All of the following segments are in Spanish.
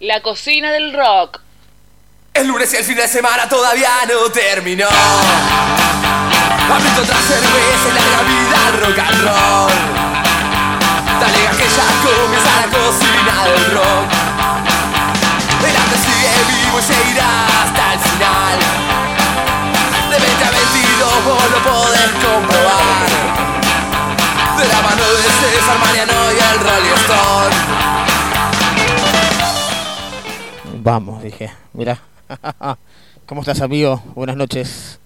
La cocina del rock. El lunes y el fin de semana todavía no terminó. Abrito otra cerveza y larga vida rock and roll. Dale que ya comienza la cocina del rock. El arte sigue vivo y seguirá hasta el final. De 20 a 22 vos lo podés comprobar. De la mano de César Mariano y el Rolling Stone. Vamos, dije. Mira. ¿Cómo estás, amigo? Buenas noches.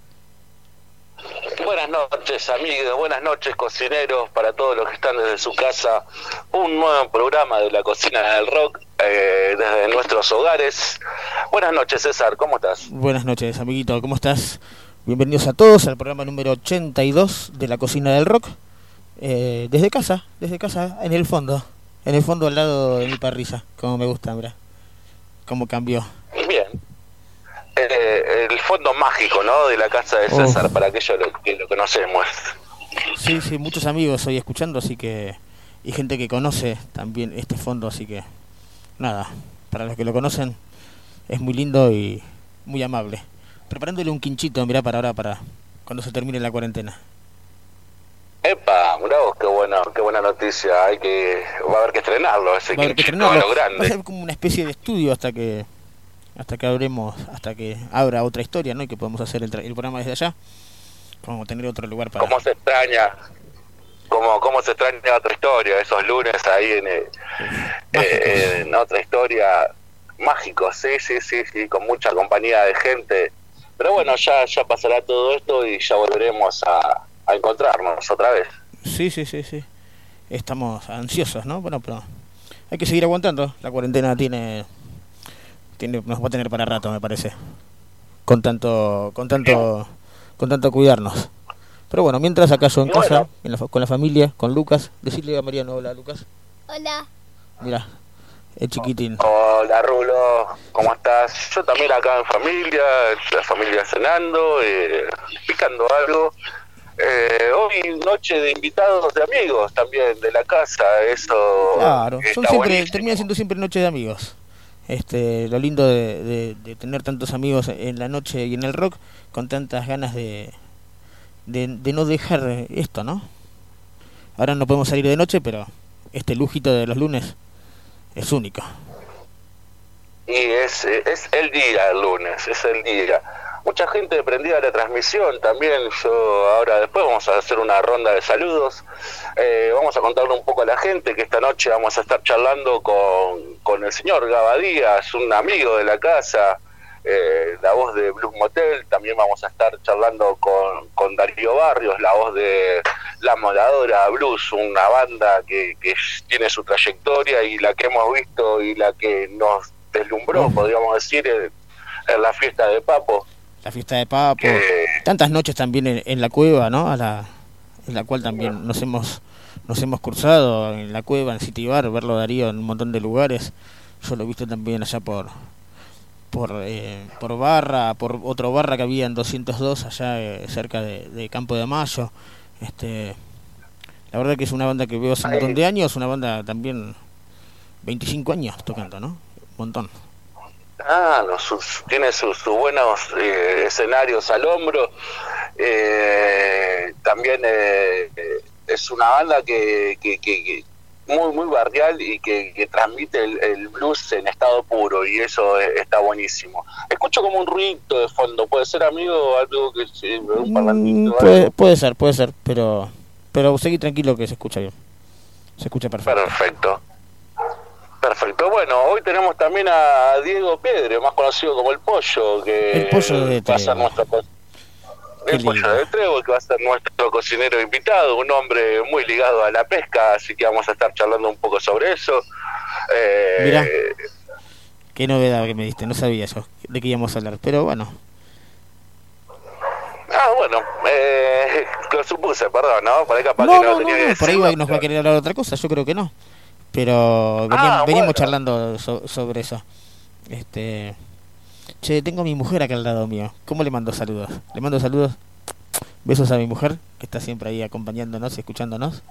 Buenas noches, amigos. Buenas noches, cocineros. Para todos los que están desde su casa. Un nuevo programa de la cocina del rock eh, desde nuestros hogares. Buenas noches, César. ¿Cómo estás? Buenas noches, amiguito. ¿Cómo estás? Bienvenidos a todos al programa número 82 de la cocina del rock. Eh, desde casa, desde casa, en el fondo. En el fondo al lado de mi parrilla. Como me gusta, mira. Cómo cambió. Bien. Eh, el fondo mágico, ¿no? De la casa de César, Oh. para aquellos lo- que lo conocemos. Sí, sí, muchos amigos hoy escuchando, así que... Y gente que conoce también este fondo, así que... Nada, para los que lo conocen, es muy lindo y muy amable. Preparándole un quinchito, mirá, para ahora, para cuando se termine la cuarentena. Epa, vos, qué buena, qué buena noticia. Hay que, va a haber que estrenarlo, ese Va a haber que estrenarlo. lo Va a grande. ser como una especie de estudio hasta que hasta que abremos, hasta que abra otra historia, ¿no? Y que podamos hacer el, el programa desde allá. Como tener otro lugar para... ¿Cómo se extraña? ¿Cómo, cómo se extraña otra historia? Esos lunes ahí en, eh, eh, en otra historia mágico, sí, sí, sí, sí, con mucha compañía de gente. Pero bueno, ya, ya pasará todo esto y ya volveremos a, a encontrarnos otra vez. Sí, sí, sí, sí. Estamos ansiosos, ¿no? Bueno, pero hay que seguir aguantando. La cuarentena tiene, tiene nos va a tener para rato, me parece. Con tanto, con tanto, con tanto cuidarnos. Pero bueno, mientras acá yo en Bueno. casa, en la fa- con la familia, con Lucas, decirle a Mariano, hola Lucas. Hola. Mira, el chiquitín. Hola Rulo, ¿cómo estás? Yo también acá en familia, la familia cenando, eh, picando algo. Eh, hoy noche de invitados de amigos también de la casa, eso Claro, son siempre, termina siendo siempre noche de amigos. Este, lo lindo de, de- de tener tantos amigos en la noche y en el rock, con tantas ganas de, de, de no dejar esto, ¿no? Ahora no podemos salir de noche, pero este lujito de los lunes es único. Y es, es el día el lunes, es el día. Mucha gente prendida a la transmisión también. Yo ahora después vamos a hacer una ronda de saludos. Eh, vamos a contarle un poco a la gente que esta noche vamos a estar charlando con, con el señor Gabadías, un amigo de la casa, eh, la voz de Blues Motel. También vamos a estar charlando con, con Darío Barrios, la voz de La Moradora Blues, una banda que, que tiene su trayectoria y la que hemos visto y la que nos deslumbró, podríamos decir, en, en la fiesta de Papo. La fiesta de Papo, que tantas noches también en, en la cueva, ¿no? A la, en la cual también nos hemos nos hemos cruzado en la cueva, en City Bar, verlo Darío en un montón de lugares. Yo lo he visto también allá por por eh, por Barra, por otro Barra que había en 202 allá eh, cerca de, de Campo de Mayo. Este, la verdad que es una banda que veo hace un montón de años, una banda también 25 años tocando, ¿no? Un montón. Ah, no, sus- tiene sus, sus buenos eh, escenarios al hombro. Eh, también eh, es una banda que, que, que- que muy muy barrial y que, que transmite el, el blues en estado puro y eso eh, está buenísimo. Escucho como un ruido de fondo, puede ser amigo algo que sí, un Mm, parlantito, puede, puede ser, puede ser, pero pero seguí tranquilo que se escucha bien. Se escucha perfecto. Perfecto. Perfecto. Bueno, hoy tenemos también a Diego Pedre, más conocido como el Pollo, que El Pollo de va a ser Trébol. nuestro el Pollo de Trébol, que va a ser nuestro cocinero invitado, un hombre muy ligado a la pesca, así que vamos a estar charlando un poco sobre eso. Eh, Mirá. Qué novedad que me diste, no sabía yo de qué íbamos a hablar, pero bueno, Ah, bueno, eh, lo supuse, perdón, ¿no? Por ahí capaz no, que no, no, no, tenía que no, por ahí nos va a querer hablar otra cosa, yo creo que no, pero veníamos, Ah, bueno. charlando so- sobre eso. Este, che, tengo a mi mujer acá al lado mío, ¿cómo le mando saludos? Le mando saludos, besos a mi mujer que está siempre ahí acompañándonos y escuchándonos.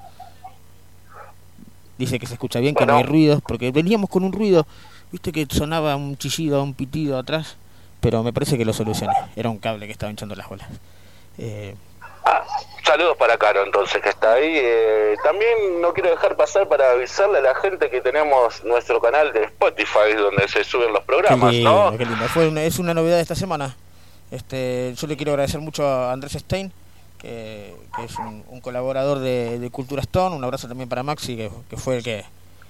Dice que se escucha bien, que no hay ruidos, porque veníamos con un ruido Viste que sonaba un chillido, un pitido atrás, pero me parece que lo solucioné. Era un cable que estaba hinchando las bolas. Eh, Ah, saludos para Caro entonces que está ahí. Eh, también no quiero dejar pasar para avisarle a la gente que tenemos nuestro canal de Spotify donde se suben los qué programas, lindo, ¿no? qué lindo. Fue una- es una novedad de esta semana. Este, yo le quiero agradecer mucho a Andrés Stein, que, que es un, un colaborador de, de Cultura Stone. Un abrazo también para Maxi, que, que fue el que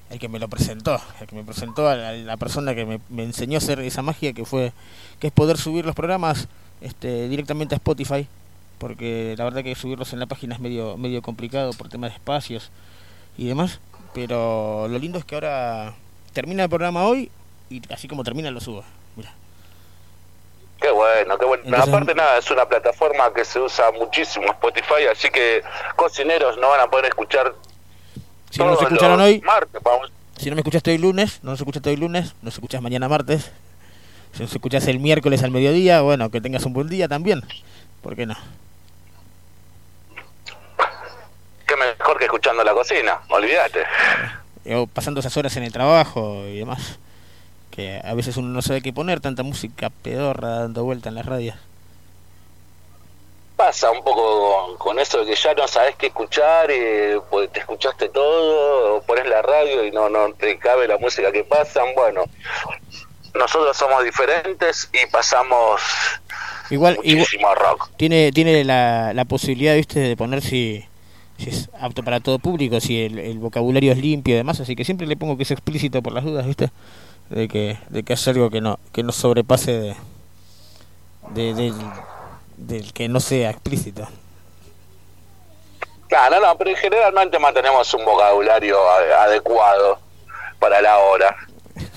el que me lo presentó, el que me presentó a la, la persona que me, me enseñó a hacer esa magia, que fue que es poder subir los programas este, directamente a Spotify, porque la verdad que subirlos en la página es medio medio complicado por temas de espacios y demás. Pero lo lindo es que ahora termina el programa hoy y así como termina lo subo. Mira. Qué bueno, qué bueno. Entonces- Aparte nada, es una plataforma que se usa muchísimo Spotify, así que cocineros no van a poder escuchar Si no nos escucharon hoy, martes, vamos. si no me escuchaste hoy lunes, no nos escuchaste hoy lunes, nos escuchas mañana martes. Si nos escuchas el miércoles al mediodía, bueno, que tengas un buen día también. ¿Por qué no? Qué mejor que escuchando la cocina, olvídate. O pasando esas horas en el trabajo y demás. Que a veces uno no sabe qué poner, tanta música pedorra dando vuelta en las radios. Pasa un poco con, eso de que ya no sabes qué escuchar, y pues, te escuchaste todo, pones la radio y no, no te cabe la música que pasan. Bueno, nosotros somos diferentes y pasamos Igual, igual muchísimo rock. tiene tiene la, la posibilidad, viste, de poner si, si es apto para todo público, si el, el vocabulario es limpio y demás, así que siempre le pongo que es explícito por las dudas, viste, de que de que haya algo que no que no sobrepase de, de- del, del que no sea explícito. No, no, pero generalmente mantenemos un vocabulario adecuado para la hora.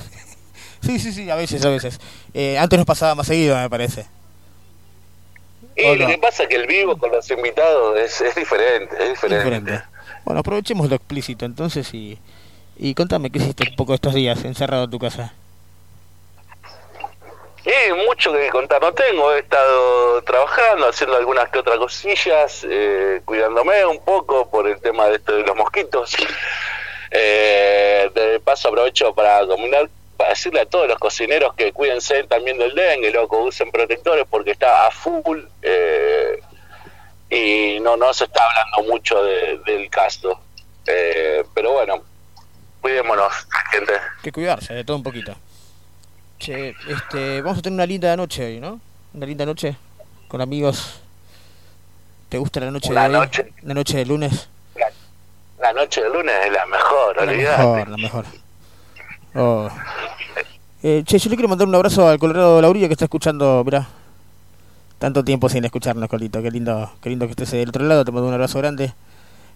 Sí, sí, sí, a veces, a veces. Eh, antes nos pasaba más seguido, me parece. Y ¿O lo que pasa es que el vivo con los invitados es, es diferente, es diferente. Diferente. Bueno, aprovechemos lo explícito entonces y, y contame qué hiciste un poco estos días encerrado en tu casa. Y mucho que contar no tengo, he estado trabajando, haciendo algunas que otras cosillas, eh, cuidándome un poco por el tema de esto de los mosquitos. Eh, de paso aprovecho para combinar, para decirle a todos los cocineros que cuídense también del dengue, loco, usen protectores porque está a full eh, y no, no se está hablando mucho de- del caso. Eh, pero bueno, cuidémonos, gente. que cuidarse de todo un poquito. Che, este, vamos a tener una linda noche hoy, ¿no? Una linda noche con amigos. ¿Te gusta la noche Una de hoy? noche. La noche de lunes. La, la noche de lunes es la mejor, La mejor, la mejor. Oh. Eh, che, yo le quiero mandar un abrazo al Colorado Laurillo que está escuchando, mirá. Tanto tiempo sin escucharnos, Colito. Qué lindo, qué lindo que estés del otro lado. Te mando un abrazo grande.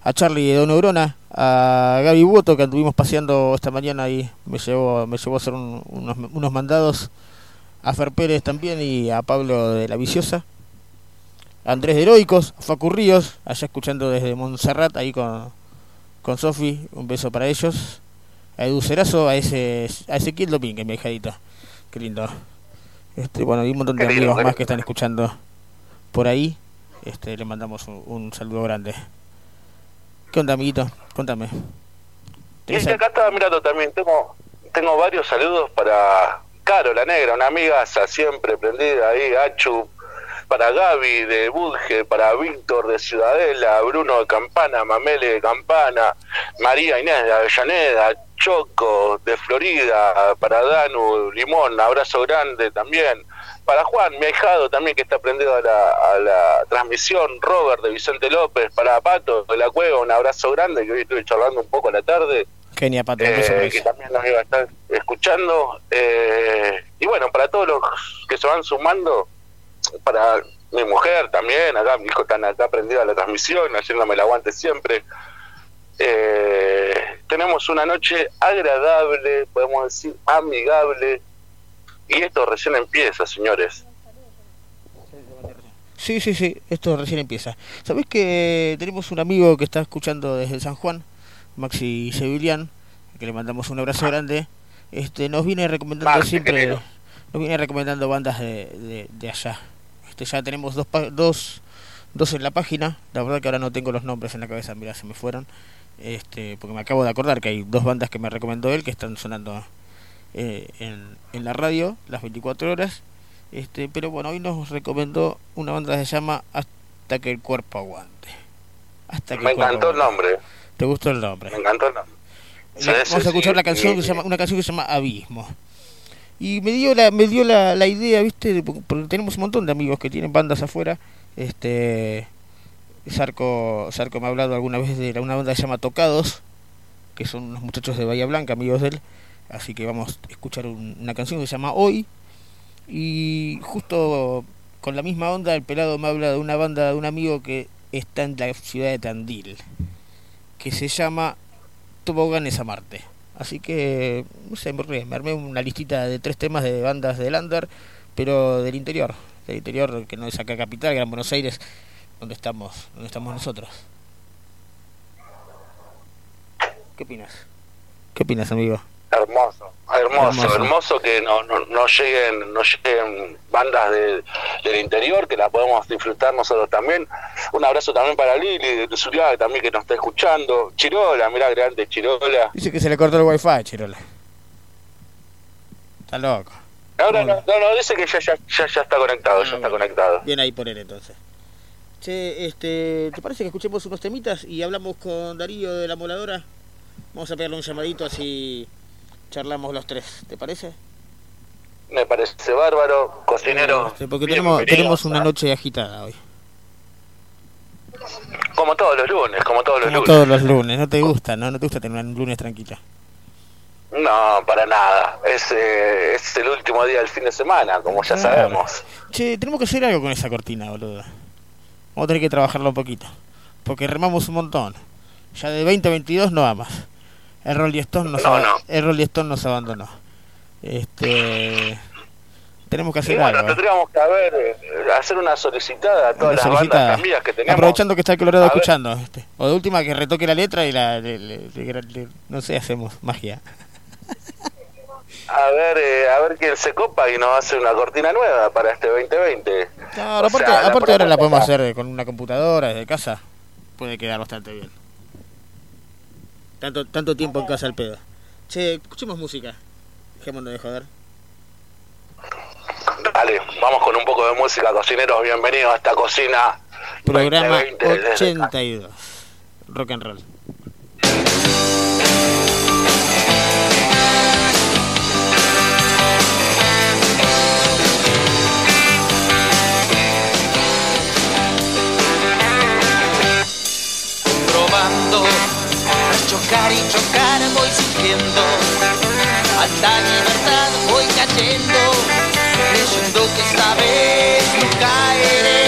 A Charlie de Don Neurona, a Gaby Buoto que anduvimos paseando esta mañana y me llevó, me llevó a hacer un- unos, unos mandados. A Fer Pérez también y a Pablo de la Viciosa. A Andrés de Heroicos, a Facu allá escuchando desde Montserrat, ahí con, con Sofi, un beso para ellos. A Cerazo, a ese a Ezequiel Domínguez, mi hijadito. Qué lindo. Este, bueno, y un montón de lindo, amigos más que están escuchando por ahí. Este, le mandamos un, un saludo grande. ¿Qué onda, amiguito? Contame. Y ¿Tenés es que acá estaba mirando también, tengo, tengo varios saludos para Caro, la negra, una amiga siempre prendida ahí, Achu, para Gaby de Budge, para Víctor de Ciudadela, Bruno de Campana, Mamele de Campana, María Inés de Avellaneda, Choco de Florida, para Danu Limón, abrazo grande también. Para Juan, mi ahijado también que está prendido a la, a la transmisión, Robert de Vicente López, para Pato de la Cueva, un abrazo grande, que hoy estuve charlando un poco a la tarde, Genia, Pato, eh, que también nos iba a estar escuchando. eh, y bueno, para todos los que se van sumando, para mi mujer también, acá mi hijo está acá prendido a la transmisión, haciéndome el aguante siempre. Eh, tenemos una noche agradable, podemos decir amigable, y esto recién empieza, señores. Sí, sí, sí, esto recién empieza. ¿Sabés que tenemos un amigo que está escuchando desde San Juan, Maxi Sevilian, que le mandamos un abrazo grande? Este, nos viene recomendando siempre, querido. nos viene recomendando bandas de, de, de allá. Este, ya tenemos dos, dos, dos en la página, la verdad que ahora no tengo los nombres en la cabeza, mira, se me fueron. Este, porque me acabo de acordar que hay dos bandas que me recomendó él que están sonando eh, en, en la radio las 24 horas. Este, pero bueno, hoy nos recomendó una banda que se llama Hasta que el cuerpo aguante. Hasta que Me el cuerpo encantó el nombre. ¿Te gustó el nombre? Me encantó el nombre. Sí, vamos sí, a escuchar sí, la canción que se llama, una canción que se llama Abismo. Y me dio la, me dio la, la idea, viste, porque tenemos un montón de amigos que tienen bandas afuera. Este Sarco, Sarco me ha hablado alguna vez de una banda que se llama Tocados, que son unos muchachos de Bahía Blanca, amigos de él. Así que vamos a escuchar un- una canción que se llama Hoy. Y justo con la misma onda, el pelado me habla de una banda de un amigo que está en la ciudad de Tandil, que se llama Toboganes a Marte. Así que, no sé, me, armé una listita de tres temas de bandas del Under, pero del interior, del interior que no es acá capital, Gran Buenos Aires, donde estamos, donde estamos nosotros. ¿Qué opinas? ¿Qué opinas, amigo? Hermoso, hermoso, Hermoso. hermoso, que no, no, no lleguen, no lleguen bandas de- del interior, que la podemos disfrutar nosotros también. Un abrazo también para Lili de Zuriaga también que nos está escuchando. Chirola, mirá grande Chirola. Dice que se le cortó el wifi, Chirola. Está loco. Ahora no, no, no, dice que ya, ya, ya, ya está conectado, ya está conectado. Bien ahí por él entonces. Che, este, ¿te parece que escuchemos unos temitas y hablamos con Darío de la moladora? Vamos a pegarle un llamadito así charlamos los tres, ¿te parece? Me parece bárbaro, cocinero. Este, porque tenemos, tenemos una noche agitada hoy. Como todos los lunes, como todos los Como lunes. todos los lunes, ¿no te gusta? ¿No? ¿No te gusta tener un lunes tranquila? No, para nada. Es, eh, es el último día del fin de semana, como ya Claro. sabemos. Che, tenemos que hacer algo con esa cortina, boludo. Vamos a tener que trabajarla un poquito. Porque remamos un montón. Ya de 2022 no va más. El Rolling Stone nos, No, no. El Rolling Stone nos abandonó. Este... Tenemos que Y hacer bueno, algo. ¿eh? tendríamos que haber, eh, hacer una solicitada a todas las bandas que tenemos. Aprovechando que está el Colorado A escuchando. este. O de última que retoque la letra y la... le- le- le- le- no sé, hacemos magia. A ver, eh, a ver quién se copa y nos hace una cortina nueva para este 2020. No, O aparte, sea, la aparte ahora la podemos hacer con una computadora desde casa. Puede quedar bastante bien. Tanto, tanto tiempo en casa al pedo. Che, escuchemos música. Dejémonos de joder. Dale, vamos con un poco de música, cocineros. Bienvenidos a esta cocina. Programa 2020 desde casa. 82. Rock and roll. Chocar y chocar voy sintiendo. Alta libertad voy cayendo. Creyendo que esta vez no caeré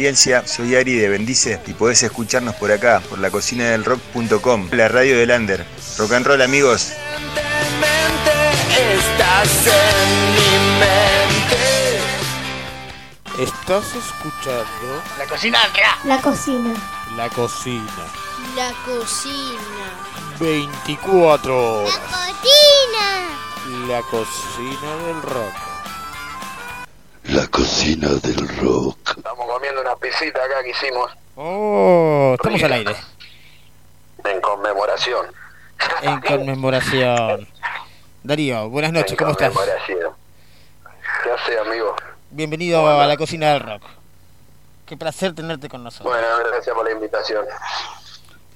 audiencia, soy Ari de Bendice y podés escucharnos por acá, por la cocina del rock.com, la radio del Under. Rock and roll amigos. Estás en mi mente. Estás escuchando La cocina. La cocina. La Cocina. La cocina. 24 horas. cocina. La Cocina del Rock. La cocina del rock. Estamos comiendo una pisita acá que hicimos Oh, estamos al aire. en conmemoración. En conmemoración. Darío, buenas noches, En ¿cómo estás? ¿Qué hace, amigo? Bienvenido a la Cocina del Rock. Qué placer tenerte con nosotros. Bueno, gracias por la invitación.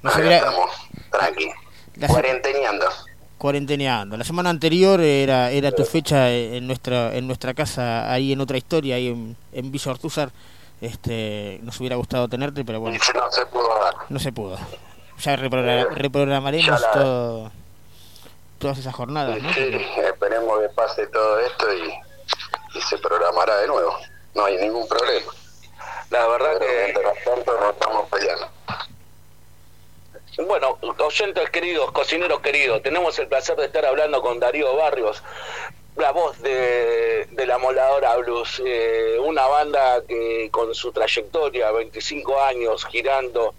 Nos hubiera- estamos, tranqui. La- Cuarenteneando. La semana anterior era era tu fecha en nuestra en nuestra casa ahí en otra historia ahí en, en Villa Ortúzar. Este, nos hubiera gustado tenerte, pero bueno, no se pudo dar. no se pudo. Ya reprogra- reprogramaremos Ya la- todo todas esas jornadas, ¿no? Sí, esperemos que pase todo esto y, y se programará de nuevo. No hay ningún problema. La verdad que mientras tanto no estamos peleando. Bueno, oyentes queridos, cocineros queridos, tenemos el placer de estar hablando con Darío Barrios, la voz de, de la Moladora Blues, eh, una banda que con su trayectoria, 25 años girando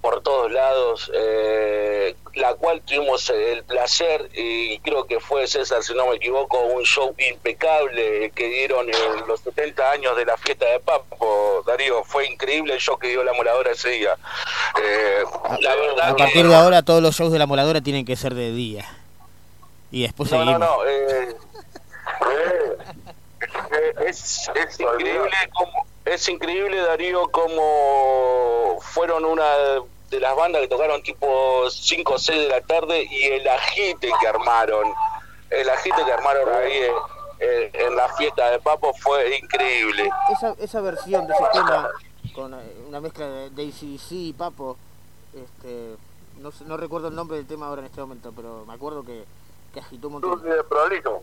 por todos lados, eh, la cual tuvimos el placer, y creo que fue César, si no me equivoco, un show impecable que dieron en los 70 años de la fiesta de Papo. Darío, fue increíble el show que dio la moladora ese día. Eh, la verdad A que- partir de ahora todos los shows de la moladora tienen que ser de día. Y después No, no, seguimos. no. eh, eh, es, es increíble cómo, es increíble Darío como fueron una de las bandas que tocaron tipo 5 o 6 de la tarde y el agite que armaron el agite que armaron ahí eh, eh, en la fiesta de Papo fue increíble esa, esa versión de ese tema con eh, una mezcla de DCC y Papo, este, no, sé- no recuerdo el nombre del tema ahora en este momento, pero me acuerdo que, que agitó un montón. Susi de Prolijo.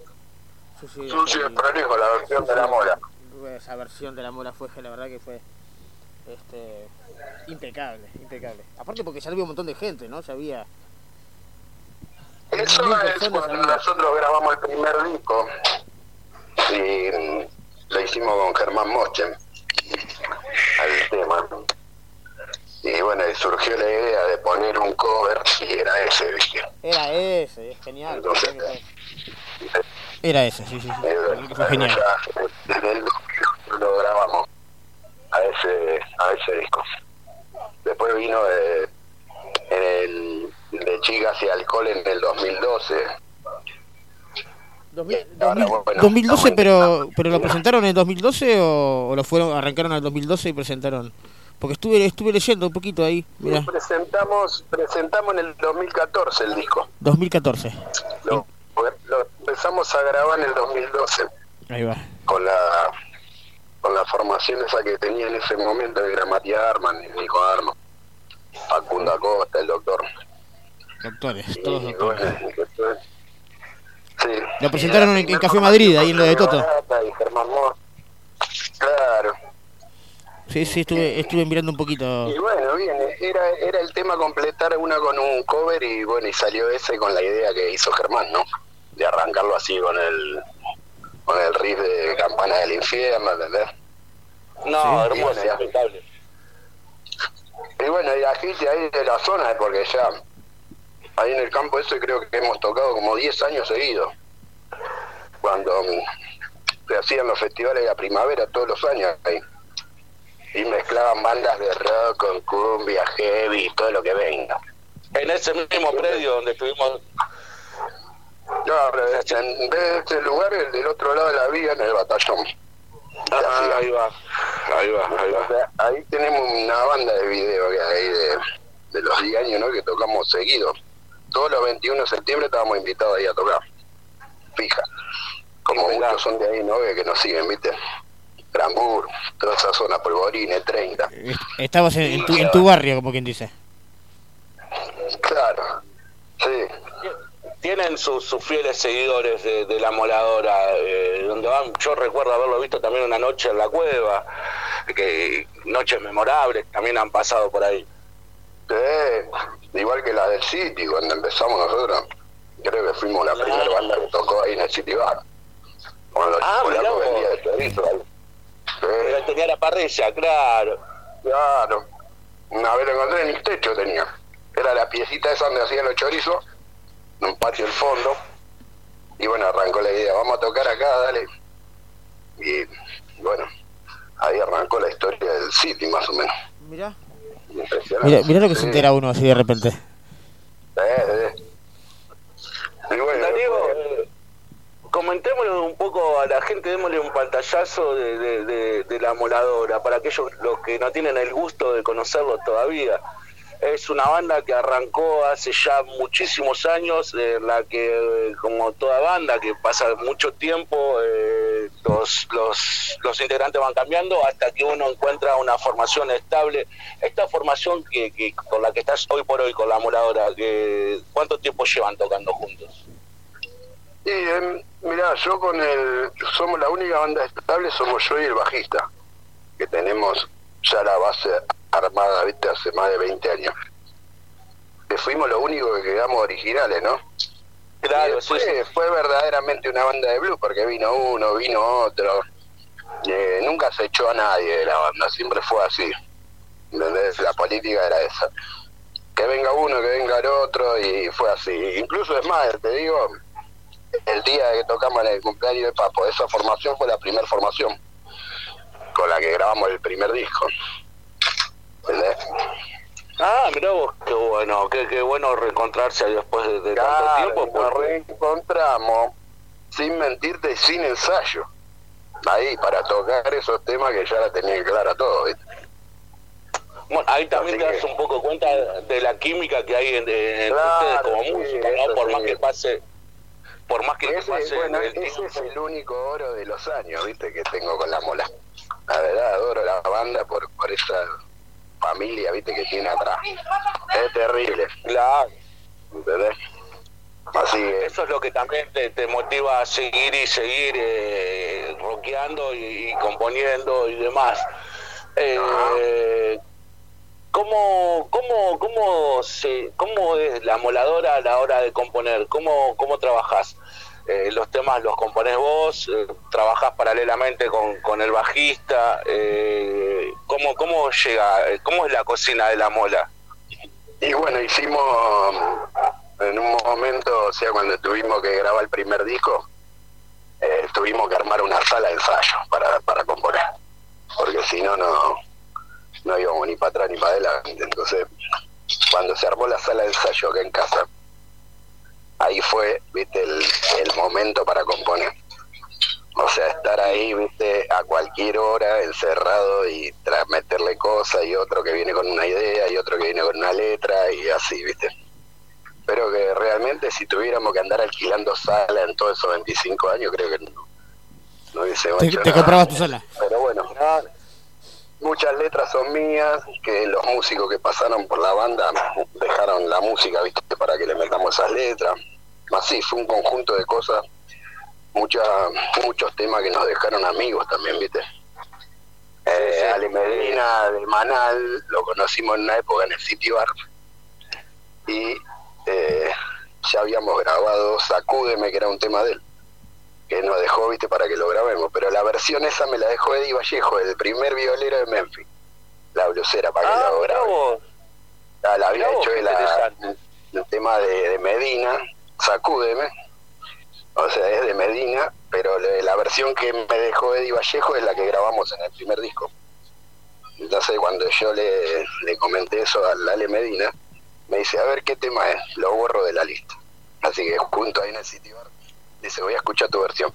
Susi de Prolijo, la versión de la mola. Esa versión de la mola fue, la verdad que fue este, impecable, impecable. Aparte porque ya había un montón de gente, ¿no? Ya había... Eso es cuando había. nosotros grabamos el primer disco y mm, lo hicimos con Germán Moschen al tema. Y bueno, y surgió la idea de poner un cover y era ese, ¿viste? Era ese, es genial. Entonces, Era ese, sí, sí, sí. eh, que fue genial. desde el 2000 lo grabamos a ese, a ese disco. Después vino de, en el, de Chicas y Alcohol en el 2012. Ahora, bueno, 2012, estamos pero pero lo presentaron en 2012 o, o lo fueron arrancaron en 2012 y presentaron. Porque estuve estuve leyendo un poquito ahí, mira, Presentamos, presentamos en el 2014 el disco. 2014. Lo, lo empezamos a grabar en el 2012 Ahí va. con la con la formación esa que tenía en ese momento, que era Matías Arman, Nico Arman, Facundo Acosta, el doctor. Doctores, Y, todos doctores. bueno, sí. Lo presentaron en- en Café Madrid, ahí en lo de Toto. con Barata Y Germán Mor. Claro. Sí, sí, estuve estuve mirando un poquito. Y bueno, bien, era, era el tema completar una con un cover y bueno, y salió ese con la idea que hizo Germán, ¿no? De arrancarlo así con el con el riff de Campana del Infierno, ¿entendés? No, Sí, hermoso, y bueno. Y bueno, y la gente ahí de la zona, porque ya ahí en el campo ese creo que hemos tocado como 10 años seguidos. Cuando mm, se hacían los festivales de la primavera todos los años ahí. Y mezclaban bandas de rock con cumbia, heavy, todo lo que venga. En ese mismo predio donde estuvimos, No, pero en vez de este lugar, el del otro lado de la vía, en el batallón. Ah, ahí va, ahí va, ahí O va. sea, ahí tenemos una banda de video que hay de, de los 10 años, ¿no? Que tocamos seguido. Todos los 21 de septiembre estábamos invitados ahí a tocar. Fija. Como Mirá. muchos son de ahí, ¿no? Que, que nos siguen, ¿viste? Grambur, toda esa zona, Polvorines, 30. Estabas en, en tu, en tu barrio, como quien dice. Claro. Sí. Tienen sus, sus fieles seguidores de, de la moladora, eh, donde van, yo recuerdo haberlo visto también una noche en la cueva, que noches memorables también han pasado por ahí. Sí, igual que la del City, cuando empezamos nosotros, creo que fuimos la primera banda que tocó ahí en el City Bar. Los Ah, mirá vendía de chorizo Sí, tenía la parrilla, claro. claro. Una vez lo encontré en el techo tenía. Era la piecita esa donde hacían los chorizos, un patio del fondo. Y bueno, arrancó la idea, vamos a tocar acá, dale. Y bueno, ahí arrancó la historia del City, más o menos. Mirá. Impresionante. Mira, mira lo que se entera uno así de repente. Eh, eh. Y bueno, Darío, después- eh, comentémosle un poco a la gente, démosle un pantallazo de, de- de- de la moladora, para aquellos los que no tienen el gusto de conocerlo todavía. Es una banda que arrancó hace ya muchísimos años, en la que, eh, como toda banda, que pasa mucho tiempo, eh, los, los, integrantes van cambiando hasta que uno encuentra una formación estable. Esta formación que, con la que estás hoy por hoy con la moladora, que, ¿cuánto tiempo llevan tocando juntos? Y em, mirá, yo con el. Somos la única banda estable, somos yo y el bajista. Que tenemos ya la base armada, viste, hace más de 20 años. Que fuimos los únicos que quedamos originales, ¿no? Y Claro, después sí, sí. fue verdaderamente una banda de blues, porque vino uno, vino otro. Eh, nunca se echó a nadie de la banda, siempre fue así. ¿Entendés? La política era esa. Que venga uno, que venga el otro, y fue así. Incluso es más, te digo, el día que tocamos en el cumpleaños de Papo, esa formación fue la primera formación con la que grabamos el primer disco. Ah, mirá vos, qué bueno, qué, qué bueno reencontrarse después de, de tanto tiempo. y nos porque- reencontramos, sin mentirte, sin ensayo. Ahí, para tocar esos temas que ya la tenía clara todo, ¿viste? Bueno, ahí también Así te que- das un poco cuenta de la química que hay en, en Claro, ustedes como sí, músicos, ¿no? Por sí. más que pase, por más que Ese, pase bueno, el ese es el único oro de los años, ¿viste? Que tengo con la mola. La verdad, adoro la banda por, por esa familia, ¿viste? Que tiene atrás. Es terrible, Claro, ¿entendés? Así eso es lo que también te, te motiva a seguir y seguir eh, rockeando y, y componiendo y demás. Eh, ¿Cómo, cómo, cómo, se, ¿Cómo es la moladora a la hora de componer? ¿Cómo, cómo trabajas? Eh, ¿Los temas los componés vos? Eh, ¿Trabajás paralelamente con, con el bajista? Eh, ¿cómo, ¿Cómo llega? ¿Cómo es la cocina de la mola? Y bueno, hicimos en un momento, o sea, cuando tuvimos que grabar el primer disco, eh, tuvimos que armar una sala de ensayo para, para componer, porque si no, no no íbamos ni para atrás ni para adelante. Entonces, cuando se armó la sala de ensayo acá en casa, ahí fue, viste, el, el momento para componer. O sea, estar ahí, viste, a cualquier hora, encerrado y tras meterle cosas, y otro que viene con una idea, y otro que viene con una letra, y así, viste. Pero que realmente si tuviéramos que andar alquilando sala en todos esos 25 años, creo que no, no hubiésemos Te, hecho te nada. comprabas tu sala. Pero bueno, muchas letras son mías, que los músicos que pasaron por la banda dejaron la música, viste, para que le metamos esas letras. Así, fue un conjunto de cosas, muchas muchos temas que nos dejaron amigos también, viste. Eh, Ale Medina del Manal, lo conocimos en una época en el City Bar y eh, ya habíamos grabado Sacúdeme, que era un tema de él que nos dejó, viste, para que lo grabemos. Pero la versión esa me la dejó Eddie Vallejo, el primer violero de Memphis. La blusera para que Ah, lo mirá grabe. vos. Ah, la había hecho él la- el tema de, de Medina, Sacúdeme. O sea, es de Medina, pero le- la versión que me dejó Eddie Vallejo es la que grabamos en el primer disco. Entonces, cuando yo le, le comenté eso a Ale Medina, me dice, a ver qué tema es, lo borro de la lista. Así que junto ahí en el sitio bar, dice, voy a escuchar tu versión.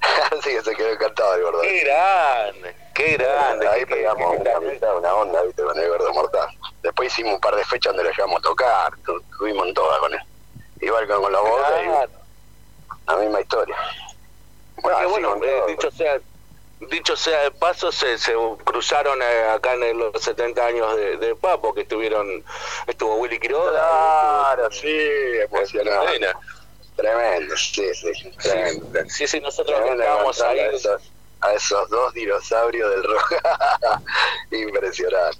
Así que se quedó encantado el gordo. Qué grande, qué grande. Ahí qué- pegamos qué una, grande. mitad, una onda, viste, con el gordo mortal. Después hicimos un par de fechas donde lo llevamos a tocar, tu- tuvimos en todas con él. Igual con la boda, Claro. la misma historia. Bueno, con eh, dicho sea dicho sea de paso, se, se cruzaron eh, acá en los 70 años de, de Papo, que estuvieron, estuvo Willy Quiroga. Claro, sí, emocionante. Tremendo, sí, sí, tremendo. Sí, sí, nosotros Tremendo estábamos ahí. A esos, a esos dos dinosaurios del rock. Impresionante.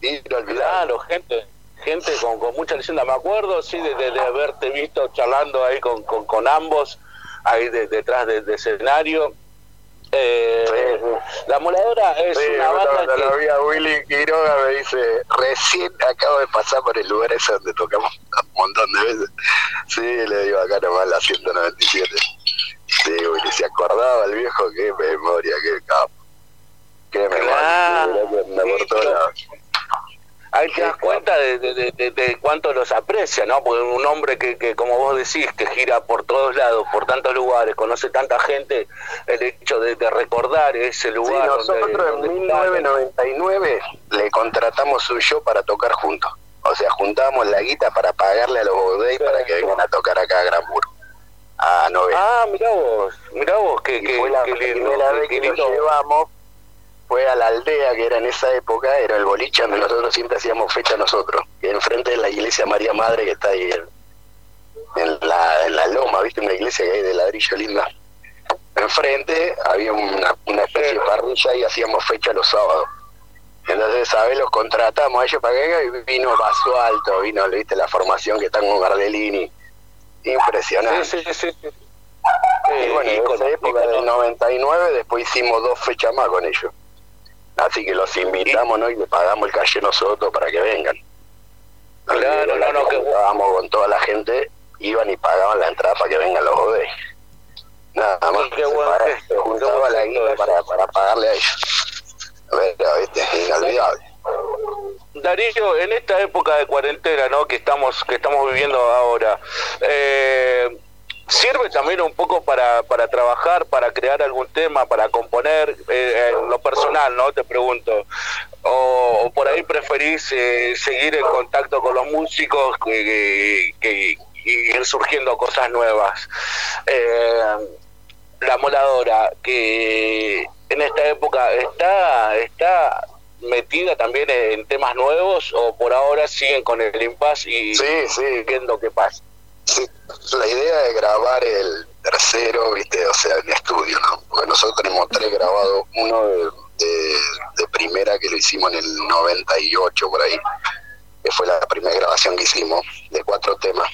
Inolvidable. Claro, gente gente con, con mucha leyenda. Me acuerdo, sí, de, de- de haberte visto charlando ahí con, con, con ambos, ahí de- detrás del escenario. Eh, Sí. La Moladora es Sí, una cuando banda lo que... vi a Willy Quiroga me dice, recién acabo de pasar por el lugar ese donde tocamos un montón de veces. Sí, le digo acá nomás la 197. Sí, Willy, se acordaba el viejo, qué memoria, qué capo. Qué memoria. Claro, Sí, me sí, por todos lados. Ahí te das cuenta de, de, de- cuánto los aprecia, ¿no? Porque un hombre que, que, como vos decís, que gira por todos lados, por tantos lugares, conoce tanta gente, el hecho de, recordar ese Sí, lugar. donde- nosotros donde en está- 1999 le contratamos un show para tocar juntos. O sea, juntábamos la guita para pagarle a los Bodey para que vengan a tocar acá a Granburg. A. Ah, mirá vos, mirá vos, fue la qué lindo. primera vez que lindo. llevamos fue a la aldea que era en esa época era el boliche donde nosotros siempre hacíamos fecha nosotros enfrente de la iglesia María Madre que está ahí en, en la, en la loma viste una iglesia que hay de ladrillo linda enfrente había una, una especie de parrilla y hacíamos fecha los sábados entonces sabes los contratamos a ellos para que y vino Vaso Alto vino viste la formación que están con Gardellini impresionante Sí, sí, sí. sí. y bueno, en esa época del 99 después hicimos dos fechas más con ellos. Así que los invitamos, ¿no? Y le pagamos el calle nosotros para que vengan. Claro, no, no, que- Estábamos con toda la gente, iban y pagaban la entrada para que vengan los bodés. Nada más. Qué buen Para- se juntaba la eso. para, para pagarle a ellos. Pero, viste, inolvidable. Darío, en esta época de cuarentena, ¿no? Que estamos que estamos viviendo ahora, eh, sirve también un poco para, para trabajar, para crear algún tema, para componer, eh, en lo personal, ¿no? Te pregunto. O, o por ahí preferís eh, seguir en contacto con los músicos que, que- que ir surgiendo cosas nuevas. Eh, la moladora que en esta época está está metida también en temas nuevos o por ahora siguen con el impasse y Sí, sí, viendo qué pasa Sí, la idea es grabar el tercero, viste, o sea, en estudio, ¿no? Porque nosotros tenemos tres grabados, uno de, de- de primera que lo hicimos en el 98 por ahí, que fue la primera grabación que hicimos, de cuatro temas.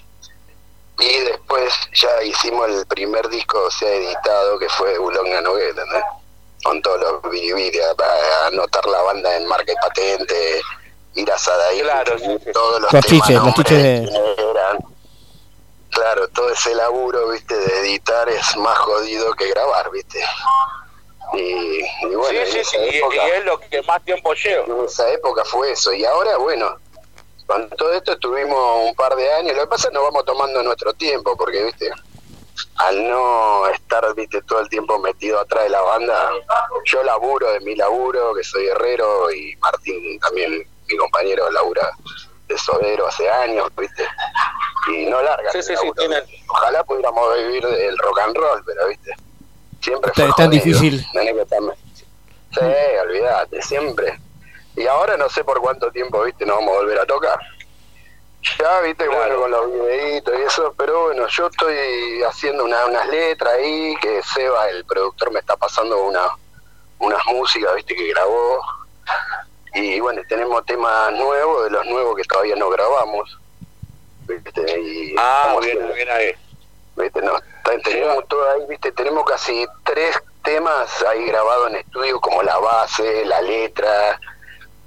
Y después ya hicimos el primer disco, o sea, editado, que fue Ulonga Noguera, ¿no? Con todos los biribiri, anotar la banda en marca y patente, ir a Sadaí, Claro, sí, sí. todos los, Los temas, chiches, los nombres chiches de de- eran. Claro, todo ese laburo, viste, de editar es más jodido que grabar, viste. Y, y bueno, en sí sí sí y es lo que más tiempo lleva en esa época fue eso. Y ahora, bueno, con todo esto estuvimos un par de años. Lo que pasa es que nos vamos tomando nuestro tiempo, porque, viste, al no estar, viste, todo el tiempo metido atrás de la banda, yo laburo de mi laburo, que soy herrero, y Martín también, mi compañero, labura de sodero hace años, viste, y no larga. Sí, el sí, sí, laburo. tienen- Ojalá pudiéramos vivir del rock and roll, pero, viste, siempre Está- fue es tan difícil. Tenés que estar- Sí, olvídate, siempre. Y ahora no sé por cuánto tiempo, viste, nos vamos a volver a tocar. Ya, viste, bueno, con los videitos y eso, pero bueno, yo estoy haciendo una- unas letras ahí, que Seba, el productor, me está pasando una, unas músicas, viste, que grabó. Y bueno, tenemos temas nuevos, de los nuevos que todavía no grabamos. ¿viste? Y Ah, bien, haciendo- bien ahí. ¿viste? No, tenemos todo ahí, ¿viste? Tenemos casi tres temas ahí grabados en estudio, como la base, la letra,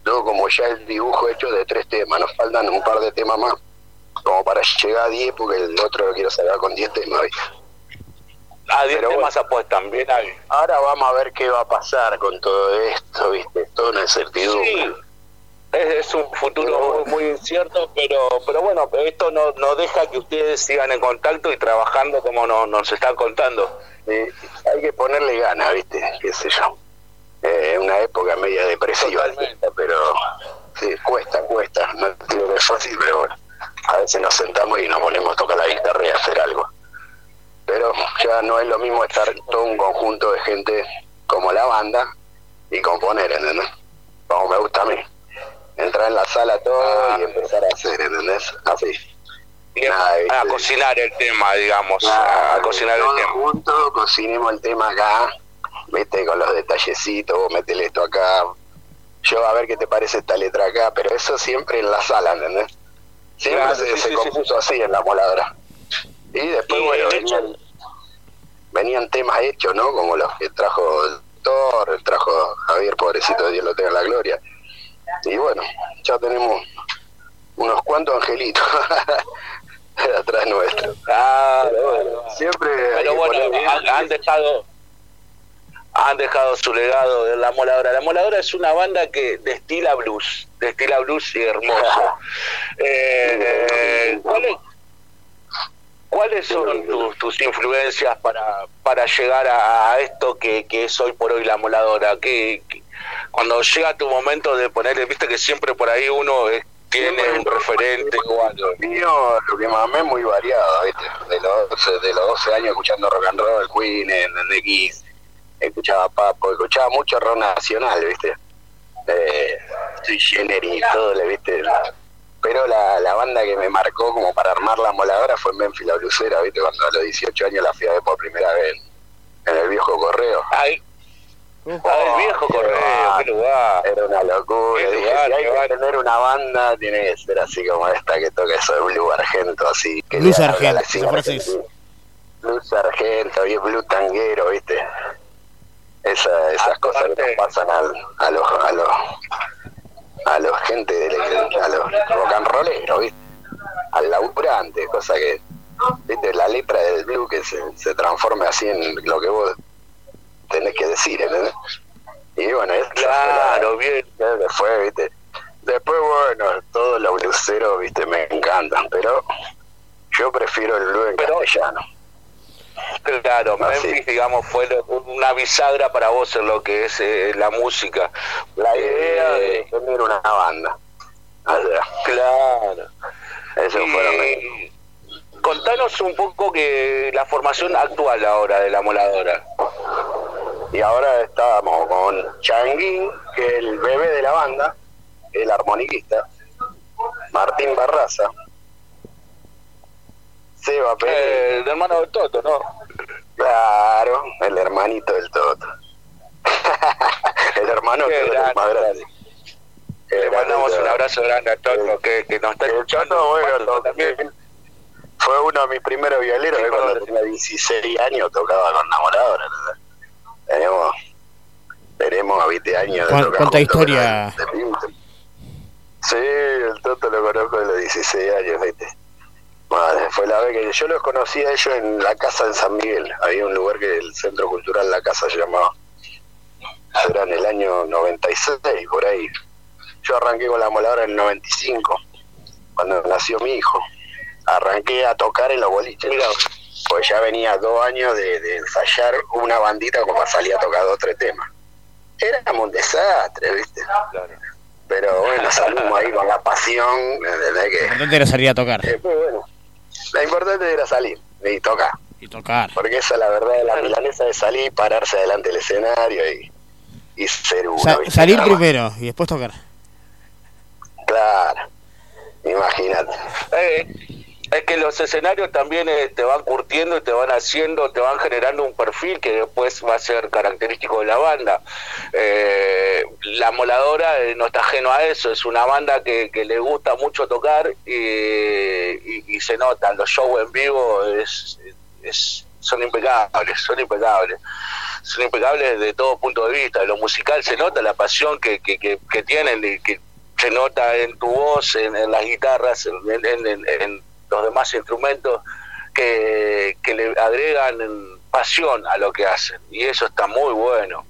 todo como ya el dibujo hecho de tres temas. Nos faltan un par de temas más, como para llegar a 10, porque el otro lo quiero sacar con 10 temas. ¿viste? Ah, 10 Pero temas apuestan, bien ahí. Ahora vamos a ver qué va a pasar con todo esto, ¿viste? Toda una incertidumbre. Sí, es, es un futuro muy, muy incierto, pero pero bueno, esto no, no deja que ustedes sigan en contacto y trabajando como nos, nos están contando. Eh, hay que ponerle ganas, ¿viste? ¿Qué sé yo? Eh, una época media depresiva, ¿viste? pero sí, cuesta, cuesta. No digo que es fácil, pero bueno, a veces nos sentamos y nos ponemos a tocar la guitarra y hacer algo. Pero ya no es lo mismo estar todo un conjunto de gente como la banda y componer, ¿entendés? Como me gusta a mí. Entrar en la sala todo y empezar a hacer, ¿entendés? Así. A, Nada, a ¿viste? cocinar el tema, digamos, a, a cocinar el tema. juntos cocinemos el tema acá, viste, con los detallecitos, vos metele esto acá, yo a ver qué te parece esta letra acá, pero eso siempre en la sala, ¿entendés? Siempre Claro, se, sí, se sí, compuso así en la moladora. Y después, Y bueno, el hecho- venían, venían temas hechos, ¿no? Como los que trajo el Thor, trajo Javier, pobrecito, Dios lo tenga en la gloria. Y bueno, ya tenemos unos cuantos angelitos atrás nuestro. Ah, Pero bueno, siempre pero bueno, han, han dejado han dejado su legado de la moladora. La moladora es una banda que destila blues, destila blues y hermoso. Eh, ¿cuáles, ¿Cuáles son tus, tus influencias para, para llegar a, a esto que, que es hoy por hoy la moladora? Que, que cuando llega tu momento de ponerle, viste que siempre por ahí uno eh, tiene un referente o algo. mío, lo que mamé es muy variado, ¿viste? De los, 12, de los 12 años escuchando rock and roll, Queen, en X, escuchaba Papo, escuchaba mucho rock nacional, ¿viste? Eh, Generis y todo, ¿le ¿viste? Pero la, la banda que me marcó como para armar la moladora fue Memphis la Blusera, ¿viste? Cuando a los 18 años la fui a ver por primera vez en, en el viejo correo. Ay, ah, el viejo correo, qué lugar. Era una locura. Dije, lugar, si hay que lugar. tener una banda, tiene que ser así como esta que toca eso de Blue Argento, así. Que haga Argento, es- argentina. Blues Argento, y Blue Tanguero, ¿viste? Esa, esas cosas que nos pasan al, a los a los a los gente de la- a los rock and rolleros, ¿viste? Al laburante, cosa que ¿viste? la letra del blue que se, se transforme así en lo que vos tenés que decir, ¿entendés? Y bueno, fue la- Claro, bien. Creo que fue, viste. Después, bueno, todos los bluseros, viste, me encantan, pero yo prefiero el blues en castellano. Claro, Ah. Memphis, digamos, fue una bisagra para vos en lo que es eh, la música. La idea Eh, de tener una banda. Claro. eso Y contanos un poco que la formación actual ahora de la moladora. Y ahora estábamos con Changuín, que es el bebé de la banda, el armoniquista, Martín Barraza, Seba Pérez. Eh, el hermano de Toto, ¿no? Claro, el hermanito del Toto. el hermano que es más grande. Le mandamos un abrazo grande a Toto que, que nos está escuchando. Bueno, también fue uno de mis primeros violeros, Sí, cuando tenía 16 años tocaba con Namoradora. Tenemos, tenemos 20 años de ¿Cuán- tocar cuánta historia? de. Sí, el Toto lo conozco de los 16 años, ¿viste? Madre, fue la vez que yo los conocí a ellos en la casa en San Miguel. Había un lugar que el Centro Cultural La Casa se llamaba. Era en el año 96, por ahí. Yo arranqué con la moladora en el 95. cuando nació mi hijo. Arranqué a tocar en los boliches. Pues ya venía dos años de, de ensayar una bandita como salía a tocar dos o tres temas. Éramos un desastre, ¿viste? Pero bueno, salimos ahí con la pasión, ¿Dónde era salir a tocar? después, bueno, lo importante era salir y tocar. Y tocar. Porque esa es la verdad de la milanesa de salir, pararse delante del escenario y, y ser uno. Sa- ¿viste? salir primero y después tocar. Claro, imagínate. Eh, es que los escenarios también eh, te van curtiendo y te van haciendo, te van generando un perfil que después va a ser característico de la banda. Eh, la moladora eh, no está ajeno a eso, es una banda que, le gusta mucho tocar y, se nota, los shows en vivo es, es- son impecables, son impecables. Son impecables de todo punto de vista. Lo musical se nota la pasión que, que, que, que tienen que se nota en tu voz, en, las guitarras, en- en- en los demás instrumentos que, que le agregan pasión a lo que hacen. Y eso está muy bueno.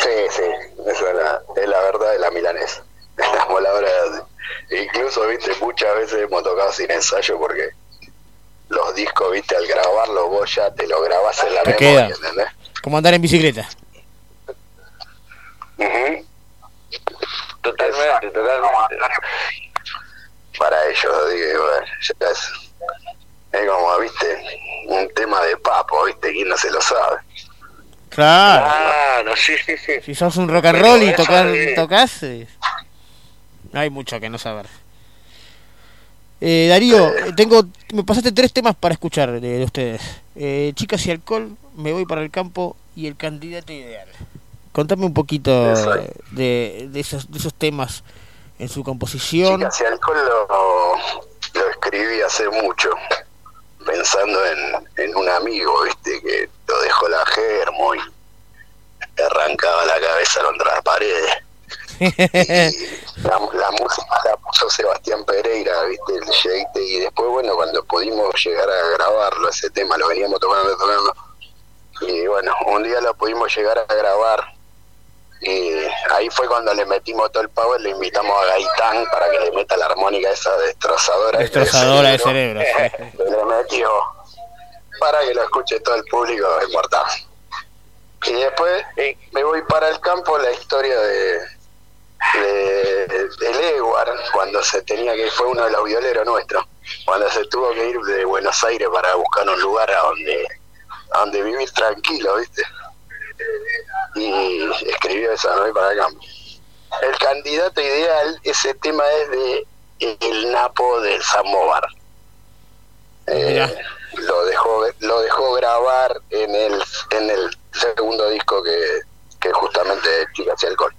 Sí, sí, esa es la, es la verdad de la milanesa. La moladora, incluso, viste, muchas veces hemos tocado sin ensayo porque los discos, viste, al grabarlos vos ya te lo grabás en la Te memoria, queda. ¿entendés? Como andar en bicicleta. Totalmente, totalmente. Para ellos, digo, ya es, es como, viste, un tema de papo, viste, quién no se lo sabe. Claro. Claro, sí, sí, sí. Si sos un rock and Pero roll y de- tocas, eh, hay mucho que no saber. Eh, Darío, eh, tengo, me pasaste tres temas para escuchar de, de ustedes. Eh, Chicas y alcohol, Me voy para el campo y El candidato ideal. Contame un poquito de, de, esos, de esos temas en su composición. Y alcohol lo, lo escribí hace mucho, pensando en, en un amigo, viste, que lo dejó la germo y arrancaba la cabeza contra las paredes. La, la música la puso Sebastián Pereira, viste, el Yeite, y después, bueno, cuando pudimos llegar a grabarlo, ese tema, lo veníamos tocando, tocando, y bueno, un día lo pudimos llegar a grabar, y ahí fue cuando le metimos todo el power, le invitamos a Gaitán para que le meta la armónica esa destrozadora. Destrozadora de cerebro. cerebro. sí. le metió para que lo escuche todo el público es mortal. Y después eh, me voy para el campo la historia de, de, del Ewar, cuando se tenía que fue uno de los violeros nuestros, cuando se tuvo que ir de Buenos Aires para buscar un lugar a donde, a donde vivir tranquilo, ¿viste? Y escribió esa, me voy para el campo. El candidato ideal, ese tema es de El Napo del Samovar. Eh, lo dejó lo dejó grabar en el en el segundo disco que, que justamente Chicas y Alcohol.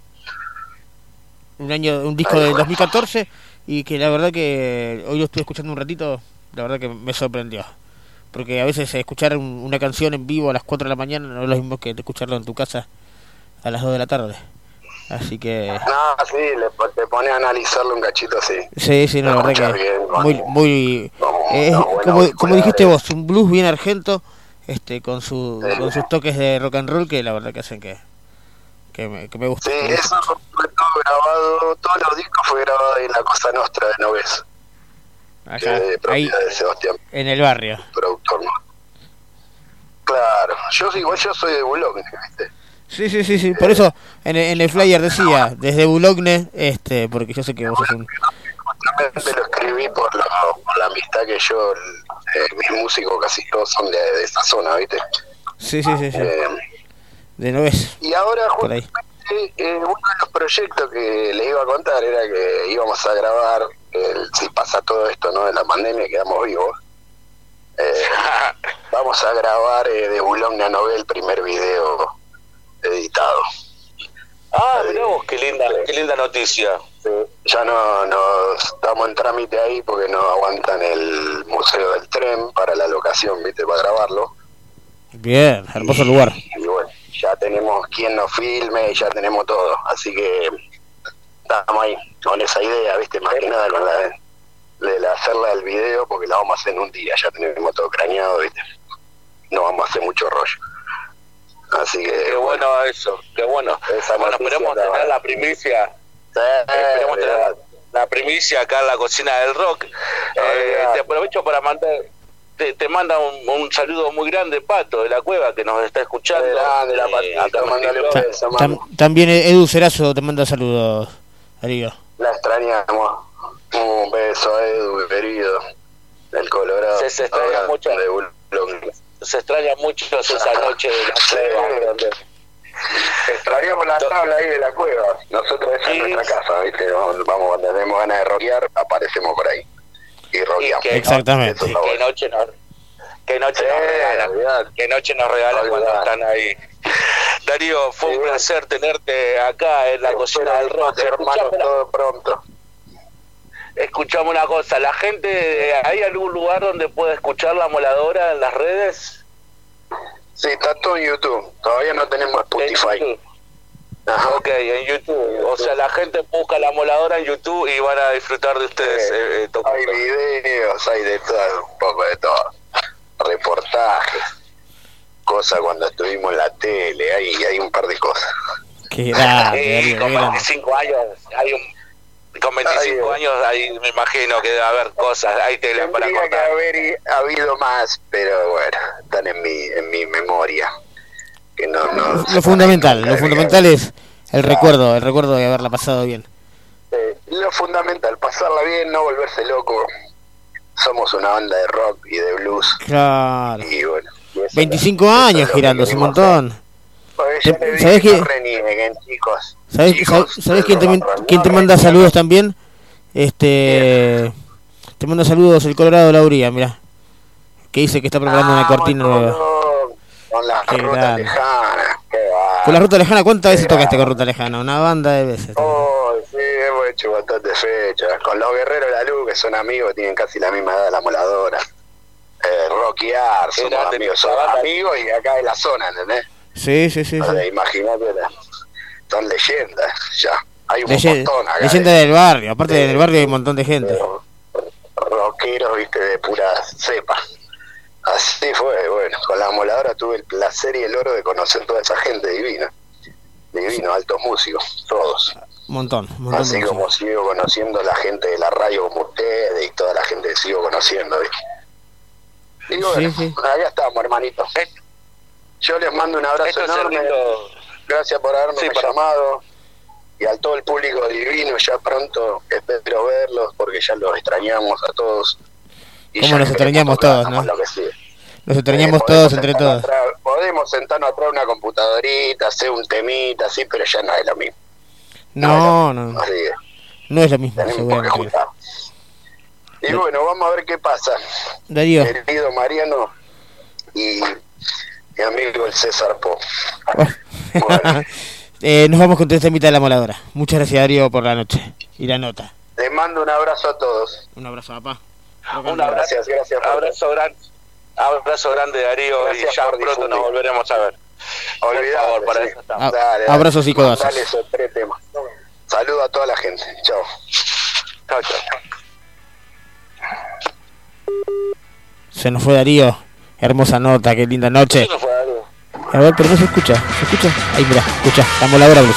un año un disco del 2014 y que la verdad que hoy lo estuve escuchando un ratito la verdad que me sorprendió porque a veces escuchar un- una canción en vivo a las 4 de la mañana no es lo mismo que escucharlo en tu casa a las 2 de la tarde. Así que No, sí, le, te pone a analizarlo un cachito así. sí sí no, la verdad que bien, muy muy eh, como, como dijiste auriculares. vos un blues bien argento este con su con sus toques de rock and roll que la verdad que hacen que que me, que me gusta Sí, eso fue todo grabado, todos los discos fue grabado en la Cosa Nostra de Noves, Acá, de ahí de Sebastián, en el barrio productor. ¿no? Claro, yo igual yo soy de Boulogne, ¿viste? Sí, sí, sí, sí. Por eso en, el- en el flyer decía, desde Boulogne, este, porque yo sé que vos sos un... Justamente lo escribí por la, por la amistad que yo, eh, mis músicos casi todos son de, de esa zona, ¿viste? Sí, sí, sí, sí. Eh, De Noves. y ahora justamente eh, uno de los proyectos que les iba a contar era que íbamos a grabar, el, si pasa todo esto no de la pandemia, quedamos vivos. Eh, vamos a grabar eh, de Boulogne a Nobel el primer video editado. Ah, mirá vos, qué linda, qué linda noticia. Sí, Ya no, no estamos en trámite ahí porque no aguantan el Museo del Tren para la locación, ¿viste? Para grabarlo. Bien, hermoso lugar. Y bueno, ya tenemos quien nos filme, ya tenemos todo. Así que estamos ahí con esa idea, ¿viste? Más que nada con la de, de la hacerla del video porque la vamos a hacer en un día. Ya tenemos todo craneado, ¿viste? No vamos a hacer mucho rollo. Así que. Qué bueno eso, qué bueno. Esa Bueno, esperemos la- tener la primicia. Sí, Esperemos tener la, la primicia acá en la cocina del rock. Eh, te aprovecho para mandar, te, te manda un, un saludo muy grande, Pato, de la cueva, que nos está escuchando. Grande, la Eh, acá beso, Tam- mami. también Edu Cerazo te manda saludos, La extrañamos. Un beso, Edu, querido. Del Colorado. Se- se extraña Ahora mucho. De se extraña mucho esa noche de la cueva. Extrañamos la tabla ahí de la cueva. Nosotros esa es nuestra casa, ¿viste? Vamos, vamos, cuando tenemos ganas de rockear, aparecemos por ahí. Y que- Exactamente. Qué noche nos, qué noche Sí, nos regalan. olvidate. Qué noche nos regalan cuando están ahí. Darío, fue un placer tenerte acá en la cocina del rock. hermano, todo pronto. escuchame una cosa, la gente, ¿hay algún lugar donde puede escuchar la moladora en las redes? Sí, está todo en YouTube. Todavía no tenemos Spotify. Ajá. Ok, en YouTube. O sea, la gente busca la moladora en YouTube y van a disfrutar de ustedes Sí. eh, eh. Hay videos, hay de todo, un poco de todo. Reportajes, cosas cuando estuvimos en la tele, hay, hay un par de cosas. Qué grande, con grande. 25 años hay un con 25 Ay, años ahí me imagino que debe haber cosas, hay tela para Tendría que cortar. haber habido más, pero bueno, están en mi, en mi memoria. Que no, no, Lo fundamental, lo fundamental es el recuerdo, el recuerdo de haberla pasado bien. Eh, lo fundamental, pasarla bien, no volverse loco. Somos una banda de rock y de blues. Claro. Y bueno. Y eso 25 es lo- eso años girando, que es un montón. No renieguen, chicos. ¿Sabés, Chicos, sabés- sabés quién, te, quién te manda saludos también? Este. Te manda saludos el Colorado Lauría, mira. Que dice que está preparando una cortina nueva. Con lejanas. Qué va. Con la ruta lejana, ¿cuántas veces tocaste con ruta lejana? Una banda de veces. Oh, sí, hemos hecho bastantes fechas. Con los guerreros de la luz, que son amigos, tienen casi la misma edad la moladora. Eh, rockear, somos amigos, somos amigos y acá de la zona, ¿entendés? Sí, sí, sí. O sí. Imagínate, son leyendas, ya. Hay un Leye- montón acá. leyenda de- del barrio. Aparte del barrio hay un montón de gente. rockeros, viste, de pura cepa. Así fue, bueno, con la moladora tuve el placer y el oro de conocer toda esa gente divina. Divino, altos músicos, todos. Un montón, un montón Así como sigo conociendo la gente de la radio como ustedes y toda la gente que sigo conociendo, ¿viste? Y bueno, Sí, sí. acá estamos, hermanito. Yo les mando un abrazo Esto enorme. Gracias por haberme Sí, para- llamado. Y a todo el público divino, ya pronto espero verlos porque ya los extrañamos a todos. Y ¿Cómo ya nos extrañamos todos, no? lo que sigue. Nos extrañamos Eh, todos entre todos. atrás- podemos sentarnos atrás de una computadorita, hacer un temita, así, pero ya no es lo mismo. No, no, no. Que No es lo mismo, tenemos que seguramente. Y bueno, vamos a ver qué pasa. Darío, Querido Mariano y mi amigo el César Po. Bueno, eh, nos vamos con esta mitad de la moladora. Muchas gracias, Darío, por la noche y la nota. les mando un abrazo a todos. Un abrazo, papá. Un abrazo, Gracias, gracias. por- abrazo grande, abrazo grande Darío Gracias y ya por pronto nos volveremos a ver. Por Olvidate, favor, para sí. eso estamos. Dale, dale. abrazos y codazos. Dale esos tres temas. Saludo a toda la gente. Chao. Chao, chao. Se nos fue Darío. Hermosa nota, qué linda noche. A ver, pero no se escucha. ¿Se escucha? Ahí, mira, escucha. La moladora blues.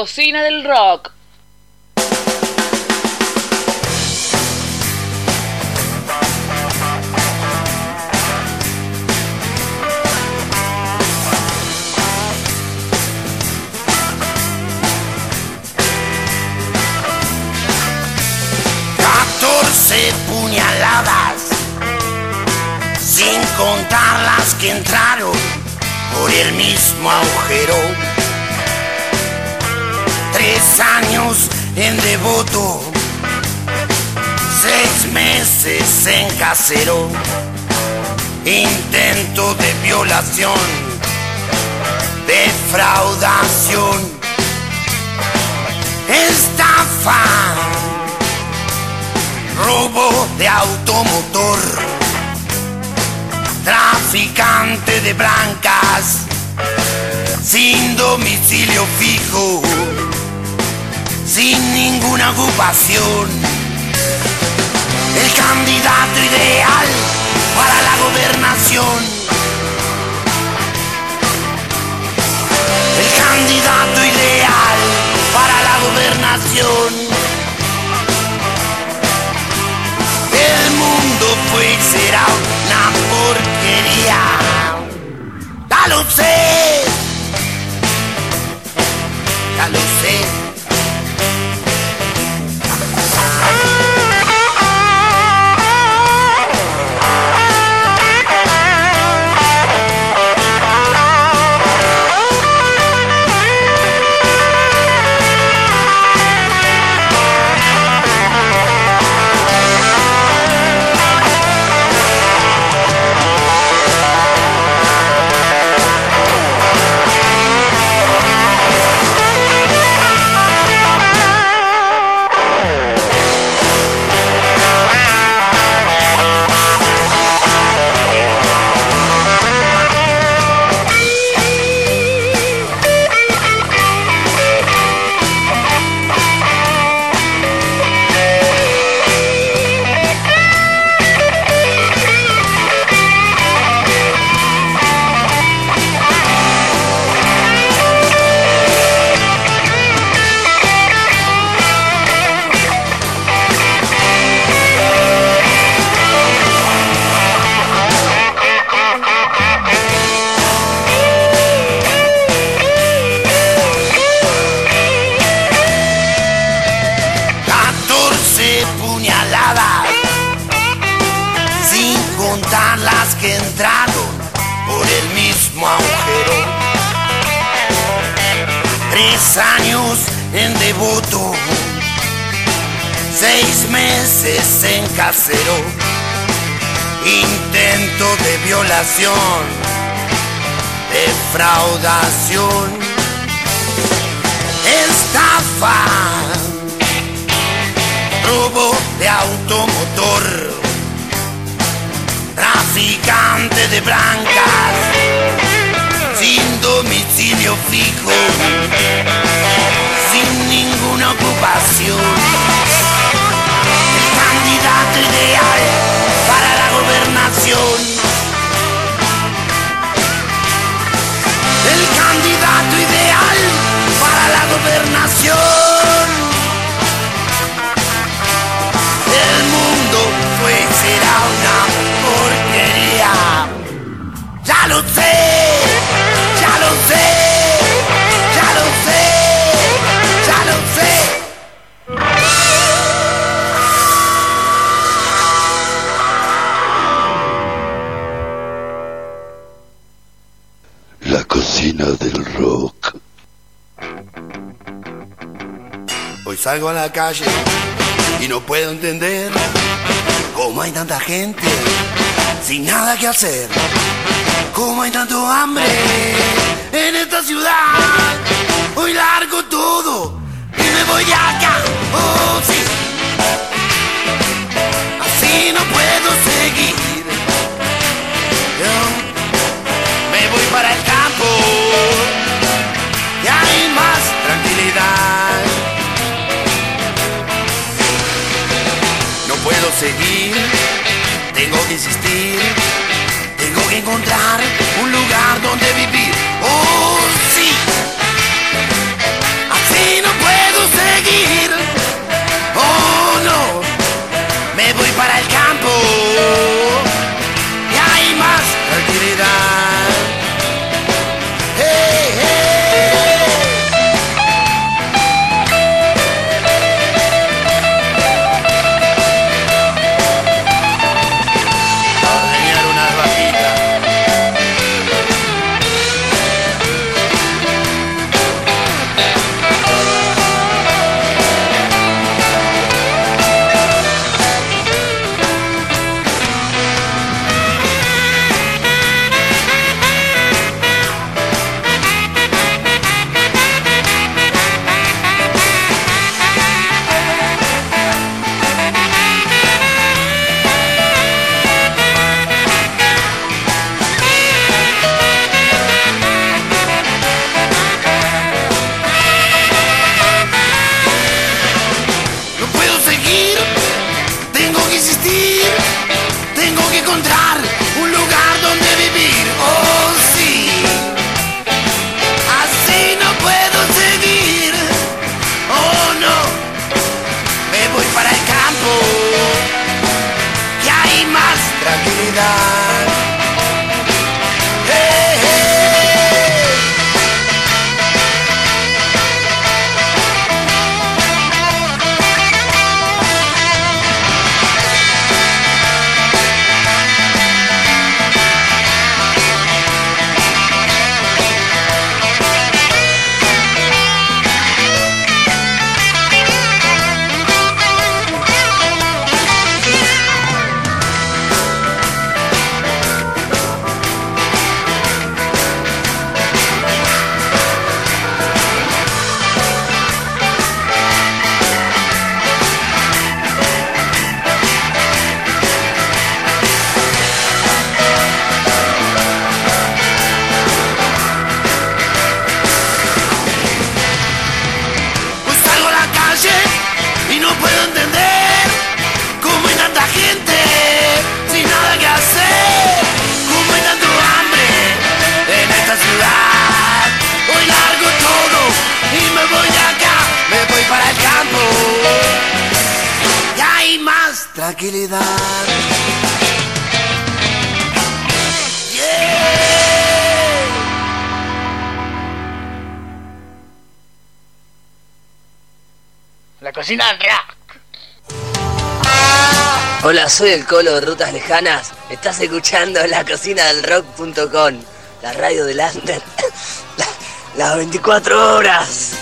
Cocina a la calle y no puedo entender cómo hay tanta gente sin nada que hacer. Cómo hay tanto hambre en esta ciudad. Hoy largo todo y me voy acá. Oh, seguir, tengo que insistir, tengo que encontrar un lugar donde vivir. Oh, sí. Así no puedo seguir. Oh, no. Me voy para el campo soy el Colo de Rutas Lejanas. Estás escuchando la cocina del rock.com, la radio del Under. La- las 24 horas.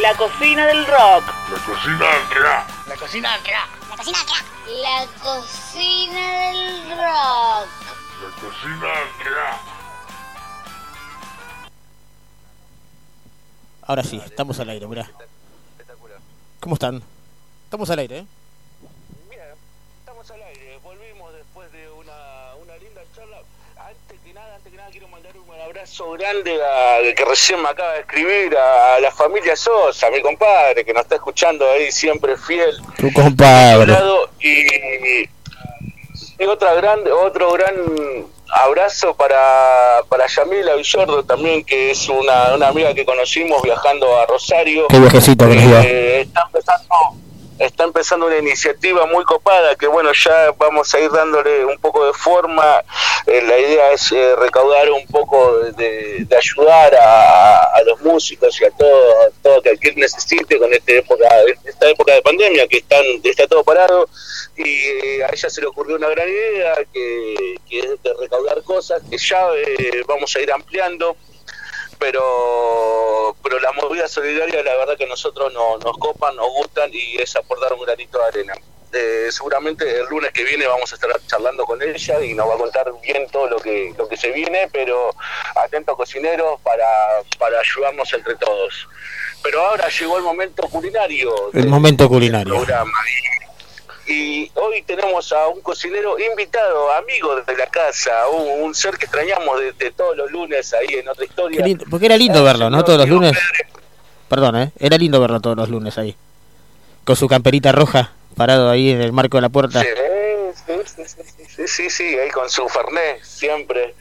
La cocina del rock. La cocina del rock. La cocina del rock. La cocina del rock. La cocina del rock. La cocina del rock. Ahora sí, estamos al aire, mirá. ¿Cómo están? Estamos al aire, ¿eh? Estamos al aire, volvimos después de una, una linda charla. Antes que nada, antes que nada quiero mandar un abrazo grande que recién me acaba de escribir a la familia Sosa, mi compadre, que nos está escuchando ahí siempre fiel. Tu compadre. y, y otra grande, otro gran abrazo para, para Yamila Villordo también, que es una, una amiga que conocimos viajando a Rosario. Qué viajecito. Eh, está empezando, está empezando una iniciativa muy copada que bueno ya vamos a ir dándole un poco de forma. Eh, la idea es eh, recaudar un poco de, de ayudar a, a los músicos y a todo todo que quien necesite con esta época esta época de pandemia que están está todo parado. Y eh, a ella se le ocurrió una gran idea que, que es de recaudar cosas que ya eh, vamos a ir ampliando pero pero la movida solidaria la verdad que a nosotros no, nos copan, nos gustan y es aportar un granito de arena. Eh, seguramente el lunes que viene vamos a estar charlando con ella y nos va a contar bien todo lo que lo que se viene, pero atentos cocineros para, para ayudarnos entre todos. Pero ahora llegó el momento culinario El momento culinario. programa. Y hoy tenemos a un cocinero invitado, amigo de la casa, un, un ser que extrañamos de, de todos los lunes ahí en otra historia. Qué lindo, porque era lindo verlo, ¿no? Todos los lunes. Perdón, ¿eh? Era lindo verlo todos los lunes ahí. Con su camperita roja, parado ahí en el marco de la puerta. Sí, sí, sí, sí, sí, sí, sí, ahí con su Fernet, siempre.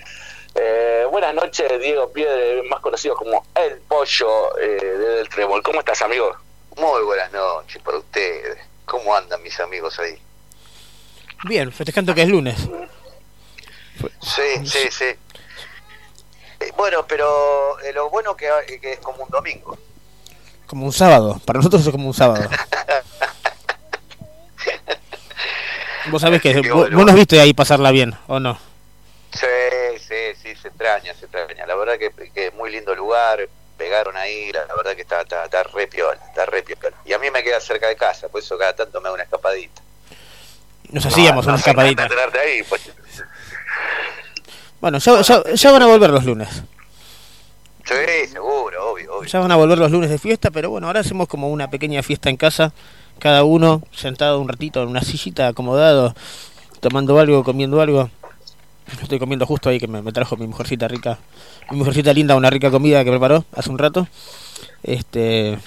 Eh, buenas noches, Diego Piedre, más conocido como El Pollo eh, de Del Trébol. ¿Cómo estás, amigo? Muy buenas noches para ustedes. ¿Cómo andan mis amigos ahí? Bien, festejando que es lunes. Sí, sí, sí. Eh, Bueno, pero eh, lo bueno que, que es como un domingo. Como un sábado. Para nosotros es como un sábado. Vos sabés que vos, bueno. vos nos viste ahí pasarla bien, ¿o no? Sí, sí, sí, se extraña, se extraña. La verdad que, que es muy lindo lugar, pegaron ahí, la, la verdad que está, está, está re piola, está re piola. Y a mí me queda cerca de casa, por eso cada tanto me hago una escapadita. Nos hacíamos una escapadita. ahí, pues. Bueno, ya, ya, ya van a volver los lunes. Sí, seguro, obvio, obvio. Ya van a volver los lunes de fiesta, pero bueno, ahora hacemos como una pequeña fiesta en casa. Cada uno sentado un ratito en una sillita, acomodado, tomando algo, comiendo algo. Estoy comiendo justo ahí que me, me trajo mi mujercita rica. Mi mujercita linda, una rica comida que preparó hace un rato. Este.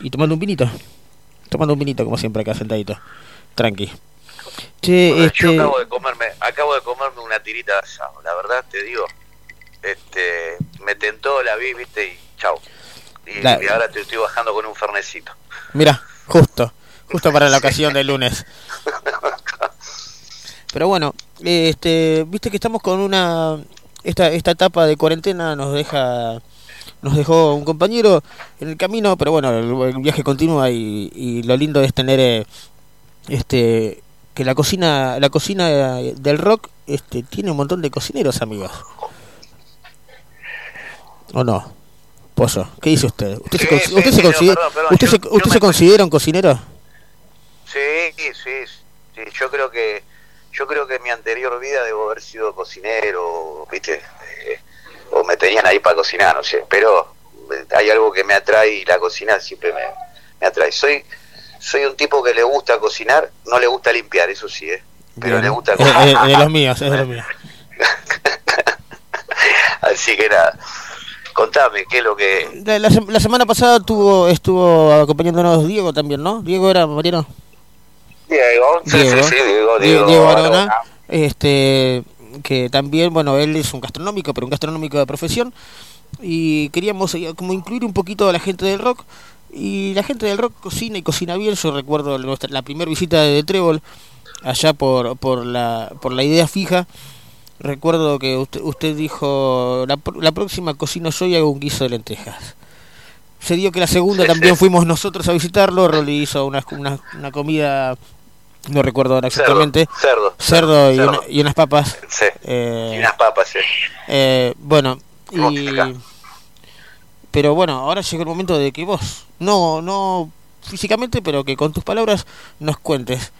Y tomando un vinito. Tomando un vinito, como siempre, acá sentadito. Tranqui. Che, Bueno, este. Yo acabo de comerme, acabo de comerme una tirita de asado, la verdad te digo, este, me tentó, la vi, viste, y chau. Y, La- y ahora te estoy bajando con un fernecito. Mira, justo, justo para la ocasión del lunes. Pero bueno, este, viste que estamos con una esta esta etapa de cuarentena nos deja nos dejó un compañero en el camino, pero bueno, el, el viaje continúa y, y lo lindo es tener eh, este que la cocina la cocina del rock este tiene un montón de cocineros, amigos. ¿O no? Pollo, ¿qué dice usted? ¿Usted se, Sí, con- sí, usted se no, considera perdón, perdón, usted yo- se, usted me- se considera un cocinero? Sí, sí, sí, yo creo que, yo creo que en mi anterior vida debo haber sido cocinero, viste, Eh, o me tenían ahí para cocinar, no sé, pero eh, hay algo que me atrae y la cocina siempre me, me atrae. Soy, soy un tipo que le gusta cocinar, no le gusta limpiar, eso sí, ¿eh? pero Bien. le gusta Es- cocinar. es- es de los míos, es de los míos. Así que nada, contame, ¿qué es lo que...? La, la semana pasada tuvo, estuvo acompañándonos Diego también, ¿no? Diego era Mariano. Diego, sí, Diego, sí, sí, Diego, Die- Diego, Diego Arona. Este, que también, bueno, él es un gastronómico, pero un gastronómico de profesión, y queríamos eh, como incluir un poquito a la gente del rock, y la gente del rock cocina y cocina bien, yo recuerdo nuestra, la primera visita de Trébol, allá por, por, la, por la idea fija, recuerdo que usted, usted dijo, la, la próxima cocino yo y hago un guiso de lentejas. Se dio que la segunda también fuimos nosotros a visitarlo, Rolly hizo una, una, una comida, no recuerdo ahora Cerdo, exactamente, cerdo, cerdo y, cerdo. una- y unas papas. Sí, Eh, y unas papas, sí. eh, bueno, y, pero bueno, ahora llegó el momento de que vos, no, no físicamente, pero que con tus palabras nos cuentes.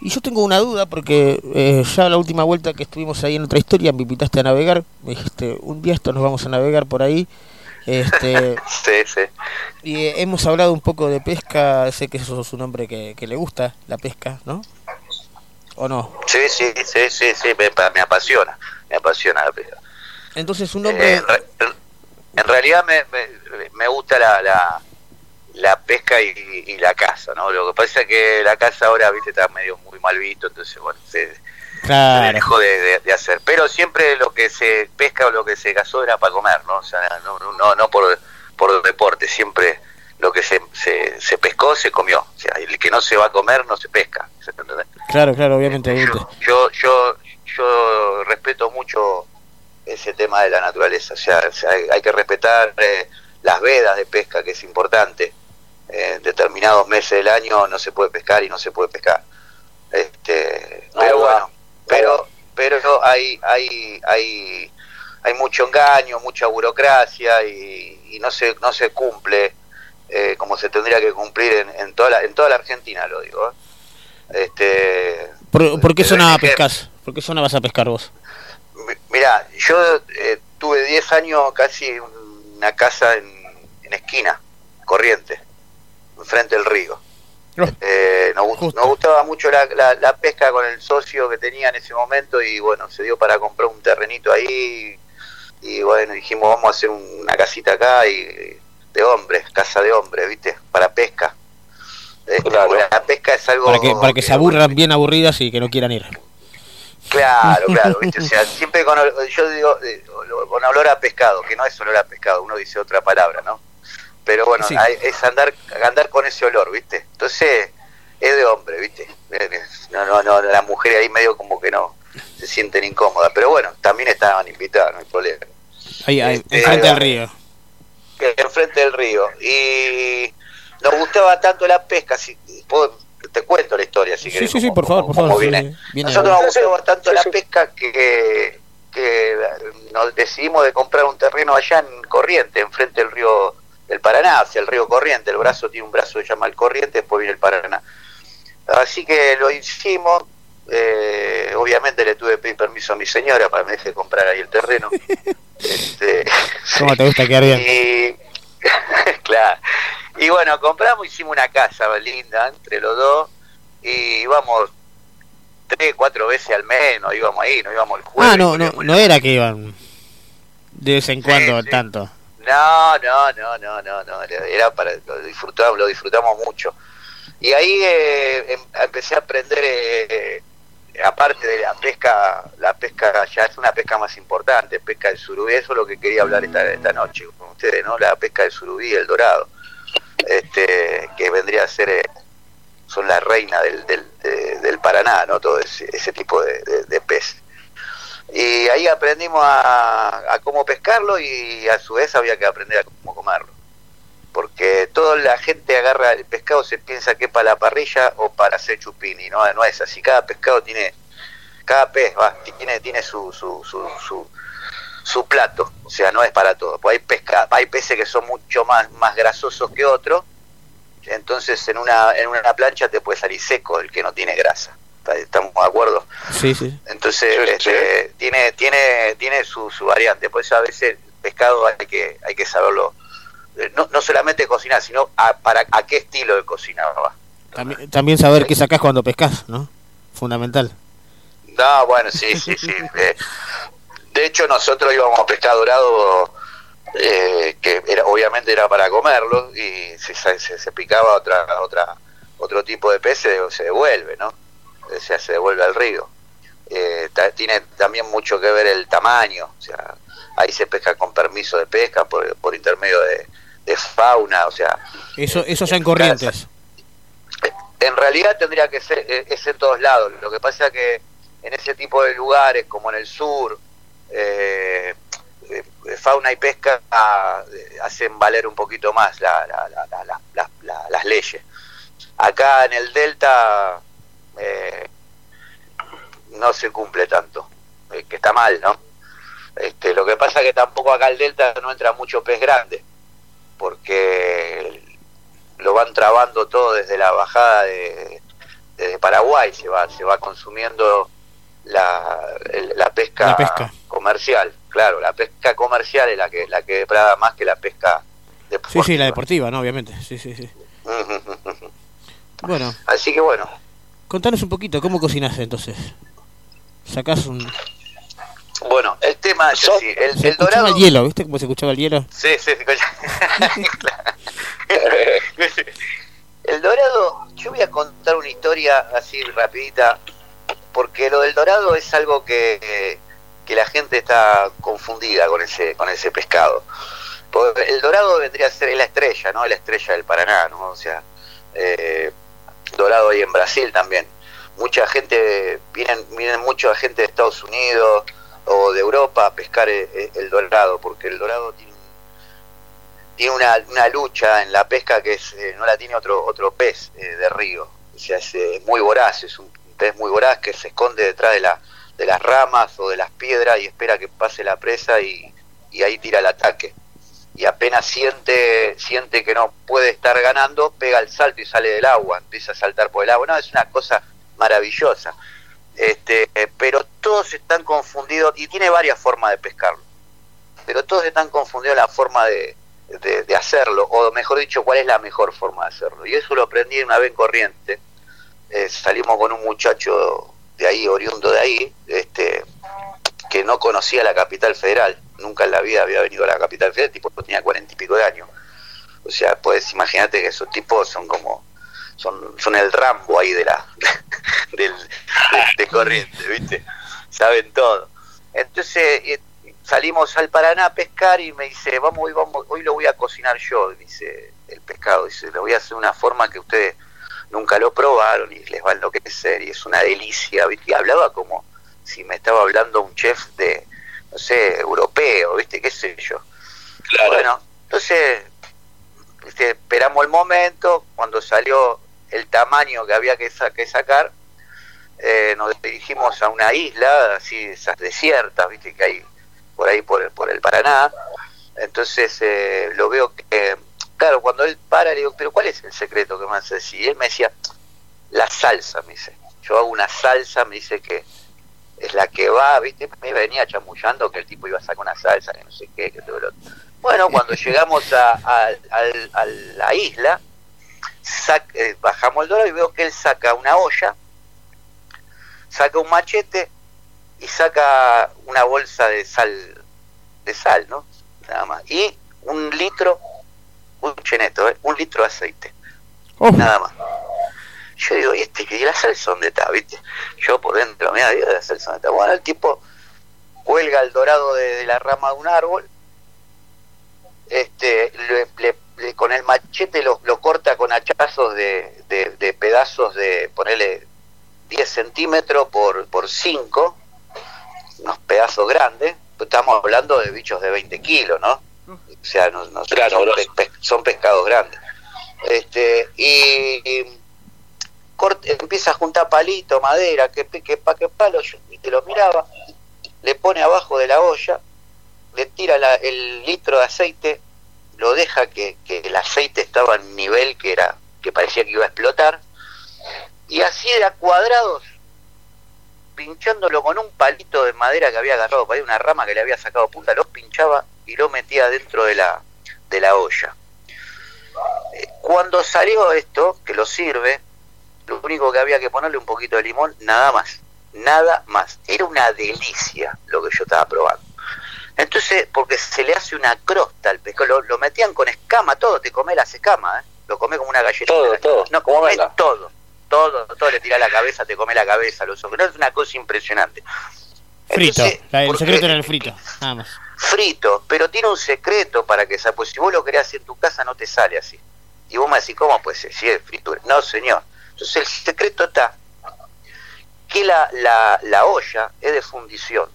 Y yo tengo una duda porque eh, ya la última vuelta que estuvimos ahí en otra historia me invitaste a navegar, me dijiste, un día esto nos vamos a navegar por ahí. Este, Sí, sí. y eh, hemos hablado un poco de pesca, sé que sos un hombre que, que le gusta la pesca, ¿no? ¿O no? Sí, sí, sí, sí, sí, me, me apasiona, me apasiona la pesca. Entonces un Eh, hombre... en, re- en- realidad me, me, me gusta la, la, la pesca y, y la caza, ¿no? Lo que pasa es que la caza ahora, viste, está medio muy mal visto, entonces, bueno, se Claro. dejó de, de- de hacer. Pero siempre lo que se pesca o lo que se cazó era para comer, ¿no? O sea, no, no, no, no por, por deporte, siempre lo que se, se, se pescó, se comió. O sea, el que no se va a comer, no se pesca. Claro, claro, obviamente. obviamente. Yo, yo, yo respeto mucho ese tema de la naturaleza. O sea, o sea, hay, hay que respetar eh, las vedas de pesca, que es importante. En determinados meses del año no se puede pescar y no se puede pescar. Este, pero bueno, pero, pero hay, hay, hay, hay mucho engaño, mucha burocracia y, y no se, no se cumple eh, como se tendría que cumplir en, en toda la, en toda la Argentina, lo digo. ¿eh? Este, ¿Por, por qué zona pescas? ¿Por qué zona vas a pescar vos? Mira, yo eh, tuve 10 años casi en una casa en, en esquina, corriente, enfrente del río. Eh, nos, nos gustaba mucho la, la- la pesca con el socio que tenía en ese momento y bueno, se dio para comprar un terrenito ahí y bueno, dijimos vamos a hacer un- una casita acá y de hombres, casa de hombres, ¿viste? Para pesca. Este, porque La pesca es algo Para que, para que se aburran bien aburridas y que no quieran ir. Claro, claro, ¿viste? o sea, siempre con, yo digo, eh, con olor a pescado, que no es olor a pescado, uno dice otra palabra, ¿no? Pero bueno, Sí. hay- es andar andar con ese olor, ¿viste? Entonces, es de hombre, ¿viste? No, no, no, las mujeres ahí medio como que no se sienten incómodas, pero bueno, también estaban invitadas, no hay problema. Ahí, ahí, Este, enfrente del río. que enfrente del río. Y nos gustaba tanto la pesca, si puedo- te cuento la historia, si Sí, querés, sí, sí, por favor, por favor. viene. Nosotros nos gustaba tanto la pesca que, que nos decidimos de comprar un terreno allá en Corriente, enfrente del río del Paraná, hacia el río Corriente. El brazo tiene un brazo que se llama el Corriente, después viene el Paraná. Así que lo hicimos. eh, obviamente le tuve que pedir permiso a mi señora para que me deje comprar ahí el terreno. Este, ¿Cómo te gusta quedar bien? y claro. Y bueno, compramos, hicimos una casa linda entre los dos y íbamos tres, cuatro veces al mes, nos íbamos ahí, nos íbamos el jueves. Ah, no, no, no era que iban de vez en cuando tanto. No, no, no, no, no, no, era para lo disfrutamos, lo disfrutamos mucho. Y ahí eh, em- empecé a aprender eh, eh, aparte de la pesca, la pesca ya es una pesca más importante, pesca del surubí, eso es lo que quería hablar esta, esta noche con ustedes, ¿no? La pesca del surubí el dorado, este, que vendría a ser, eh, son la reina del, del, de- del Paraná, ¿no? Todo ese, ese tipo de, de, de pez. Y ahí aprendimos a, a cómo pescarlo y a su vez había que aprender a cómo comerlo. Porque toda la gente agarra el pescado, se piensa que es para la parrilla o para hacer chupini, no, no es así. Cada pescado tiene, cada pez va, tiene, tiene su, su, su, su, su plato, o sea, no es para todo. Pues hay, pesca, hay peces que son mucho más, más grasosos que otros, entonces en una, en una plancha te puede salir seco el que no tiene grasa. ¿Estamos de acuerdo? Sí, sí. Entonces este, tiene tiene tiene su, su variante, por eso a veces el pescado hay que hay que saberlo eh, no, no solamente cocinar, sino a, para a qué estilo de cocina va. También, también saber qué sacás cuando pescas, ¿no? Fundamental. No, bueno, sí, sí, sí. eh, de hecho nosotros íbamos a pescar dorado eh, que era obviamente era para comerlo y si se, se, se picaba otra otra otro tipo de pez se, se devuelve, ¿no? O sea, se devuelve al río. Eh, tiene también mucho que ver el tamaño, o sea, ahí se pesca con permiso de pesca por, por intermedio de, de fauna, o sea, Eso, eso ya en corrientes. en realidad tendría que ser eh, es en todos lados. Lo que pasa que en ese tipo de lugares, como en el sur, eh, eh, fauna y pesca eh, hacen valer un poquito más la- la- la- la- la- la- la- las leyes. Acá en el delta eh, no se cumple tanto, eh, que está mal, ¿no? Este, lo que pasa que tampoco acá el delta no entra mucho pez grande, porque lo van trabando todo desde la bajada de, desde Paraguay, se va, se va consumiendo la, la pesca, La pesca. comercial, claro, la pesca comercial es la que la que deprada más que la pesca Sí, sí, la deportiva, ¿no? Obviamente. Sí, sí, sí. Bueno, Así que bueno, contanos un poquito, ¿cómo cocinas entonces? Sacás un... bueno, el tema es así, el, Se el dorado el hielo, ¿viste cómo se escuchaba el hielo? Sí, sí, sí. Claro. El dorado, yo voy a contar una historia así rapidita, porque lo del dorado es algo que, que la gente está confundida con ese, con ese pescado. Porque el dorado vendría a ser es la estrella, ¿no? La estrella del Paraná, ¿no? O sea, eh, dorado ahí en Brasil también. Mucha gente, vienen, vienen mucha gente de Estados Unidos o de Europa a pescar el, el dorado, porque el dorado tiene, tiene una, una lucha en la pesca que es, eh, no la tiene otro, otro pez eh, de río. O sea, es eh, muy voraz, es un pez muy voraz que se esconde detrás de, la, de las ramas o de las piedras y espera que pase la presa y, y ahí tira el ataque y apenas siente siente que no puede estar ganando, pega el salto y sale del agua, empieza a saltar por el agua. No, es una cosa maravillosa. Este, eh, pero todos están confundidos y tiene varias formas de pescarlo. Pero todos están confundidos en la forma de, de, hacerlo, o mejor dicho, cuál es la mejor forma de hacerlo. Y eso lo aprendí una vez en corriente. Eh, salimos con un muchacho de ahí, oriundo de ahí, este, que no conocía la capital federal, nunca en la vida había venido a la capital federal, tipo tenía cuarenta y pico de años. O sea, pues imagínate que esos tipos son como, son, son el Rambo ahí de la, del, de, de corriente, ¿viste? Saben todo. Entonces eh, salimos al Paraná a pescar y me dice, vamos, hoy, vamos, hoy lo voy a cocinar yo, dice el pescado, dice, lo voy a hacer de una forma que ustedes nunca lo probaron y les va a enloquecer y es una delicia, ¿viste? Y hablaba como si me estaba hablando un chef de, no sé, europeo, ¿viste? ¿Qué sé yo? Bueno, entonces ¿viste? esperamos el momento, cuando salió el tamaño que había que, sa- que sacar, eh, nos dirigimos a una isla, así, esas desiertas, ¿viste? Que hay por ahí, por el, por el Paraná. Entonces eh, lo veo que, claro, cuando él para, le digo, pero ¿cuál es el secreto que me hace? Y él me decía, la salsa, me dice. Yo hago una salsa, me dice que es la que va, ¿viste? Me venía chamullando que el tipo iba a sacar una salsa, que no sé qué, que todo lo otro. Bueno, cuando llegamos a, a- al- a la isla, sac- eh, bajamos el dólar y veo que él saca una olla, saca un machete y saca una bolsa de sal, de sal, ¿no? Nada más. Y un litro, un cheneto, ¿eh? un litro de aceite. Nada más. Yo digo, ¿y este y la salsa dónde está? ¿Viste? Yo por dentro, mira, digo, la salsa dónde está. Bueno, el tipo cuelga el dorado de, de la rama de un árbol, este, le- le- le- con el machete lo, lo corta con hachazos de, de- de pedazos de, ponerle 10 centímetros por, por 5, unos pedazos grandes, pues estamos hablando de bichos de 20 kilos, ¿no? O sea, no, no- son, son pescados grandes. Este, y, y empieza a juntar palito, madera, que, que pa, que palo, yo y te lo miraba, le pone abajo de la olla, le tira el litro de aceite, lo deja que, el aceite estaba en nivel que era, que parecía que iba a explotar, y así de cuadrados, pinchándolo con un palito de madera que había agarrado para una rama que le había sacado punta, lo pinchaba y lo metía dentro de la, de la olla. Eh, Cuando salió esto, que lo sirve, lo único que había que ponerle un poquito de limón, nada más, nada más. Era una delicia lo que yo estaba probando. Entonces, porque se le hace una crosta al pescado, lo, lo metían con escama, todo, te come las escamas, ¿eh? lo come como una galletita. Todo, todo, No, todo, todo, todo, le tira la cabeza, te come la cabeza, los ojos, no, es una cosa impresionante. Frito. La- el porque- secreto era el frito. Nada más. frito, pero tiene un secreto para que sea, pues si vos lo querés hacer en tu casa no te sale así. Y vos me decís, ¿cómo puede ser? Si es fritura. No, señor. Entonces el secreto está que la, la, la olla es de fundición.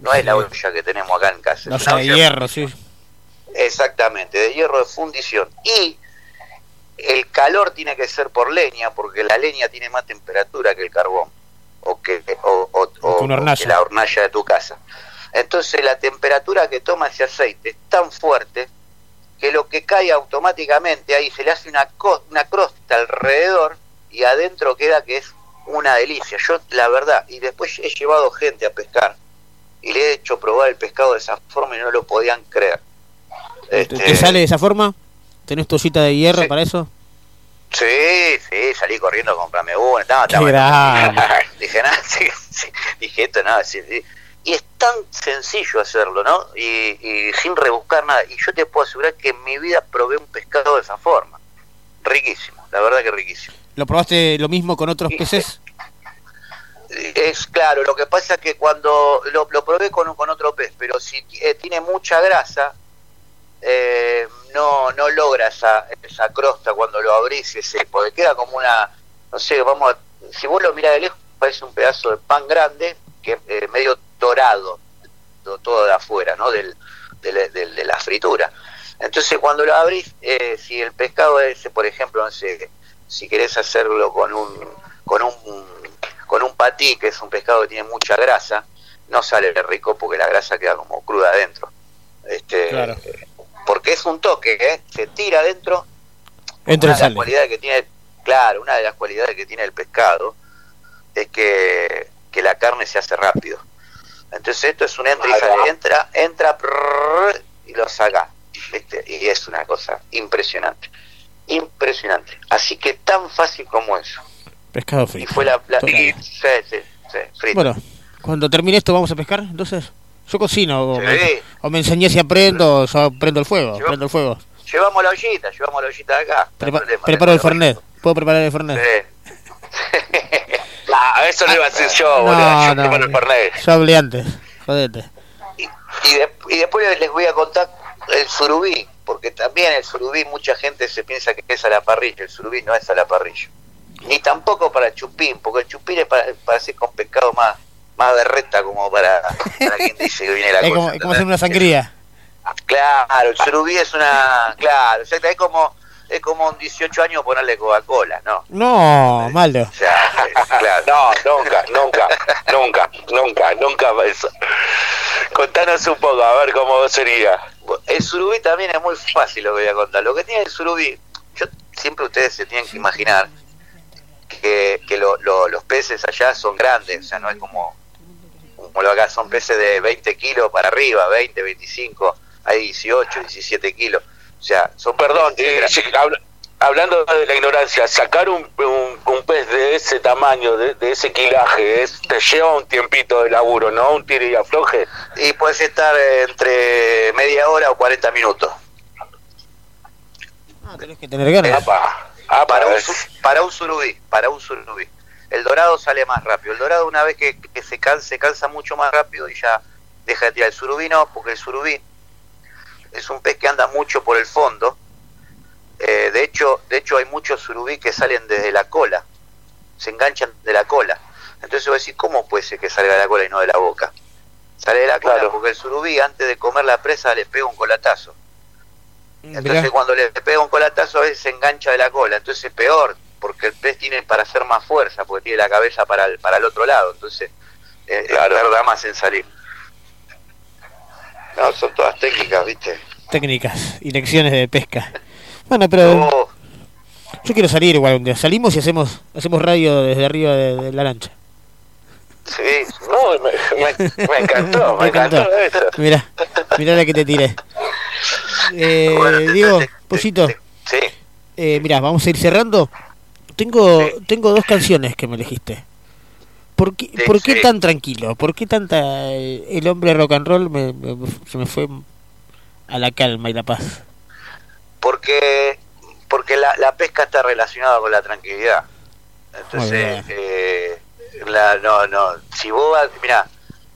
No es la olla que tenemos acá en casa. No es de hierro, sí. Exactamente, de hierro de fundición. Y el calor tiene que ser por leña, porque la leña tiene más temperatura que el carbón, o que, o, o- o- que la hornalla de tu casa. Entonces la temperatura que toma ese aceite es tan fuerte que lo que cae automáticamente ahí se le hace una, una crosta alrededor y adentro queda que es una delicia. Yo, la verdad, y después he llevado gente a pescar y le he hecho probar el pescado de esa forma y no lo podían creer. ¿Te, Este, te sale de esa forma? ¿Tenés toallita de hierro para eso? Sí, sí, salí corriendo a comprarme una. Estaba, Qué estaba- grande. dije, nada, sí, sí. dije esto, nada, sí, sí. Y es tan sencillo hacerlo, ¿no? Y, y sin rebuscar nada. Y yo te puedo asegurar que en mi vida probé un pescado de esa forma. Riquísimo, la verdad que riquísimo. ¿Lo probaste lo mismo con otros peces? Es claro, lo que pasa es que cuando lo, lo probé con, con otro pez, pero si eh, tiene mucha grasa, eh, no, no logra esa, esa crosta cuando lo abrís, ese, porque queda como una, no sé, vamos a, si vos lo mirás de lejos, parece un pedazo de pan grande, que es eh, medio dorado, to- todo de afuera, ¿no? Del, de la fritura. Entonces cuando lo abrís, eh, si el pescado ese, por ejemplo, no sé, si querés hacerlo con un, con un, con un patí, que es un pescado que tiene mucha grasa, no sale rico porque la grasa queda como cruda adentro. Este, Claro. Porque es un toque, ¿eh? se tira adentro. Entra una de las cualidades que tiene, claro, una de las cualidades que tiene el pescado es que, que la carne se hace rápido. Entonces esto es un entra y sale, entra, entra y lo saca. ¿viste? Y es una cosa impresionante. Impresionante. Así que tan fácil como eso. Pescado Y frito. fue la, la- y- sí, sí, sí, frito. Bueno, cuando termine esto vamos a pescar, entonces. Yo cocino, o, Sí. me, o me enseñé si aprendo, o yo prendo el fuego, prendo el fuego. Llevamos la ollita, llevamos la ollita de acá. no Prepa- problema, preparo el Fernet. ¿Puedo preparar el Fernet? Sí. Ah, eso lo iba a decir yo, boludo. No, yo no, el Fernet. yo hablé antes, jodete. Y, de- y después les voy a contar el surubí, porque también el surubí mucha gente se piensa que es a la parrilla, el surubí no es a la parrilla. Ni tampoco para el chupín, porque el chupín es para, para hacer con pescado más, más berreta como para, para quien dice que viene la Es cosa. como, es como hacer una sangría. Claro, el surubí es una... Claro, exacto, es como, es como un 18 años ponerle Coca-Cola, ¿no? No, malo. O sea, es- claro. No, nunca, nunca, nunca, nunca, nunca eso. Contanos un poco, a ver cómo sería. El surubí también es muy fácil lo que voy a contar. Lo que tiene el surubí, yo siempre ustedes se tienen que imaginar que, que lo- lo- los peces allá son grandes, o sea, no es como, como lo acá, son peces de 20 kilos para arriba, 20, 25, hay 18, 17 kilos. O sea, son Perdón, eh, hablando de la ignorancia, sacar un, un, un pez de ese tamaño, de, de ese quilaje, es, te lleva un tiempito de laburo, ¿no? Un tire y afloje. Y puedes estar eh, entre media hora o 40 minutos. Ah, tenés que tener ganas. Apa, apa, para un, para un surubí, para un surubí. El dorado sale más rápido. El dorado una vez que, que se cansa, se cansa mucho más rápido y ya deja de tirar. El surubí no, porque el surubí es un pez que anda mucho por el fondo. Eh, de hecho, de hecho hay muchos surubí que salen desde la cola, se enganchan de la cola. Entonces voy a decir, ¿cómo puede ser que salga de la cola y no de la boca? Sale de la cola Claro. porque el surubí antes de comer la presa le pega un colatazo. Entonces Mirá. cuando le pega un colatazo a veces se engancha de la cola, entonces es peor, porque el pez tiene para hacer más fuerza, porque tiene la cabeza para el, para el otro lado, entonces eh, Claro. tarda más en salir. No, son todas técnicas, ¿viste? Técnicas y lecciones de pesca. Bueno, pero No, yo quiero salir igual un día. Salimos y hacemos hacemos radio desde arriba de, de la lancha. sí, No, me, me- me encantó, me, encantó. esto. Mirá, mirá la que te tiré. Eh, Bueno, Diego, Pollito, sí. eh, mirá, vamos a ir cerrando. Tengo, tengo dos canciones que me elegiste. ¿Por qué, ¿por qué tan tranquilo? ¿Por qué tanta eh, el hombre rock and roll me, me- se me fue a la calma y la paz? porque porque la, la pesca está relacionada con la tranquilidad. Entonces, eh, la, no, no, si vos vas, mira,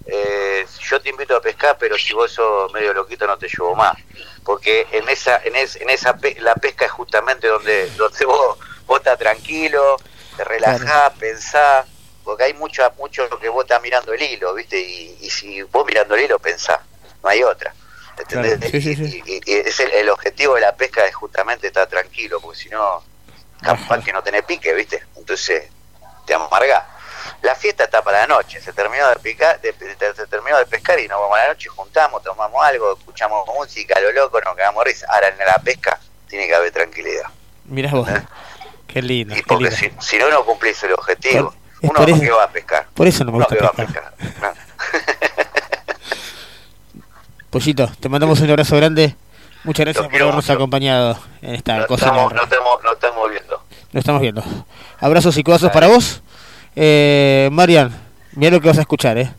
eh, yo te invito a pescar, pero si vos sos medio loquito no te llevo más, porque en esa, en, es- en esa pe- la pesca es justamente donde, donde vos, vos estás tranquilo, te relajás, pensás, porque hay mucho, mucho que vos estás mirando el hilo, ¿viste? Y, y si vos mirando el hilo pensás, no hay otra. ¿entendés? Claro, sí, sí, sí. Y, y- es el, el objetivo de la pesca es justamente estar tranquilo, porque si no, capaz que no tenés pique, ¿viste? Entonces te amargás. La fiesta está para la noche, se terminó de picar, de- de- se terminó de pescar y nos vamos a la noche, juntamos, tomamos algo, escuchamos música, lo loco, nos cagamos risa. Ahora en la pesca tiene que haber tranquilidad. Mirá vos. Qué lindo, Y qué porque lindo. si, si no, no cumplís el objetivo. Es Uno por eso- que va a pescar. Por eso no me Uno gusta que va a pescar. pescar. ¿no? Pollito, te mandamos un abrazo grande. Muchas gracias por habernos mucho. acompañado en esta No cosa. estamos, no, estamos, no estamos viendo. Lo estamos viendo. Abrazos y codazos para vos. Eh, Marian, mira lo que vas a escuchar, ¿eh?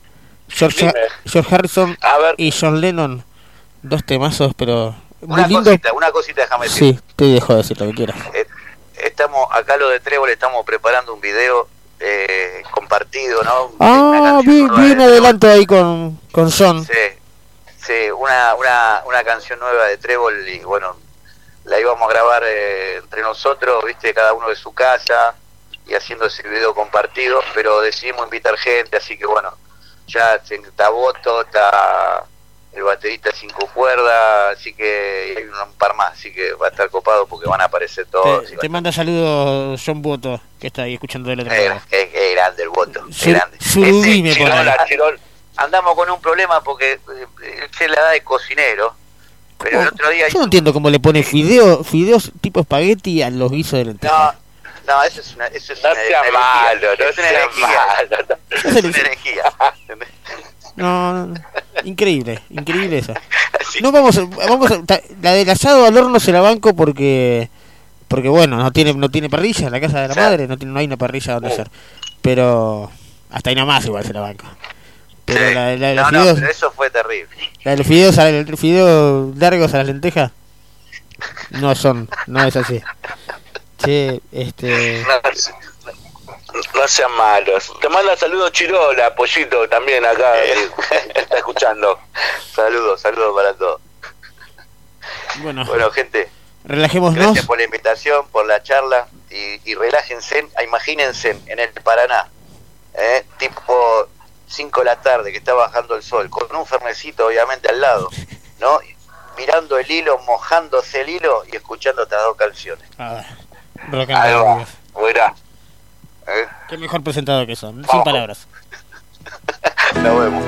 George, Dime. George Harrison A ver, y John Lennon. Dos temazos, pero muy Una lindo. cosita, una cosita, déjame decir. Sí, te dejo decir lo que quieras. Eh, estamos, acá lo de Trébol, estamos preparando un video eh, compartido, ¿no? Ah, un Trébol. adelanto ahí con, con John. Sí, Sí, una, una, una canción nueva de Trébol y bueno, la íbamos a grabar eh, entre nosotros, viste, cada uno de su casa y haciendo ese video compartido, pero decidimos invitar gente, así que bueno, ya está Boto, está el baterista cinco cuerdas, así que hay un par más, así que va a estar copado porque van a aparecer todos. Te, te manda saludos John Boto, que está ahí escuchando del otro Es, lado. es- es grande el voto, es grande. Chirola, Chirol, andamos con un problema porque eh, él se la da de cocinero, pero el otro día Yo no entiendo cómo le pone fideo, fideos tipo espagueti a los guisos de lentejas. No, no, eso es una, eso es No una, sea una malo, no es una sea malo. Es una herejía. No, no, no. increíble, increíble eso. No vamos, a- vamos a- la del asado al horno se la banco porque porque bueno, no tiene no tiene parrilla, la casa de la madre no tiene no hay una parrilla donde hacer. Pero hasta ahí nomás igual se la banco. Pero Sí. la, la de los no, no, fideos, pero eso fue terrible. la de los fideos, el fideo largos a las lentejas no son, no es así. Che, este No, sean malos. Te manda saludos Chirola, Pollito, también acá, Eh. que está escuchando. Saludos, saludos para todos. bueno, Bueno, gente, relajémonos. gracias por la invitación, por la charla y, y relájense, imagínense en el Paraná, eh, tipo 5 de la tarde que está bajando el sol, con un fernecito obviamente al lado, ¿no? Mirando el hilo, mojándose el hilo y escuchando estas dos canciones. Ah, rock and Ahí va. Buena. ¿Eh? Qué mejor presentado que son, sin Vamos. palabras. Nos vemos.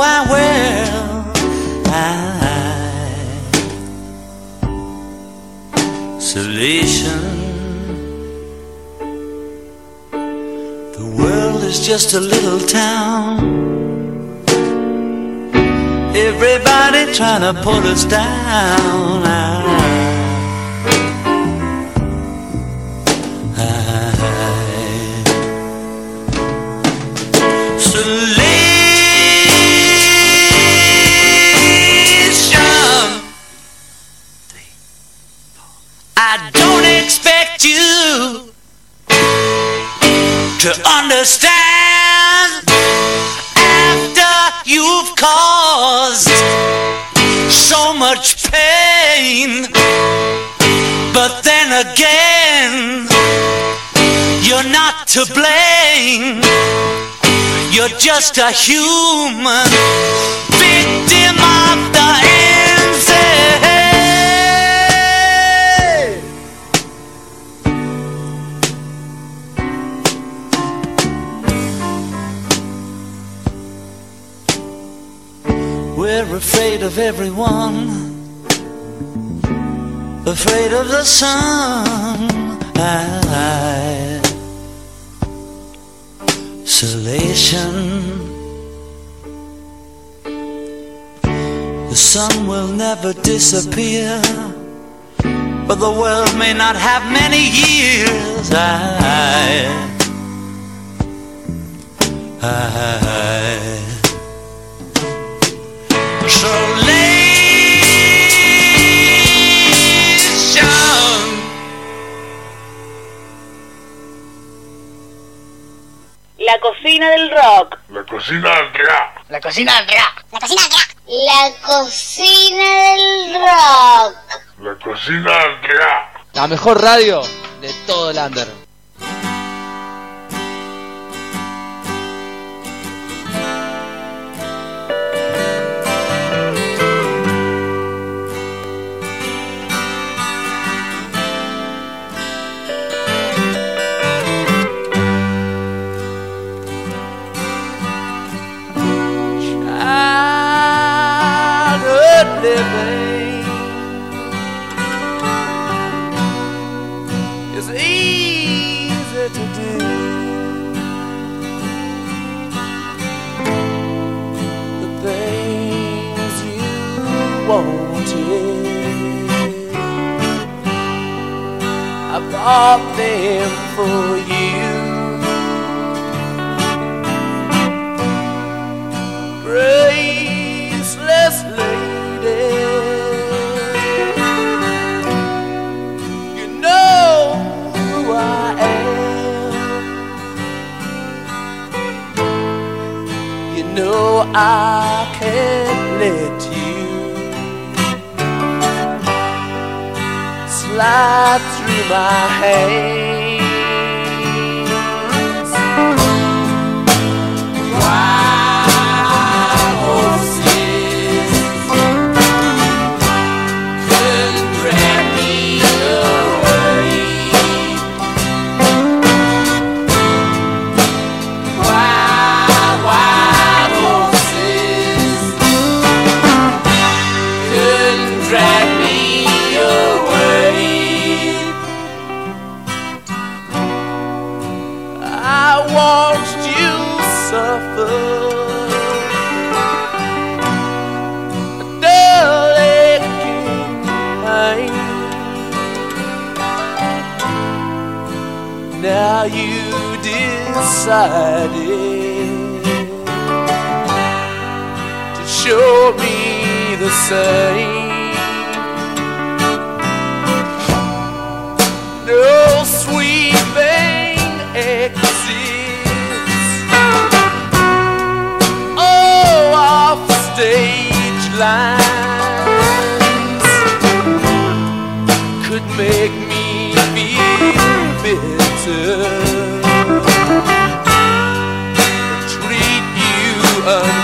wide world. Isolation. The world is just a little town. Everybody trying to pull us down. just a human. disappear. But the world may not have many years. I, I. So. La cocina del rock. La cocina del rock. La cocina del rock. La cocina del rock. La cocina. La mejor radio de todo el under. you decided to show me the same. No sweet thing exists. Oh, off stage lines could make me feel. bitter. Treat you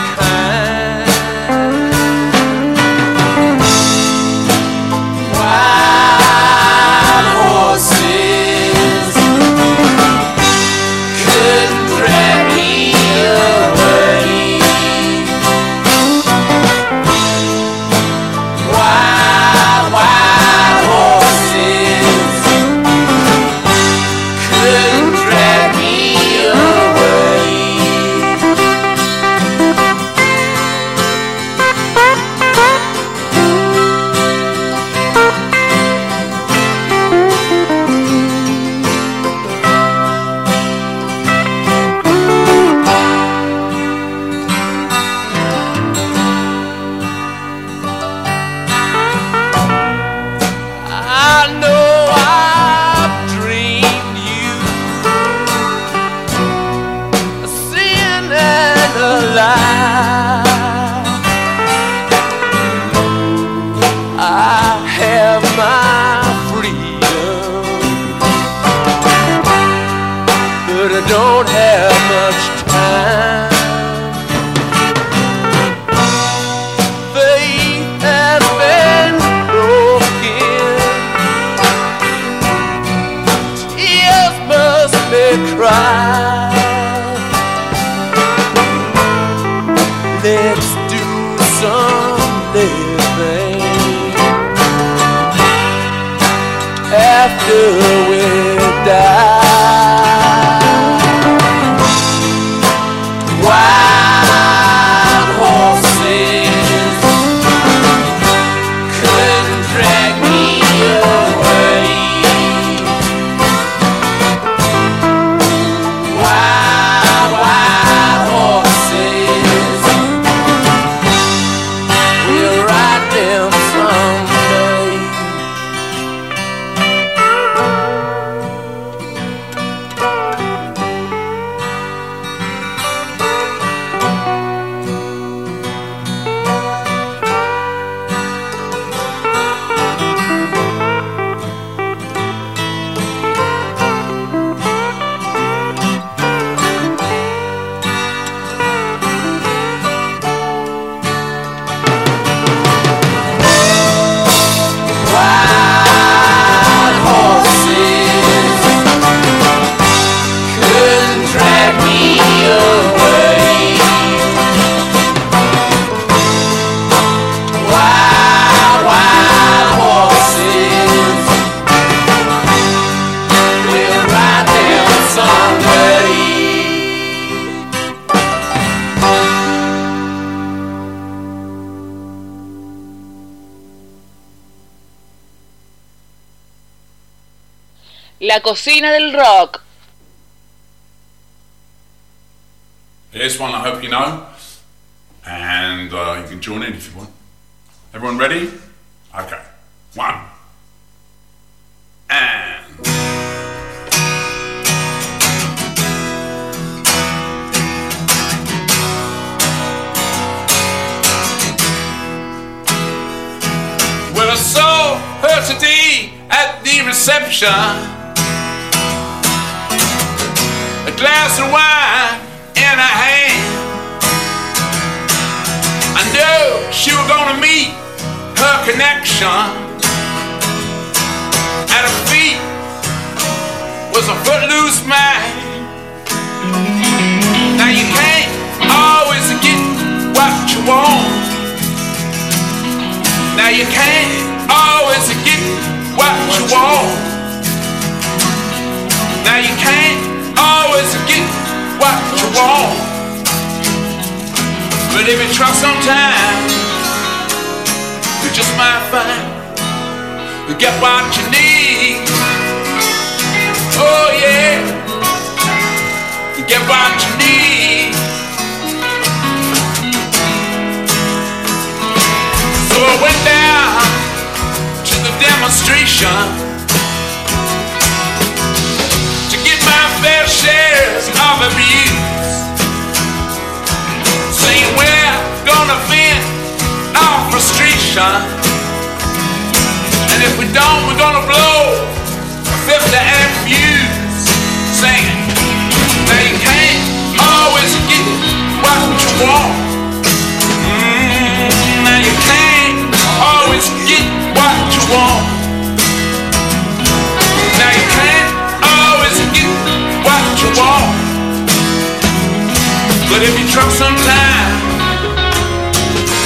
You sometime,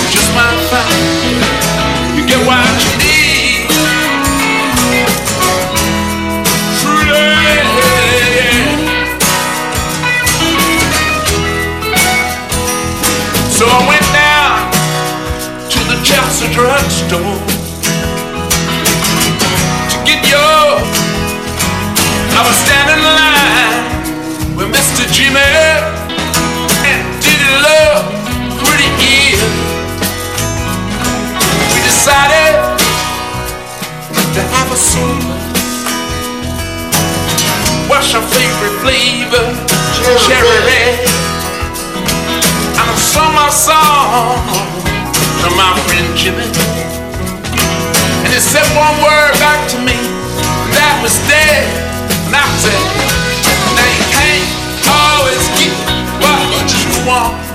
you just might find you get what you need. Truly. So I went down to the Chelsea drugstore to get yours. I was standing in line with Mr. Jimmy pretty. We decided to have a sip. What's your favorite flavor? Cherry red. And I sung my song to my friend Jimmy. And he said one word back to me, and that was dead. And I said, now you can't always get what you want.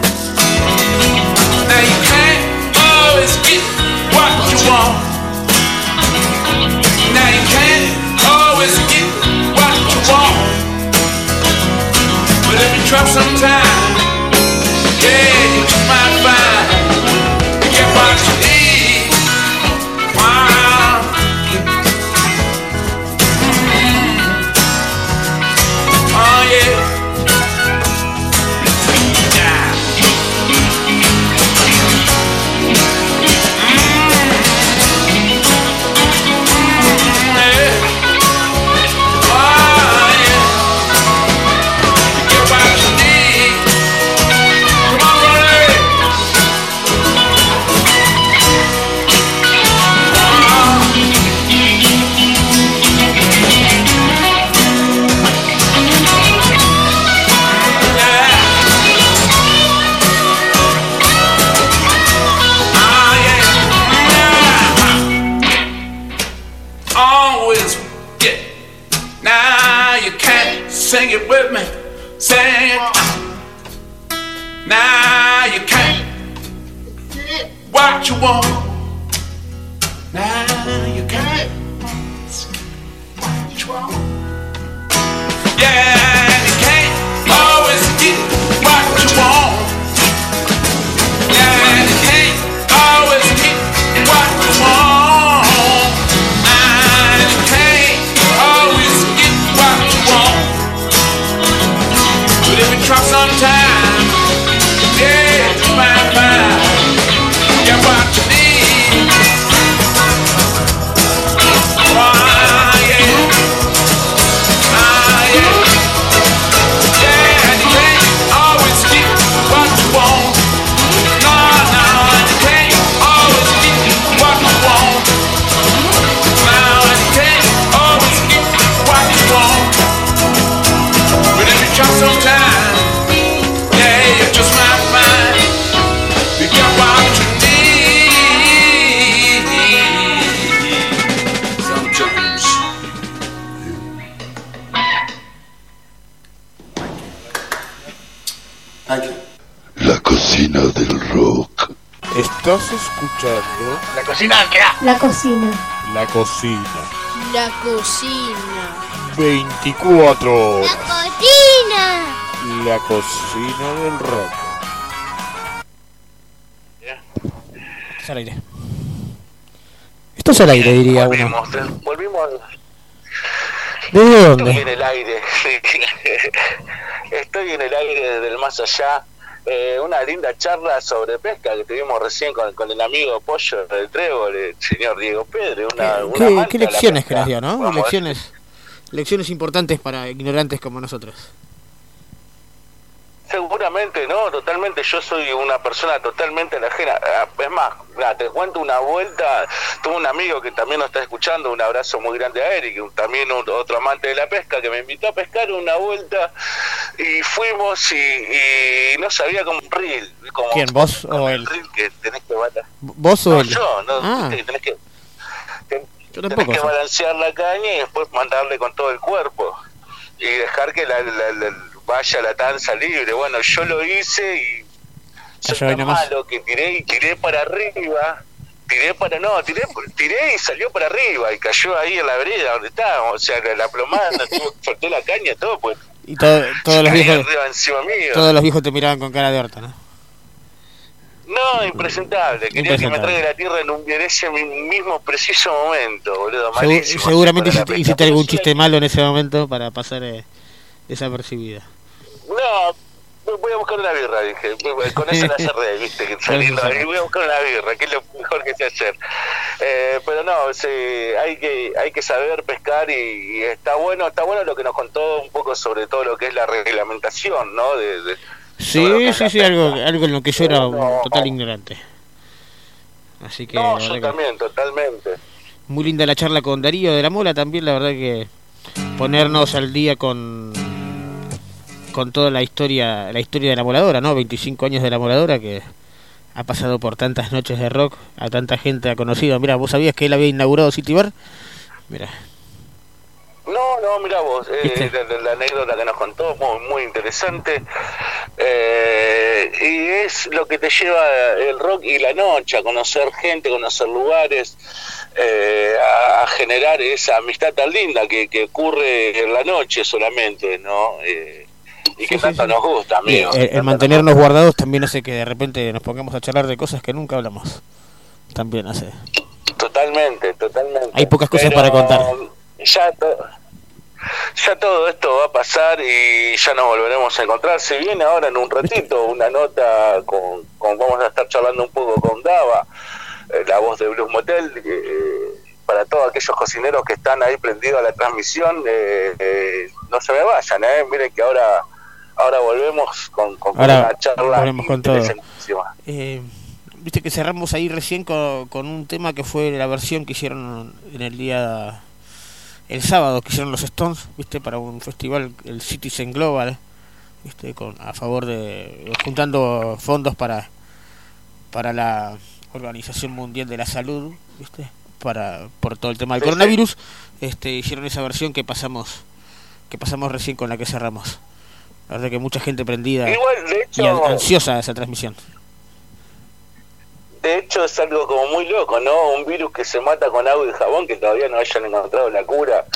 Now you can't always get what you want. Now you can't always get what you want. But you sometime, yeah, you might find cocina. La Cocina. La cocina. 24 horas. ¡Cocina! La Cocina del Rock. Estás al aire. Estás al aire, diría uno. Volvimos, eh, volvimos. ¿Desde Estoy dónde? en el aire, sí. Estoy en el aire desde el más allá. Eh, una linda charla sobre pesca que tuvimos recién con, con el amigo Pollo del Trébol, el señor Diego Pedro. Una, una ¿Qué, amante qué lecciones que nos dio, no? Vamos, Lecciones, lecciones importantes para ignorantes como nosotros. Seguramente no, totalmente. Yo soy una persona totalmente ajena. Ah, Es más, mira, te cuento una vuelta. Tuve un amigo que también nos está escuchando. Un abrazo muy grande a Eric, también un- otro amante de la pesca, que me invitó a pescar una vuelta. Y fuimos y, y no sabía cómo un reel. Como, ¿Quién, vos o él? reel que tenés que balancear. ¿Vos o No, él? yo, no, Ah. tenés que, ten- tenés que balancear la caña y después mandarle con todo el cuerpo y dejar que la, la- la- vaya la tanza libre. Bueno, yo lo hice y soy tan malo que tiré y tiré para arriba. Tiré para, no, tiré, tiré y salió para arriba y cayó ahí en la vereda donde estábamos. O sea, la, la plomada, solté la caña, todo, pues Y todo- todos los viejos todos los viejos te miraban con cara de horta, ¿no? No, impresentable. Quería que me traiga la tierra en, un, en ese mi- mismo preciso momento, boludo. Segu- Malísimo. seguramente hiciste, hiciste algún chiste malo en ese momento para pasar eh, desapercibida. No, voy a buscar una birra, dije. Con eso la cerré, viste, que saliendo ahí voy a buscar una birra, que es lo mejor que sé hacer. Eh, pero no, sí, hay que hay que saber pescar y, y está bueno está bueno lo que nos contó un poco sobre todo lo que es la reglamentación, ¿no? De, de- Sí, sí, sí, algo, algo en lo que yo era un total ignorante. Así que, no, yo también, totalmente. muy linda la charla con Darío de la Mola también, la verdad que ponernos al día con con toda la historia la historia de la moladora, ¿no? 25 años de la moladora que ha pasado por tantas noches de rock, a tanta gente ha conocido. Mira, ¿vos sabías que él había inaugurado City Bar? Mira, No, no, mira vos, eh, ¿Viste? la, la- la anécdota que nos contó, muy, muy interesante. Eh, y es lo que te lleva el rock y la noche, a conocer gente, conocer lugares, eh, a, a generar esa amistad tan linda que, que ocurre en la noche solamente, ¿no? Eh, y que tanto nos gusta, amigo. el, el mantenernos guardados también hace que de repente nos pongamos a charlar de cosas que nunca hablamos. También hace. Totalmente, totalmente. Hay pocas cosas Pero para contar. Ya, to- ya todo esto va a pasar y ya nos volveremos a encontrar. Se viene ahora en un ratito una nota con, con- vamos a estar charlando un poco con Dava, eh, la voz de Blues Motel, eh, para todos aquellos cocineros que están ahí prendidos a la transmisión, eh, eh, no se me vayan, eh. miren que ahora ahora volvemos con, con Ahora una charla volvemos con todo. Eh, Viste que cerramos ahí recién con, con un tema que fue la versión que hicieron en el día el sábado que hicieron los Stones, viste, para un festival el Citizen Global, viste, con a favor de juntando fondos para para la Organización Mundial de la Salud, viste, para por todo el tema del Sí, sí. coronavirus, este hicieron esa versión que pasamos que pasamos recién con la que cerramos. La verdad que mucha gente prendida Igual, de y hecho, ansiosa de esa transmisión. De hecho, es algo como muy loco, ¿no? Un virus que se mata con agua y jabón que todavía no hayan encontrado la cura.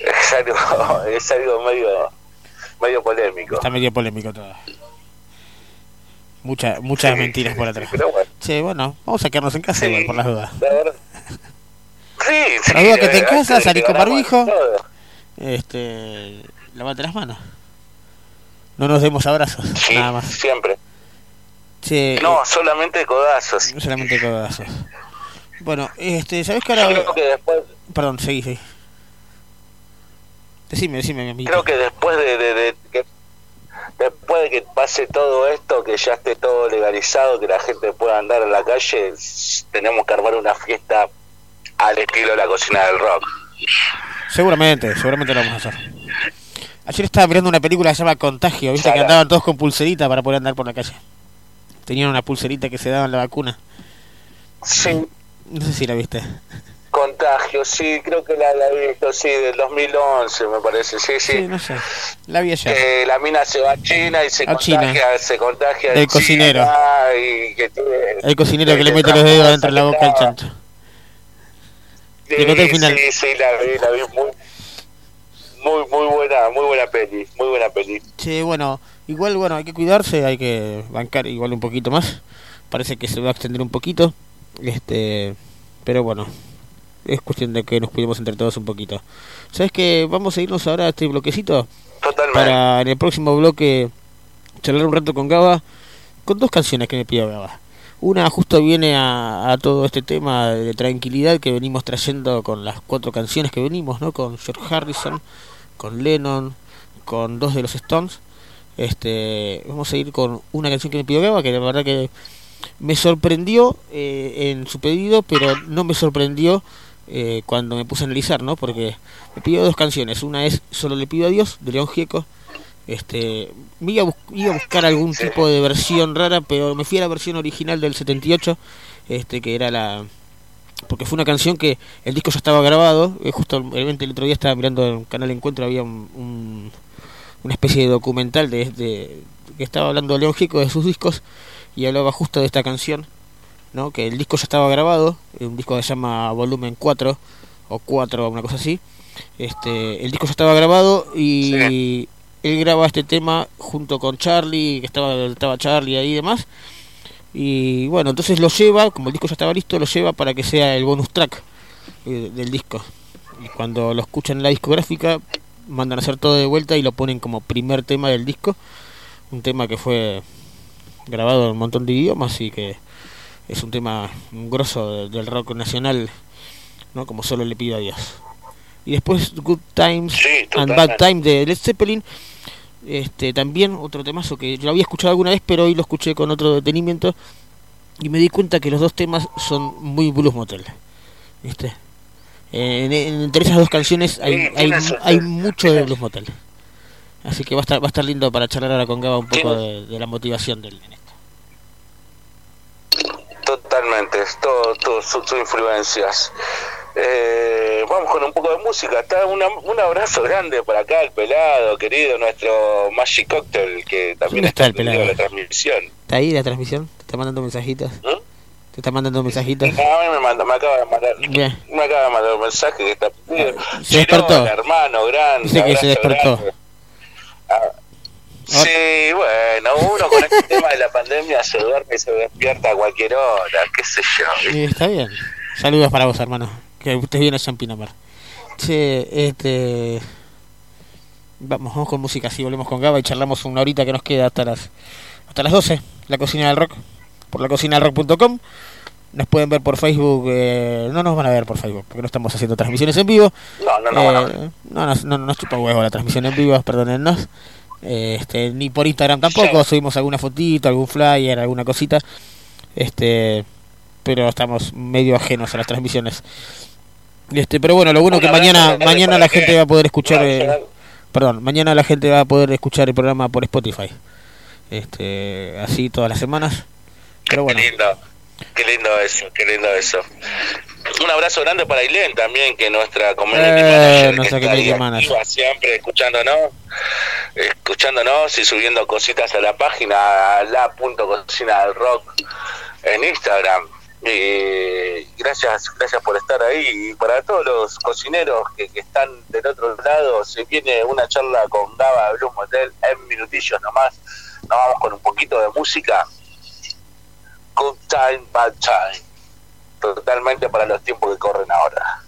Es algo, es algo medio, medio polémico. Está medio polémico todo. Mucha, muchas Sí, mentiras sí, por sí, atrás. pero bueno. Che, bueno, vamos a quedarnos en casa igual, por las dudas. La verdad. Sí, sí. Por las dudas que te en casa, salí con barbijo. Este, lavate las manos. No nos demos abrazos, Sí, nada más. siempre. Che, No, solamente codazos. eh, solamente codazos. Bueno, este, ¿sabés que Yo ahora... creo que después, Perdón, seguí, seguí. Decime, decime, mi amigo. creo que después de, de- de que después de que pase todo esto, que ya esté todo legalizado, que la gente pueda andar en la calle, tenemos que armar una fiesta al estilo de la cocina del rock. Seguramente, seguramente lo vamos a hacer. Ayer estaba mirando una película que se llama Contagio, viste que andaban todos con pulserita para poder andar por la calle. Tenían una pulserita que se daban la vacuna. Sí, No sé si la viste. contagio, sí, creo que la, la he visto, sí, del 2011 me parece, sí, sí. Sí, no sé. La vi ayer. Eh, la mina se va a China y se A China. contagia, se contagia Del China cocinero. y que tiene- El cocinero que le mete los dedos dentro de la boca al chancho. Sí, final. Sí, sí, la vi, la vi muy, muy, muy buena, muy buena peli, muy buena peli. Che, bueno, igual, bueno, hay que cuidarse, hay que bancar igual un poquito más. Parece que se va a extender un poquito. Este, pero bueno, es cuestión de que nos cuidemos entre todos un poquito. ¿Sabes que Vamos a irnos ahora a este bloquecito. Totalmente. Para en el próximo bloque charlar un rato con Gaba. Con dos canciones que me pidió Gaba. Una justo viene a, a todo este tema de tranquilidad que venimos trayendo con las cuatro canciones que venimos, ¿no? Con George Harrison, con Lennon, con dos de los Stones. Este, vamos a ir con una canción que me pidió Gaba, que la verdad que me sorprendió eh, en su pedido, pero no me sorprendió eh, cuando me puse a analizar, ¿no? Porque me pidió dos canciones. Una es Solo le pido a Dios, de León Gieco. Este, me iba a, iba a buscar algún tipo de versión rara, pero me fui a la versión original del 78, este, que era la... Porque fue una canción que el disco ya estaba grabado. eh, justo el, otro día estaba mirando en Canal Encuentro, había un, un- una especie de documental de, de- que estaba hablando León Gieco de sus discos y hablaba justo de esta canción, ¿no? Que el disco ya estaba grabado, eh, un disco que se llama Volumen 4 o 4, una cosa así. Este, el disco ya estaba grabado y él graba este tema junto con Charlie, que estaba estaba Charlie ahí y demás. Y bueno, entonces lo lleva, como el disco ya estaba listo, lo lleva para que sea el bonus track eh, del disco. Y cuando lo escuchan en la discográfica, mandan a hacer todo de vuelta y lo ponen como primer tema del disco. Un tema que fue grabado en un montón de idiomas y que es un tema grosso de- del rock nacional, ¿no? Como solo le pido a Dios. Y después Good Times and Bad totalmente. Time de Led Zeppelin. Este, también otro temazo que yo lo había escuchado alguna vez, pero hoy lo escuché con otro detenimiento y me di cuenta que los dos temas son muy Blues Motel. ¿Viste? En, en- entre esas dos canciones hay, Sí, hay, su- hay mucho de Blues Motel. Así que va a estar, va a estar lindo para charlar ahora con Gaba un poco de, de la motivación del nene. Totalmente, es todo, todo sus sus influencias. Eh, vamos con un poco de música. Está una- un abrazo grande para acá, el pelado, querido, nuestro Magic Cocktail, que también ¿Dónde está el pelado? la transmisión. ¿Está ahí la transmisión? ¿Te está mandando mensajitos? ¿Te está mandando mensajitos? A mí me, manda, me acaba de mandar, me acaba de mandar un mensaje que está prendido. Se despertó. Hermano, grande. Dice que se despertó. Ah, Sí, bueno, uno con este tema de la pandemia se duerme y se despierta a cualquier hora, qué sé yo. Sí, está bien. Saludos para vos, hermano. Que usted viene allá en Pinamar. Che, este. Vamos, vamos con música, así volvemos con Gaba y charlamos una horita que nos queda hasta las hasta las 12. La cocina del rock. Por la cocina del rock.com. Nos pueden ver por Facebook. eh, no nos van a ver por Facebook porque no estamos haciendo transmisiones en vivo. No, no, no, Eh, a no, no, no, no nos chupa huevo la transmisión en vivo, perdónennos. Este, ni por Instagram tampoco, subimos alguna fotito, algún flyer, alguna cosita. Este, pero estamos medio ajenos a las transmisiones. Este, pero bueno, lo bueno que mañana mañana la gente va a poder escuchar eh, perdón, mañana la gente va a poder escuchar el programa por Spotify. Este, así todas las semanas. Pero bueno, Qué lindo, qué lindo eso, qué lindo eso. Un abrazo grande para Ailén también, que nuestra community Eh, manager, que está activa siempre escuchándonos, escuchándonos y subiendo cositas a la página, a la.cocina del rock en Instagram. Y gracias, gracias por estar ahí. Y para todos los cocineros que, que están del otro lado, se viene una charla con Gaba de Blue Motel en minutillos nomás. Nos vamos con un poquito de música. Good time, bad time. Totalmente para los tiempos que corren ahora.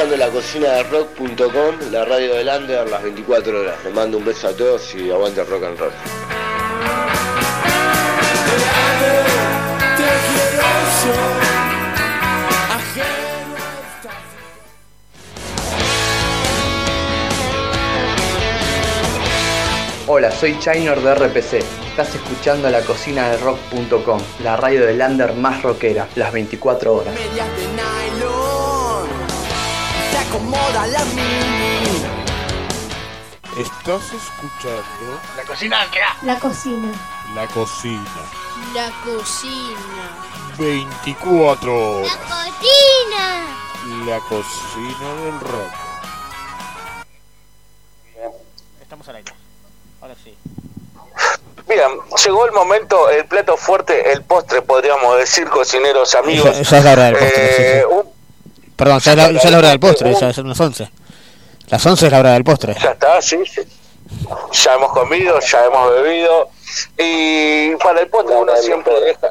Escuchando la cocina de rock.com, la radio del Under, las 24 horas. Les mando un beso a todos y aguante rock and roll. Hola, soy Chainor de RPC. Estás escuchando la cocina del rock.com, la radio del under más rockera, las 24 horas. Acomoda la mini Estás escuchando La cocina del La cocina. la cocina. La cocina. 24 horas. Cocina. La cocina del rock. Estamos al aire. Ahora sí. Bien, llegó el momento, el plato fuerte, el postre, podríamos decir, cocineros amigos. Ya, ya es la hora del postre. Eh, sí. Perdón, ya es la, hora del postre, ya son las 11. Las 11 es la hora del postre. Ya está, sí, sí. Ya hemos comido, ya hemos bebido. Y para el postre uno siempre deja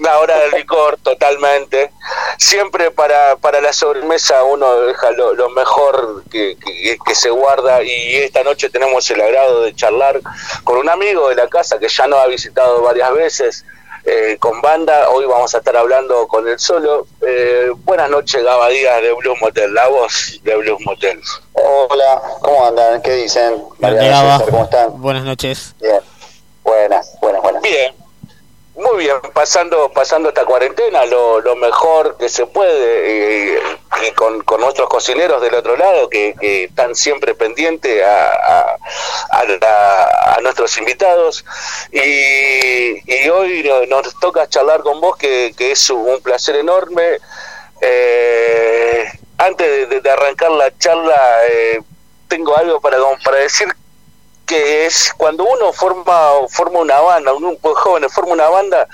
la hora del licor totalmente. Siempre para, para la sobremesa uno deja lo, lo mejor que, que- que se guarda. Y esta noche tenemos el agrado de charlar con un amigo de la casa que ya nos ha visitado varias veces. Eh, con banda, hoy vamos a estar hablando con él solo. Eh, buenas noches, Gaba Díaz de Blues Motel, la voz de Blues Motel. Hola, ¿cómo andan? ¿Qué dicen? César, ¿Cómo están? Buenas noches. Bien. Buenas, buenas, buenas. Bien, muy bien, pasando pasando esta cuarentena lo, lo mejor que se puede, y con, con nuestros cocineros del otro lado que, que están siempre pendientes a, a, a nuestros invitados. Y, y hoy no- nos toca charlar con vos, que, que es un placer enorme. Eh, antes de- de arrancar la charla, eh, tengo algo para, para decir que es cuando uno forma forma una banda, un grupo de jóvenes forma una banda,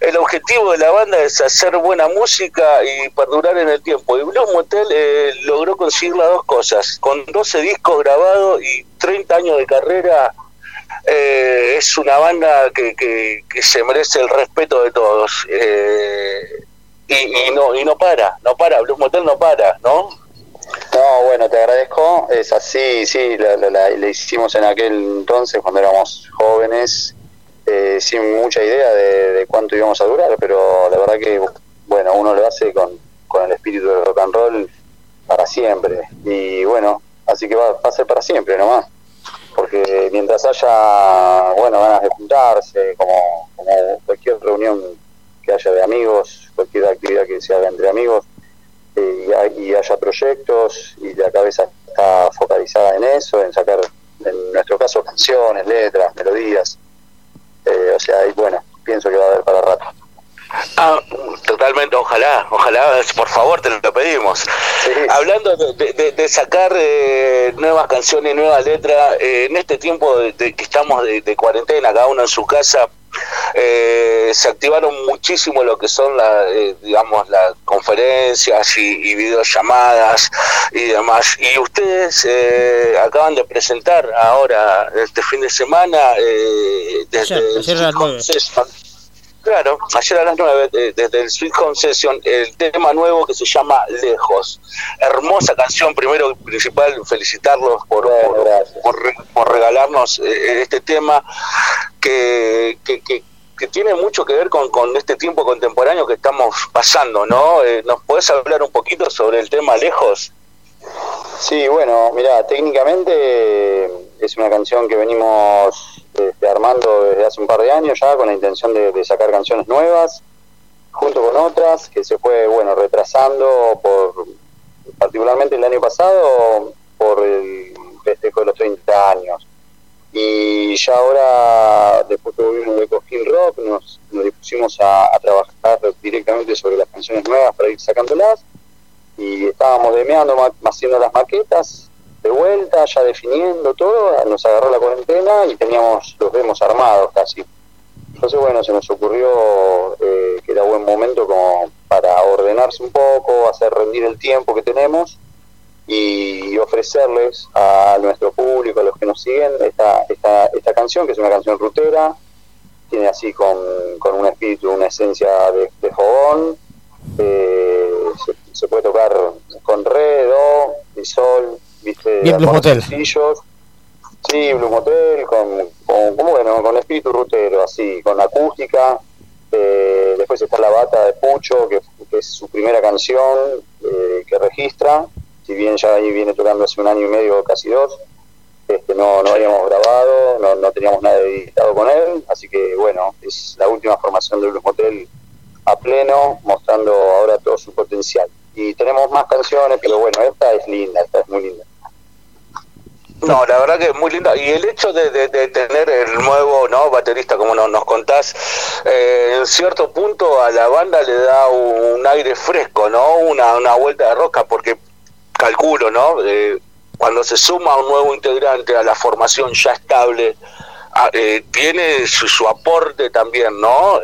el objetivo de la banda es hacer buena música y perdurar en el tiempo. Y Blues Motel eh, logró conseguir las dos cosas, con 12 discos grabados y 30 años de carrera. eh, es una banda que, que, que se merece el respeto de todos eh, y, y no y no para, no para, Blues Motel no para, ¿no? No, bueno, te agradezco. Es así, sí, la, la- la- hicimos en aquel entonces cuando éramos jóvenes, eh, sin mucha idea de, de cuánto íbamos a durar, pero la verdad que, bueno, uno lo hace con, con el espíritu del rock and roll para siempre. Y bueno, así que va, va a ser para siempre nomás. Porque mientras haya, bueno, ganas de juntarse, como, cualquier reunión que haya de amigos, cualquier actividad que se haga entre amigos, y, hay- y haya proyectos y la cabeza está focalizada en eso, en sacar, en nuestro caso, canciones, letras, melodías. Eh, o sea, y bueno, pienso que va a haber para rato. Ah, totalmente, ojalá, ojalá, por favor, te lo pedimos. Hablando de, de- de- sacar eh, nuevas canciones, nuevas letras, eh, en este tiempo de, de que estamos de cuarentena, cada uno en su casa, eh, se activaron muchísimo lo que son la, eh, digamos las conferencias y, y videollamadas y demás y ustedes eh, acaban de presentar ahora este fin de semana eh, desde Ayer, ayer. Claro, ayer a las 9, desde el Sweet Concession, el tema nuevo que se llama Lejos. Hermosa canción, primero y principal, felicitarlos por, por, por re- por regalarnos eh, este tema que, que, que- que tiene mucho que ver con, con este tiempo contemporáneo que estamos pasando, ¿no? Eh, ¿Nos podés hablar un poquito sobre el tema Lejos? Sí, bueno, mira, técnicamente eh, es una canción que venimos este, armando desde hace un par de años ya con la intención de, sacar canciones nuevas, junto con otras que se fue, bueno, retrasando por, particularmente el año pasado, por el festejo de los 30 años. Y ya ahora, después que volvimos de Cojín Rock, nos, nos dispusimos a trabajar directamente sobre las canciones nuevas para ir sacándolas y estábamos demeando, haciendo las maquetas de vuelta, ya definiendo todo, nos agarró la cuarentena y teníamos los demos armados casi. Entonces, bueno, se nos ocurrió eh, que era buen momento como para ordenarse un poco, hacer rendir el tiempo que tenemos y ofrecerles a nuestro público, a los que nos siguen, esta, esta, esta canción, que es una canción rutera, tiene así con, con un espíritu, una esencia de, de fogón, eh, se, se puede tocar con re, do, y sol, viste, Bien acordes Motel. sencillos. Sí, Blue Motel, con, con, con, bueno, con espíritu rutero, así, con acústica. Eh, después está La Bata de Pucho, que, que es su primera canción eh, que registra, si bien ya ahí viene tocando hace un año y medio, casi dos. Este, no, no habíamos grabado, no, no teníamos nada editado con él, así que bueno, es la última formación de Blues Motel a pleno, mostrando ahora todo su potencial. Y tenemos más canciones, pero bueno, esta es linda, esta es muy linda. No, la verdad que es muy linda. Y el hecho de, de- tener el nuevo no baterista, como nos, contás, eh, en cierto punto a la banda le da un, aire fresco, ¿no? Una, una vuelta de roca, porque calculo, ¿no? Eh, cuando se suma un nuevo integrante a la formación ya estable, a- eh, tiene su, su aporte también, ¿no?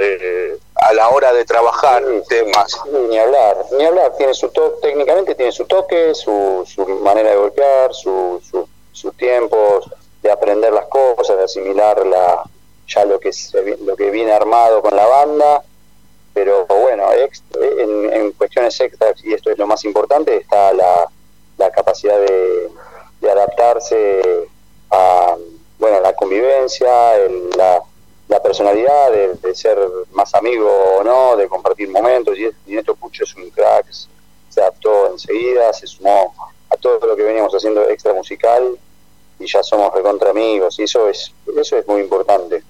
A la hora de trabajar temas. Sí, ni hablar, ni hablar, tiene su to técnicamente tiene su toque, su, su manera de golpear, su, su, sus tiempos de aprender las cosas, de asimilar la, ya lo que, se lo que viene armado con la banda, pero bueno, ex- en, en cuestiones extras, y esto es lo más importante, está la, la capacidad de, de adaptarse a bueno, la convivencia, el- la, la personalidad de, de ser más amigo o no, de compartir momentos. Y, Neto Pucho es un crack, se adaptó enseguida, se sumó a todo lo que veníamos haciendo extra musical y ya somos recontra amigos. Y eso es, eso es muy importante,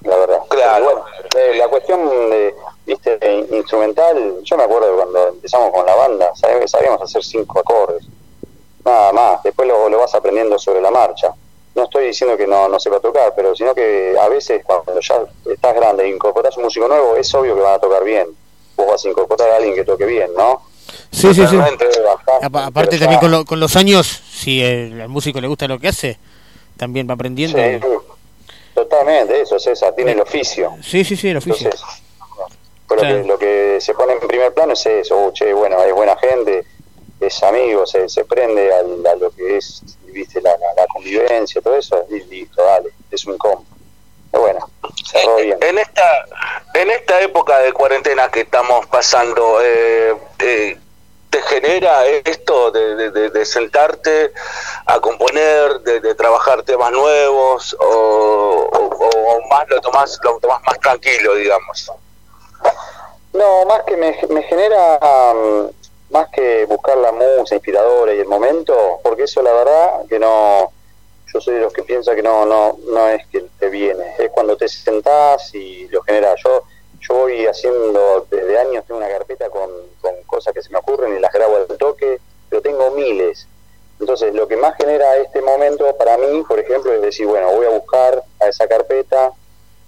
la verdad. Claro. Bueno, eh, la cuestión de, viste, instrumental, yo me acuerdo cuando empezamos con la banda, sabíamos, sabíamos hacer cinco acordes, nada más. Después lo, lo vas aprendiendo sobre la marcha no estoy diciendo que no, no sepa tocar, pero sino que a veces cuando ya estás grande e incorporas un músico nuevo, es obvio que van a tocar bien. Vos vas a incorporar a alguien que toque bien, ¿no? Sí, sí, sí. Bastante, Apa- aparte también ya- con, lo- con los años, si el, al músico le gusta lo que hace, también va aprendiendo. Sí, totalmente, eso, César, tiene el oficio. Sí, sí, sí, el oficio. Entonces, pero Claro. lo, que, lo que se pone en primer plano es eso, oh, che, bueno, es buena gente, es amigo, se, se prende al- a, lo que es, viste, la, la, la convivencia, todo eso, y listo, dale, es un combo. Pero bueno, cerró bien. En esta, en esta época de cuarentena que estamos pasando, eh, eh, ¿te genera esto de, de- de- de sentarte a componer, de, de trabajar temas nuevos o, o- o más lo tomás, lo tomás más tranquilo, digamos? No, más que me, me genera, mm, más que buscar la musa inspiradora y el momento, porque eso la verdad que no, yo soy de los que piensa que no, no, no es que te viene, es cuando te sentás y lo generas. Yo, yo voy haciendo desde años, tengo una carpeta con, con cosas que se me ocurren y las grabo al toque, pero tengo miles. Entonces, lo que más genera este momento para mí, por ejemplo, es decir, bueno, voy a buscar a esa carpeta,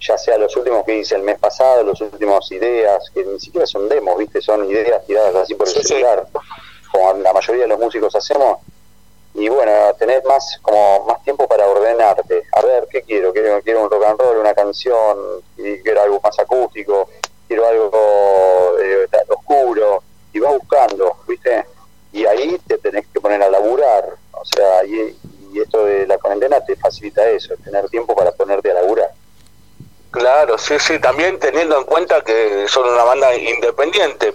ya sea los últimos que hice el mes pasado, los últimos ideas, que ni siquiera son demos, ¿viste? Son ideas tiradas así por el celular, como la mayoría de los músicos hacemos. Y bueno, tenés más como más tiempo para ordenarte. A ver, ¿qué quiero? Quiero, quiero un rock and roll, una canción, y quiero algo más acústico, quiero algo eh, oscuro, y vas buscando, ¿viste? Y ahí te tenés que poner a laburar. O sea, y, y esto de la cuarentena te facilita eso, tener tiempo para ponerte a laburar. Claro. Sí, sí, también teniendo en cuenta que son una banda independiente.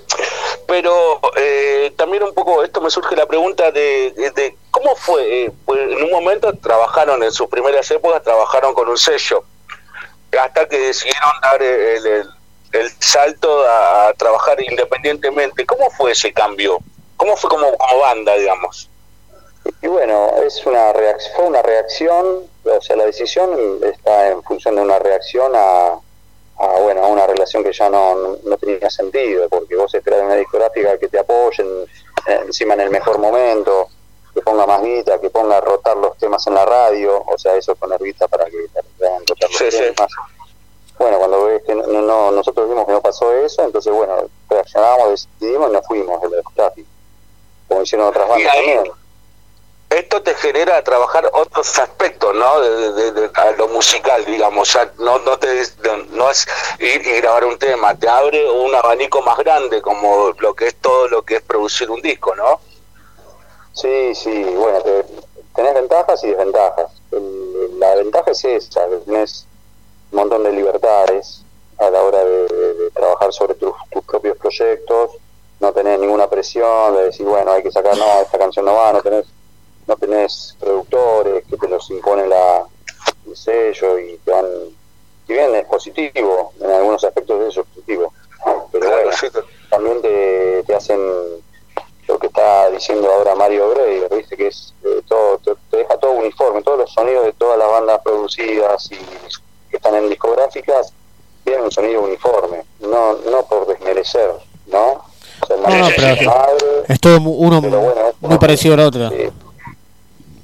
Pero eh, también un poco, esto me surge la pregunta de, de- cómo fue, eh, pues, en un momento trabajaron, en sus primeras épocas, trabajaron con un sello, hasta que decidieron dar el, el- el salto a, trabajar independientemente. ¿Cómo fue ese cambio? ¿Cómo fue como, como banda, digamos? Y bueno, es una fue una reacción, o sea, la decisión está en función de una reacción a, a, bueno, a una relación que ya no, no, tenía sentido, porque vos esperás de una discográfica que te apoyen encima en el mejor momento, que ponga más guita, que ponga a rotar los temas en la radio, o sea, eso poner guita para que para que hagan rotar los Sí, sí. temas. Bueno, cuando ves que no, no- nosotros vimos que no pasó eso, entonces bueno, reaccionamos, decidimos y nos fuimos de la discográfica, como hicieron otras bandas también. Esto te genera trabajar otros aspectos, ¿no? De, lo musical, digamos, ya no, no te no es ir y grabar un tema, te abre un abanico más grande como lo que es todo lo que es producir un disco, ¿no? Sí, sí, bueno, te- tenés ventajas y desventajas. La ventaja es esa, tenés un montón de libertades a la hora de trabajar sobre tus, tus propios proyectos, no tenés ninguna presión de decir, bueno, hay que sacar, no, esta canción no va, no tenés, no tenés productores que te los imponen la, el sello y te van, si bien es positivo, en algunos aspectos de eso es positivo, pero bueno, también te, te hacen lo que está diciendo ahora Mario Breyer, viste que es eh, todo, te, te deja todo uniforme, todos los sonidos de todas las bandas producidas y que están en discográficas tienen un sonido uniforme, no, no por desmerecer, ¿no? O sea, No, pero es madre, es todo mu- uno Pero bueno, es muy parecido al otro.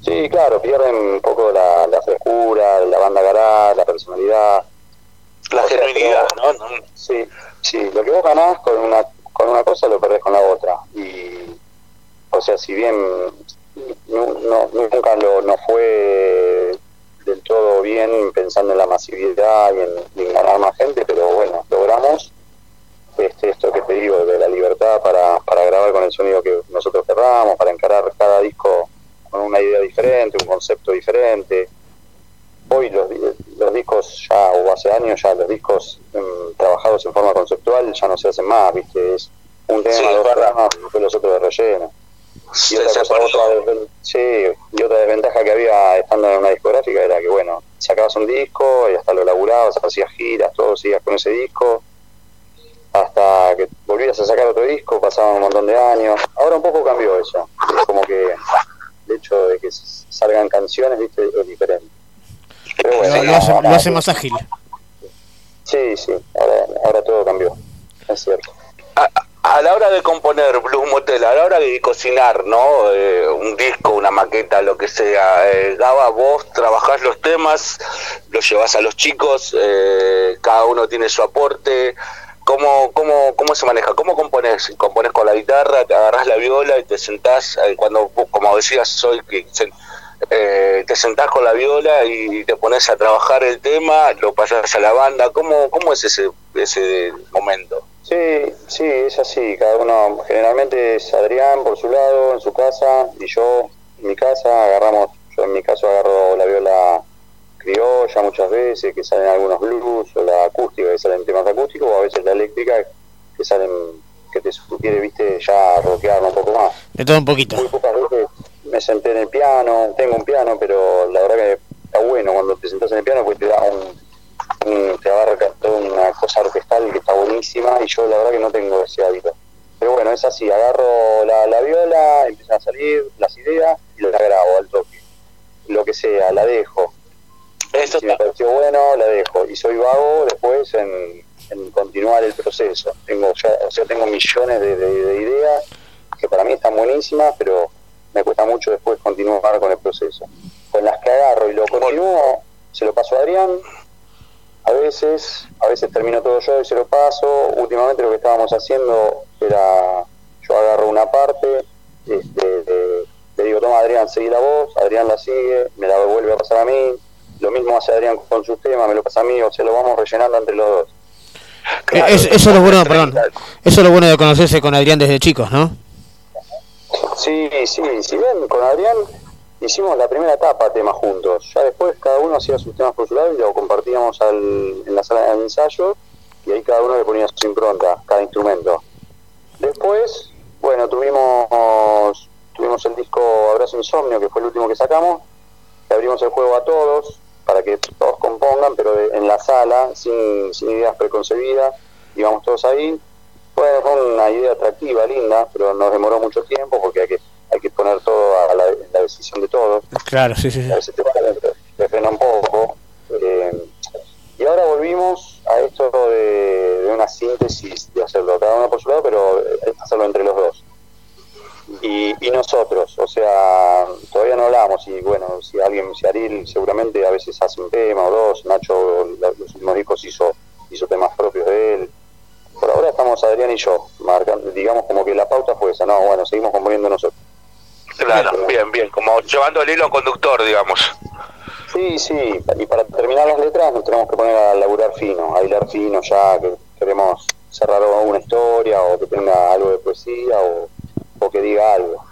Sí, claro, pierden un poco la, la frescura, la banda gará, la personalidad. La genuinidad, ¿no? No. Sí, sí, lo que vos ganás con una, con una cosa lo perdés con la otra. Y, o sea, si bien nu- no, nunca lo, no fue del todo bien pensando en la masividad y en, y en ganar más gente, pero bueno, logramos este, esto que te digo, de la libertad para, para grabar con el sonido que nosotros querramos, para encarar cada disco con una idea diferente, un concepto diferente. Hoy los, los discos ya, o hace años ya, los discos mm, trabajados en forma conceptual ya no se hacen más, ¿viste? Es un tema, Sí, dos temas, después los otros de relleno. Y otra, cosa, otra sí, y otra desventaja que había estando en una discográfica era que, bueno, sacabas un disco y hasta lo laburabas, hacías giras, todo, seguías con ese disco, hasta que volvías a sacar otro disco, pasaban un montón de años. Ahora un poco cambió eso, es como que el hecho de que salgan canciones, ¿viste? Es diferente. Pero bueno, Lo, lo no, hace, ahora- lo hace más ágil. Sí, sí, ahora, ahora todo cambió, es cierto. A la hora de componer Blues Motel, a la hora de cocinar, ¿no? Eh, un disco, una maqueta, lo que sea. Eh, Gaba, vos trabajás los temas, los llevas a los chicos, eh, cada uno tiene su aporte. ¿Cómo, cómo, ¿Cómo se maneja? ¿Cómo compones? ¿Compones con la guitarra, te agarrás la viola y te sentás, eh, cuando, como decías hoy, que eh, te sentás con la viola y te pones a trabajar el tema, lo pasas a la banda? ¿Cómo, cómo es ese, ese momento? Sí, sí, es así. Cada uno, generalmente es Adrián por su lado, en su casa, y yo en mi casa. Agarramos, yo en mi caso agarro la viola criolla muchas veces, que salen algunos blues, o la acústica, que salen temas acústicos, o a veces la eléctrica, que salen, que te sugiere, viste, ya rockear un poco más. De todo un poquito. Muy pocas veces me senté en el piano, tengo un piano, pero la verdad que está bueno cuando te sentás en el piano, pues te da un, un- te abarca toda una cosa orquestal que está buenísima y yo la verdad que no tengo ese hábito. Pero bueno, es así, agarro la, la viola, empiezan a salir las ideas y la grabo al toque. Lo que sea, la dejo. Si me pareció bueno, la dejo. Y soy vago después en, en continuar el proceso. Tengo ya, o sea, tengo millones de, de- de ideas que para mí están buenísimas, pero me cuesta mucho después continuar con el proceso. Con las que agarro y lo continúo, se lo paso a Adrián, a veces, a veces termino todo yo y se lo paso. Últimamente lo que estábamos haciendo era, yo agarro una parte, este, eh, le digo, toma Adrián, seguí la voz, Adrián la sigue, me la vuelve a pasar a mí, lo mismo hace Adrián con sus temas, me lo pasa a mí, o sea, lo vamos rellenando entre los dos. Eh, es- eso es lo bueno, perdón. Eso es lo bueno de conocerse con Adrián desde chicos, ¿no? Sí, sí, si bien con Adrián hicimos la primera etapa temas juntos. Ya después cada uno hacía sus temas por su lado y lo compartíamos al- en la sala de ensayo y ahí cada uno le ponía su impronta, cada instrumento. Después, bueno, tuvimos tuvimos el disco Abrazo Insomnio, que fue el último que sacamos, le abrimos el juego a todos para que todos compongan, pero de- en la sala, sin, sin ideas preconcebidas, íbamos todos ahí. Fue, fue una idea atractiva, linda, pero nos demoró mucho tiempo porque hay que, hay que poner todo a la, la decisión de todos. Claro, sí, sí, sí. A veces te, te frena un poco. eh, y ahora volvimos a esto de, de una síntesis, de hacerlo cada uno por su lado, pero eh, hacerlo entre los dos. Y, y nosotros, o sea, todavía no hablamos y bueno, si alguien, si Ariel seguramente a veces hace un tema o dos, Nacho los últimos discos hizo, hizo temas propios de él. Por ahora estamos Adrián y yo, marcando, digamos como que la pauta fue esa, no, bueno, seguimos componiendo nosotros. Claro, bien, bien, como llevando el hilo conductor, digamos. Sí, sí, y para terminar las letras nos tenemos que poner a laburar fino, a hilar fino ya, que queremos cerrar una historia o que tenga algo de poesía o, diga algo.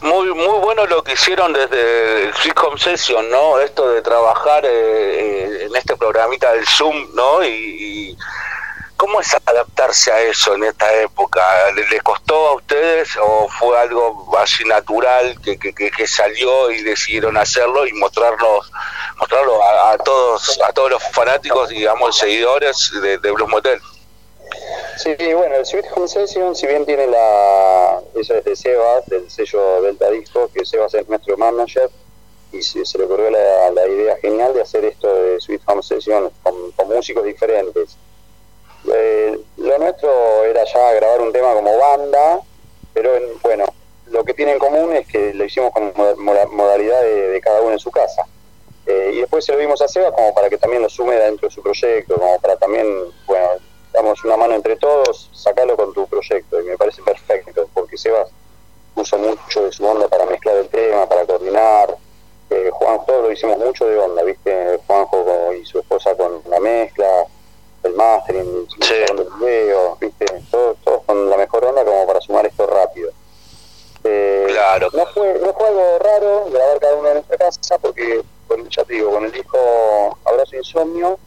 Muy muy bueno lo que hicieron desde el Home Session, ¿no? Esto de trabajar eh, eh, en este programita del Zoom, ¿no? Y, ¿cómo es adaptarse a eso en esta época? ¿Le, le costó a ustedes o fue algo así natural que, que, que- que salió y decidieron hacerlo y mostrarnos mostrarlo a, a todos a todos los fanáticos, digamos, seguidores de, de Blues Motel? Sí, bueno, el Sweet Home Session, si bien tiene la. Eso es de Sebas, del sello Delta Disco, que Sebas es nuestro manager, y se, le ocurrió la, la idea genial de hacer esto de Sweet Home Session con, músicos diferentes. Eh, lo nuestro era ya grabar un tema como banda, pero en- bueno, lo que tiene en común es que lo hicimos con moda- moda- modalidad de, cada uno en su casa. Eh, y después se lo dimos a Seba como para que también lo sume dentro de su proyecto, como para también, bueno, damos una mano entre todos, sacarlo con tu proyecto. Y me parece perfecto, porque Sebas puso mucho de su onda para mezclar el tema, para coordinar. Eh, Juanjo lo hicimos mucho de onda, ¿viste? Juanjo y su esposa con la mezcla, el mastering, el video, ¿viste? Todos, todos con la mejor onda como para sumar esto rápido. Eh, claro. No fue, no fue algo raro grabar cada uno en nuestra casa porque, con, ya te digo, con el disco Abrazo Insomnio,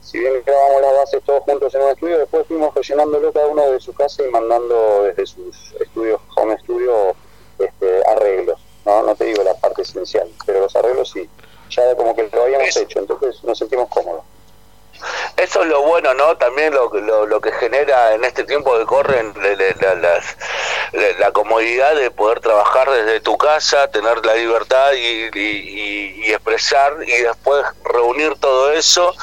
si bien grabamos las bases todos juntos en un estudio, después fuimos rellenándolo cada uno de su casa y mandando desde sus estudios, home studio, este, arreglos. No, no te digo la parte esencial, pero los arreglos sí. Ya como que lo habíamos hecho, entonces nos sentimos cómodos. Eso es lo bueno, ¿no? También lo, lo, lo que genera en este tiempo que corren la, comodidad de poder trabajar desde tu casa, tener la libertad y, y- y- expresar y después reunir todo eso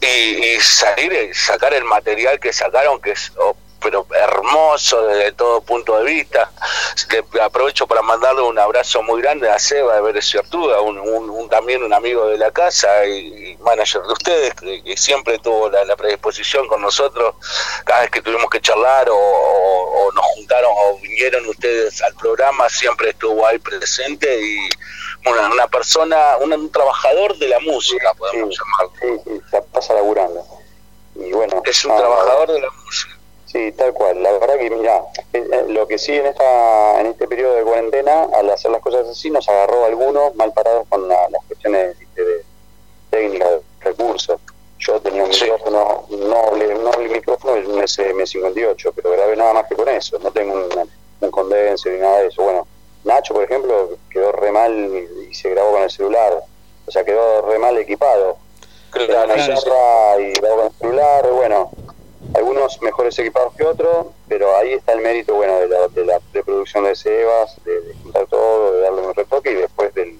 y, y salir y sacar el material que sacaron, que es pero hermoso desde todo punto de vista. Le aprovecho para mandarle un abrazo muy grande a Seba de Vélez y Artuga, un, un- un- también un amigo de la casa y, y manager de ustedes, que, que siempre tuvo la, la predisposición con nosotros cada vez que tuvimos que charlar o, o- o nos juntaron o vinieron ustedes al programa, siempre estuvo ahí presente y una, una persona, un, un trabajador de la música, podemos llamarlo. Sí, sí, se pasa laburando. Y bueno, Es un trabajador de la música. Sí, tal cual. La verdad que, mira, lo que sí en esta en este periodo de cuarentena, al hacer las cosas así, nos agarró a algunos mal parados con la- las cuestiones ¿viste, de técnicas, de recursos. Yo tenía un micrófono, noble, un noble micrófono, un SM58, pero grabé nada más que con eso. No tengo un, un condenser ni nada de eso. Bueno, Nacho, por ejemplo, quedó re mal y, y se grabó con el celular. O sea, quedó re mal equipado. Claro, guitarra y grabó con el celular. Bueno, algunos mejores equipados que otros, pero ahí está el mérito bueno de la, de la preproducción de Sebas, de, de juntar todo, de darle un retoque y después del,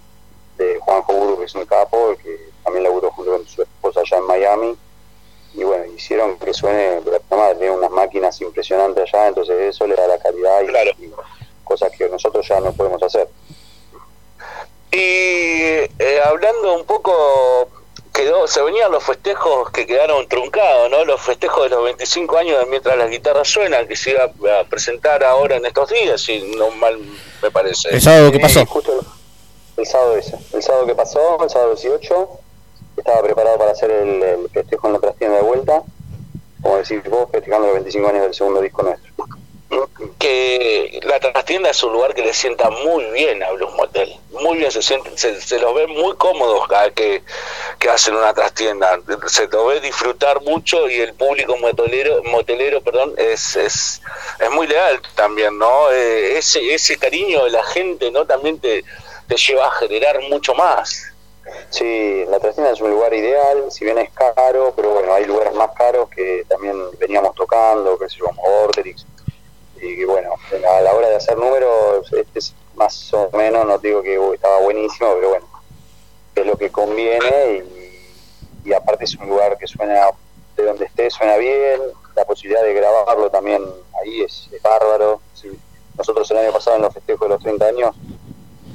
de Juanjo Buru, que es un capo, que también laburó junto con su esposa allá en Miami. Y bueno, hicieron que suene la madre, tiene unas máquinas impresionantes allá, entonces eso le da la calidad y, y cosas que nosotros ya no podemos hacer. Y eh, hablando un poco, quedó, se venían los festejos que quedaron truncados, ¿no? Los festejos de los 25 años de mientras las guitarras suenan, que se iba a presentar ahora en estos días, si no mal me parece. ¿El sábado qué pasó? justo el sábado ese. El sábado que pasó, el sábado 18, estaba preparado para hacer el, el festejo en la trastienda de vuelta. Como decís vos, festejando los 25 años del segundo disco nuestro. Que la trastienda es un lugar que le sienta muy bien a Blues Motel. muy bien, se, sienten, se, se los ve muy cómodos cada que, que hacen una trastienda. Se los ve disfrutar mucho y el público motelero, motelero perdón, es, es, es muy leal también, ¿no? Eh, ese, ese cariño de la gente, ¿no? También te, te lleva a generar mucho más. Sí, la trastienda es un lugar ideal, si bien es caro, pero bueno, hay lugares más caros que también veníamos tocando, que se llama Orderix. Y que bueno, a la hora de hacer números, este es más o menos, no digo que estaba buenísimo, pero bueno, es lo que conviene y, y aparte es un lugar que suena, de donde esté, suena bien, la posibilidad de grabarlo también ahí es, es bárbaro. Sí. Nosotros el año pasado en los festejos de los 30 años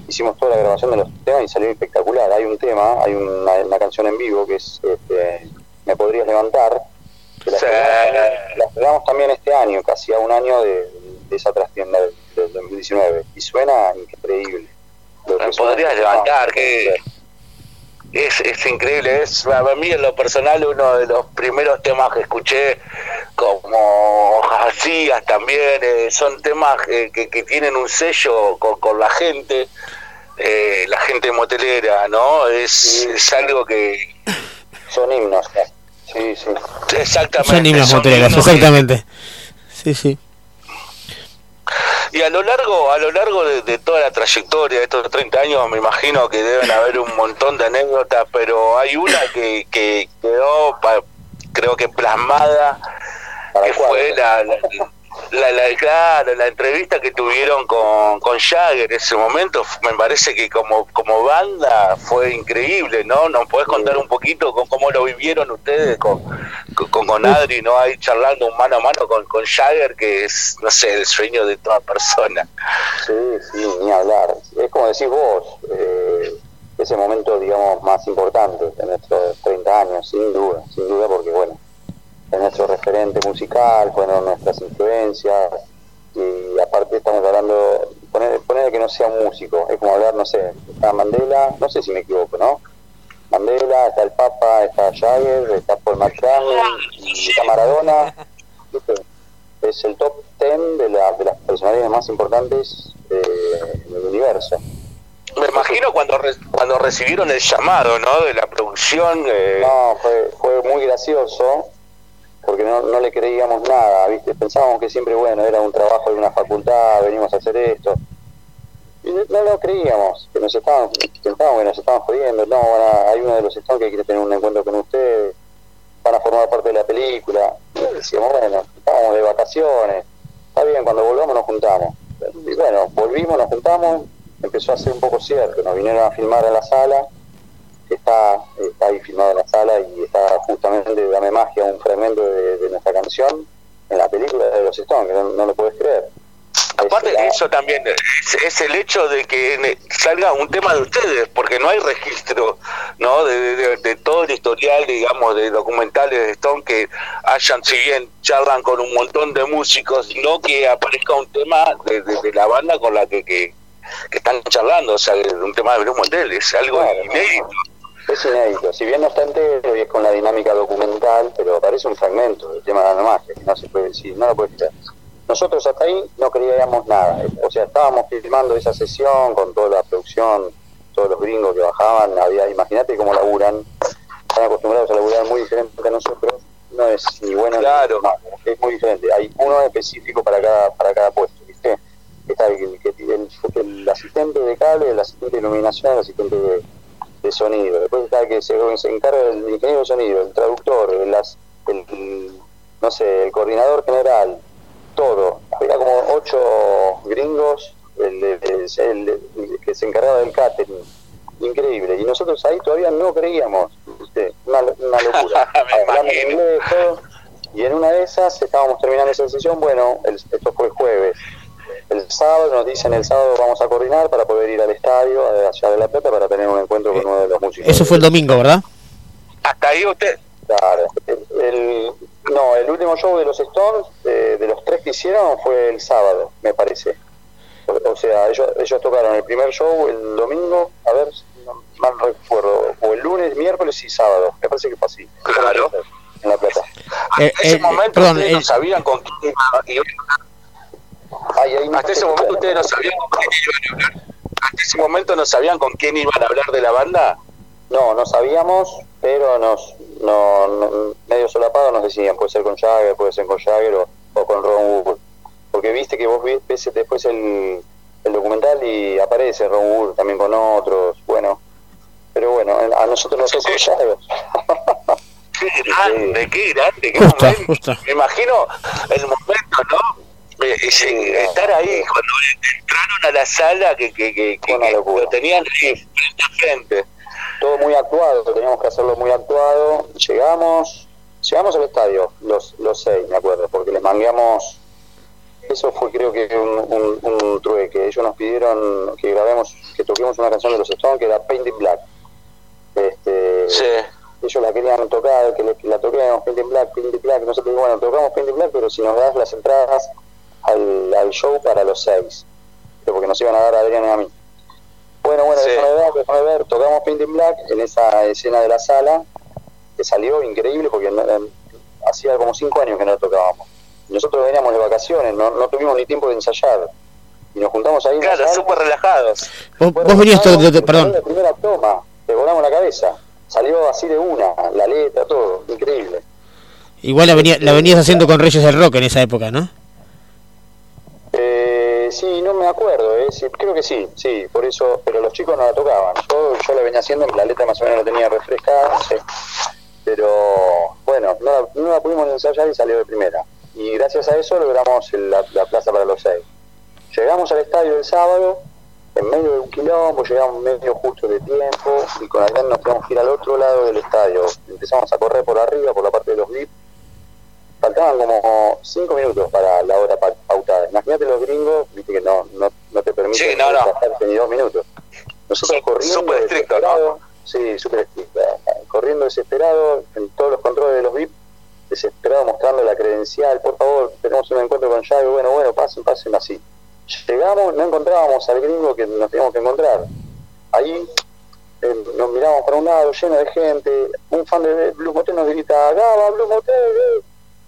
hicimos toda la grabación de los temas y salió espectacular. Hay un tema, hay una, una canción en vivo que es este, Me podrías levantar, que la, Sí. la también este año, casi a un año de, de esa trastienda del, del 2019 y suena increíble. Lo que Me podrías levantar, que es, es increíble, es para mí en lo personal uno de los primeros temas que escuché como Jacías también, eh, son temas que, que- que tienen un sello con, con la gente, eh, la gente motelera, ¿no? Es, es algo que... Son himnos, sí, sí. Exactamente. Son himnos son moteleros, himnos que- exactamente. Sí, sí. Y a lo largo, a lo largo de, de toda la trayectoria de estos 30 años, me imagino que deben haber un montón de anécdotas, pero hay una que, que quedó, pa- creo que plasmada, que fue la, la, la- la- claro, la entrevista que tuvieron con, con Jagger en ese momento. Me parece que como, como banda fue increíble, ¿no? ¿Nos podés contar un poquito con cómo lo vivieron ustedes con, con, con Adri, ¿no? Ahí charlando un mano a mano con, con Jagger, que es, no sé, el sueño de toda persona. Sí, sí, ni hablar. Es como decís vos, eh, ese momento, digamos, más importante de nuestros 30 años, sin duda, sin duda, porque, bueno, es nuestro referente musical, fueron nuestras influencias, y aparte estamos hablando, poner, poner que no sea un músico, es como hablar, no sé, está Mandela, no sé si me equivoco, ¿no? Mandela, está el Papa, está Jagger, está Paul McCartney, está Maradona, ¿viste? es el top 10 de, la- de las personalidades más importantes eh, en el universo. Me imagino cuando re- cuando recibieron el llamado, ¿no? De la producción. eh, No, fue, fue muy gracioso porque no, no le creíamos nada, ¿viste? Pensábamos que siempre, bueno, era un trabajo de una facultad, venimos a hacer esto. Y no, lo creíamos, que nos estaban, nos estaban jodiendo. No, van a- hay uno de los Stones que quiere tener un encuentro con ustedes, van a formar parte de la película. Y decíamos, bueno, estábamos de vacaciones, está bien, cuando volvamos nos juntamos. Y bueno, volvimos, nos juntamos, empezó a ser un poco cierto, nos vinieron a filmar en la sala, está, está ahí filmado en la sala y está justamente Dame Magia, un fragmento de, de nuestra canción en la película de los Stones, que no, no lo puedes creer. Aparte de eso también es, es el hecho de que salga un tema de ustedes, porque no hay registro, ¿no? De, de- de- de todo el historial, digamos, de documentales de Stone que hayan, si bien charlan con un montón de músicos, no que aparezca un tema de, la banda con la que, que, que están charlando, o sea, un tema de Blue Motel, es algo Claro, no. inédito. Es inédito, si bien no está entero y es con la dinámica documental, pero aparece un fragmento del tema de Dame Magia, que no se puede decir, no lo puedes creer. Nosotros hasta ahí no creíamos nada, o sea, estábamos filmando esa sesión con toda la producción, todos los gringos que bajaban, había, imagínate cómo laburan, están acostumbrados a laburar muy diferente a nosotros, no es ni bueno ni malo, es muy diferente, hay uno específico para cada, para cada puesto, ¿viste? Está el, el- el- el asistente de cable, el asistente de iluminación, el asistente de, de sonido, después está el que se, se encarga del ingeniero de sonido, el traductor, el, el- el- no sé, el coordinador general, todo. Había como ocho gringos, el, el- el- el que se encargaba del catering. Increíble. Y nosotros ahí todavía no creíamos. ¿viste? Una, una locura. Y en una de esas estábamos terminando esa sesión. Bueno, el- esto fue el jueves. El sábado nos dicen el sábado vamos a coordinar para poder ir al estadio a la Ciudad de la Plata para tener un encuentro con uno de los músicos. Eso fue el domingo, ¿verdad? Hasta ahí usted. Claro. El, el- no, el último show de los Stones, eh, de los tres que hicieron, fue el sábado, me parece. O, o sea, ellos, ellos tocaron el primer show el domingo, a ver, si no mal recuerdo, o el lunes, miércoles y sábado. Me parece que fue así. Claro. En La Plata. Eh, Hasta ese eh, momento perdón, ustedes eh, no sabían con quién iba- iban a. Hasta ese momento ustedes no sabían con quién iban a hablar. Hasta ese momento no sabían con quién iban a hablar de la banda? No, no sabíamos, pero nos, no, no- medio solapado nos decían, puede ser con Jagger, puede ser con Jagger o, o con Ron Wood. Porque viste que vos ves después el, el documental y aparece Ron Wood también con otros, bueno. Pero bueno, a nosotros nos tocó Jagger. Qué grande, qué grande, qué Justo, momento. Me imagino el momento, ¿no? Eh, ese- estar ahí cuando entraron a la sala que, que, que, lo tenían frente a frente. todo muy actuado, teníamos que hacerlo muy actuado. Llegamos, llegamos al estadio, los, los seis, me acuerdo, porque les mangueamos. Eso fue, creo que, un, un, un trueque. Ellos nos pidieron que grabemos, que toquemos una canción de los Stones que era Painted Black. Este, Ellos la querían tocar, que, le- que la toquemos, Painted Black, Painted Black. Nosotros, bueno, tocamos Painted Black, pero si nos das las entradas al, al show para los seis, porque nos iban a dar a Adrián y a mí. Bueno, bueno, déjame ver, déjame ver. Tocamos Painting Black en esa escena de la sala, que salió increíble porque no- em, hacía como cinco años que no tocábamos. Nosotros veníamos de vacaciones, no, no tuvimos ni tiempo de ensayar. Y nos juntamos ahí. Claro, súper relajados. Vos, vos venías todo, de- de- perdón, La primera toma, te volamos la cabeza. Salió así de una, la letra, todo, increíble. igual la, venía- la venías haciendo con Reyes del Rock en esa época, ¿no? Eh, sí, no me acuerdo, eh, creo que sí, sí, por eso, pero los chicos no la tocaban. Yo, yo la venía haciendo, la letra más o menos la tenía refrescada, sí. pero bueno, no la, no la pudimos ensayar y salió de primera. Y gracias a eso logramos el- la, la plaza para los seis. Llegamos al estadio el sábado, en medio de un quilombo, llegamos medio justo de tiempo y con Adrián nos teníamos que ir al otro lado del estadio. Empezamos a correr por arriba, por la parte de los VIP, faltaban como cinco minutos para la hora pa- pautada. Imagínate los gringos, viste que no, no, no te permiten Sí, no, ni dos minutos. Nosotros corriendo. estricto, desesperado, Sí, súper estricto. Corriendo desesperado en todos los controles de los VIP, desesperado mostrando la credencial. Por favor, tenemos un encuentro con Llave. Bueno, bueno, pasen, pasen así. Llegamos, no encontrábamos al gringo que nos teníamos que encontrar. Ahí eh, nos miramos para un lado, lleno de gente. Un fan de Blue Motel nos grita, Gaba, Blue Motel. eh".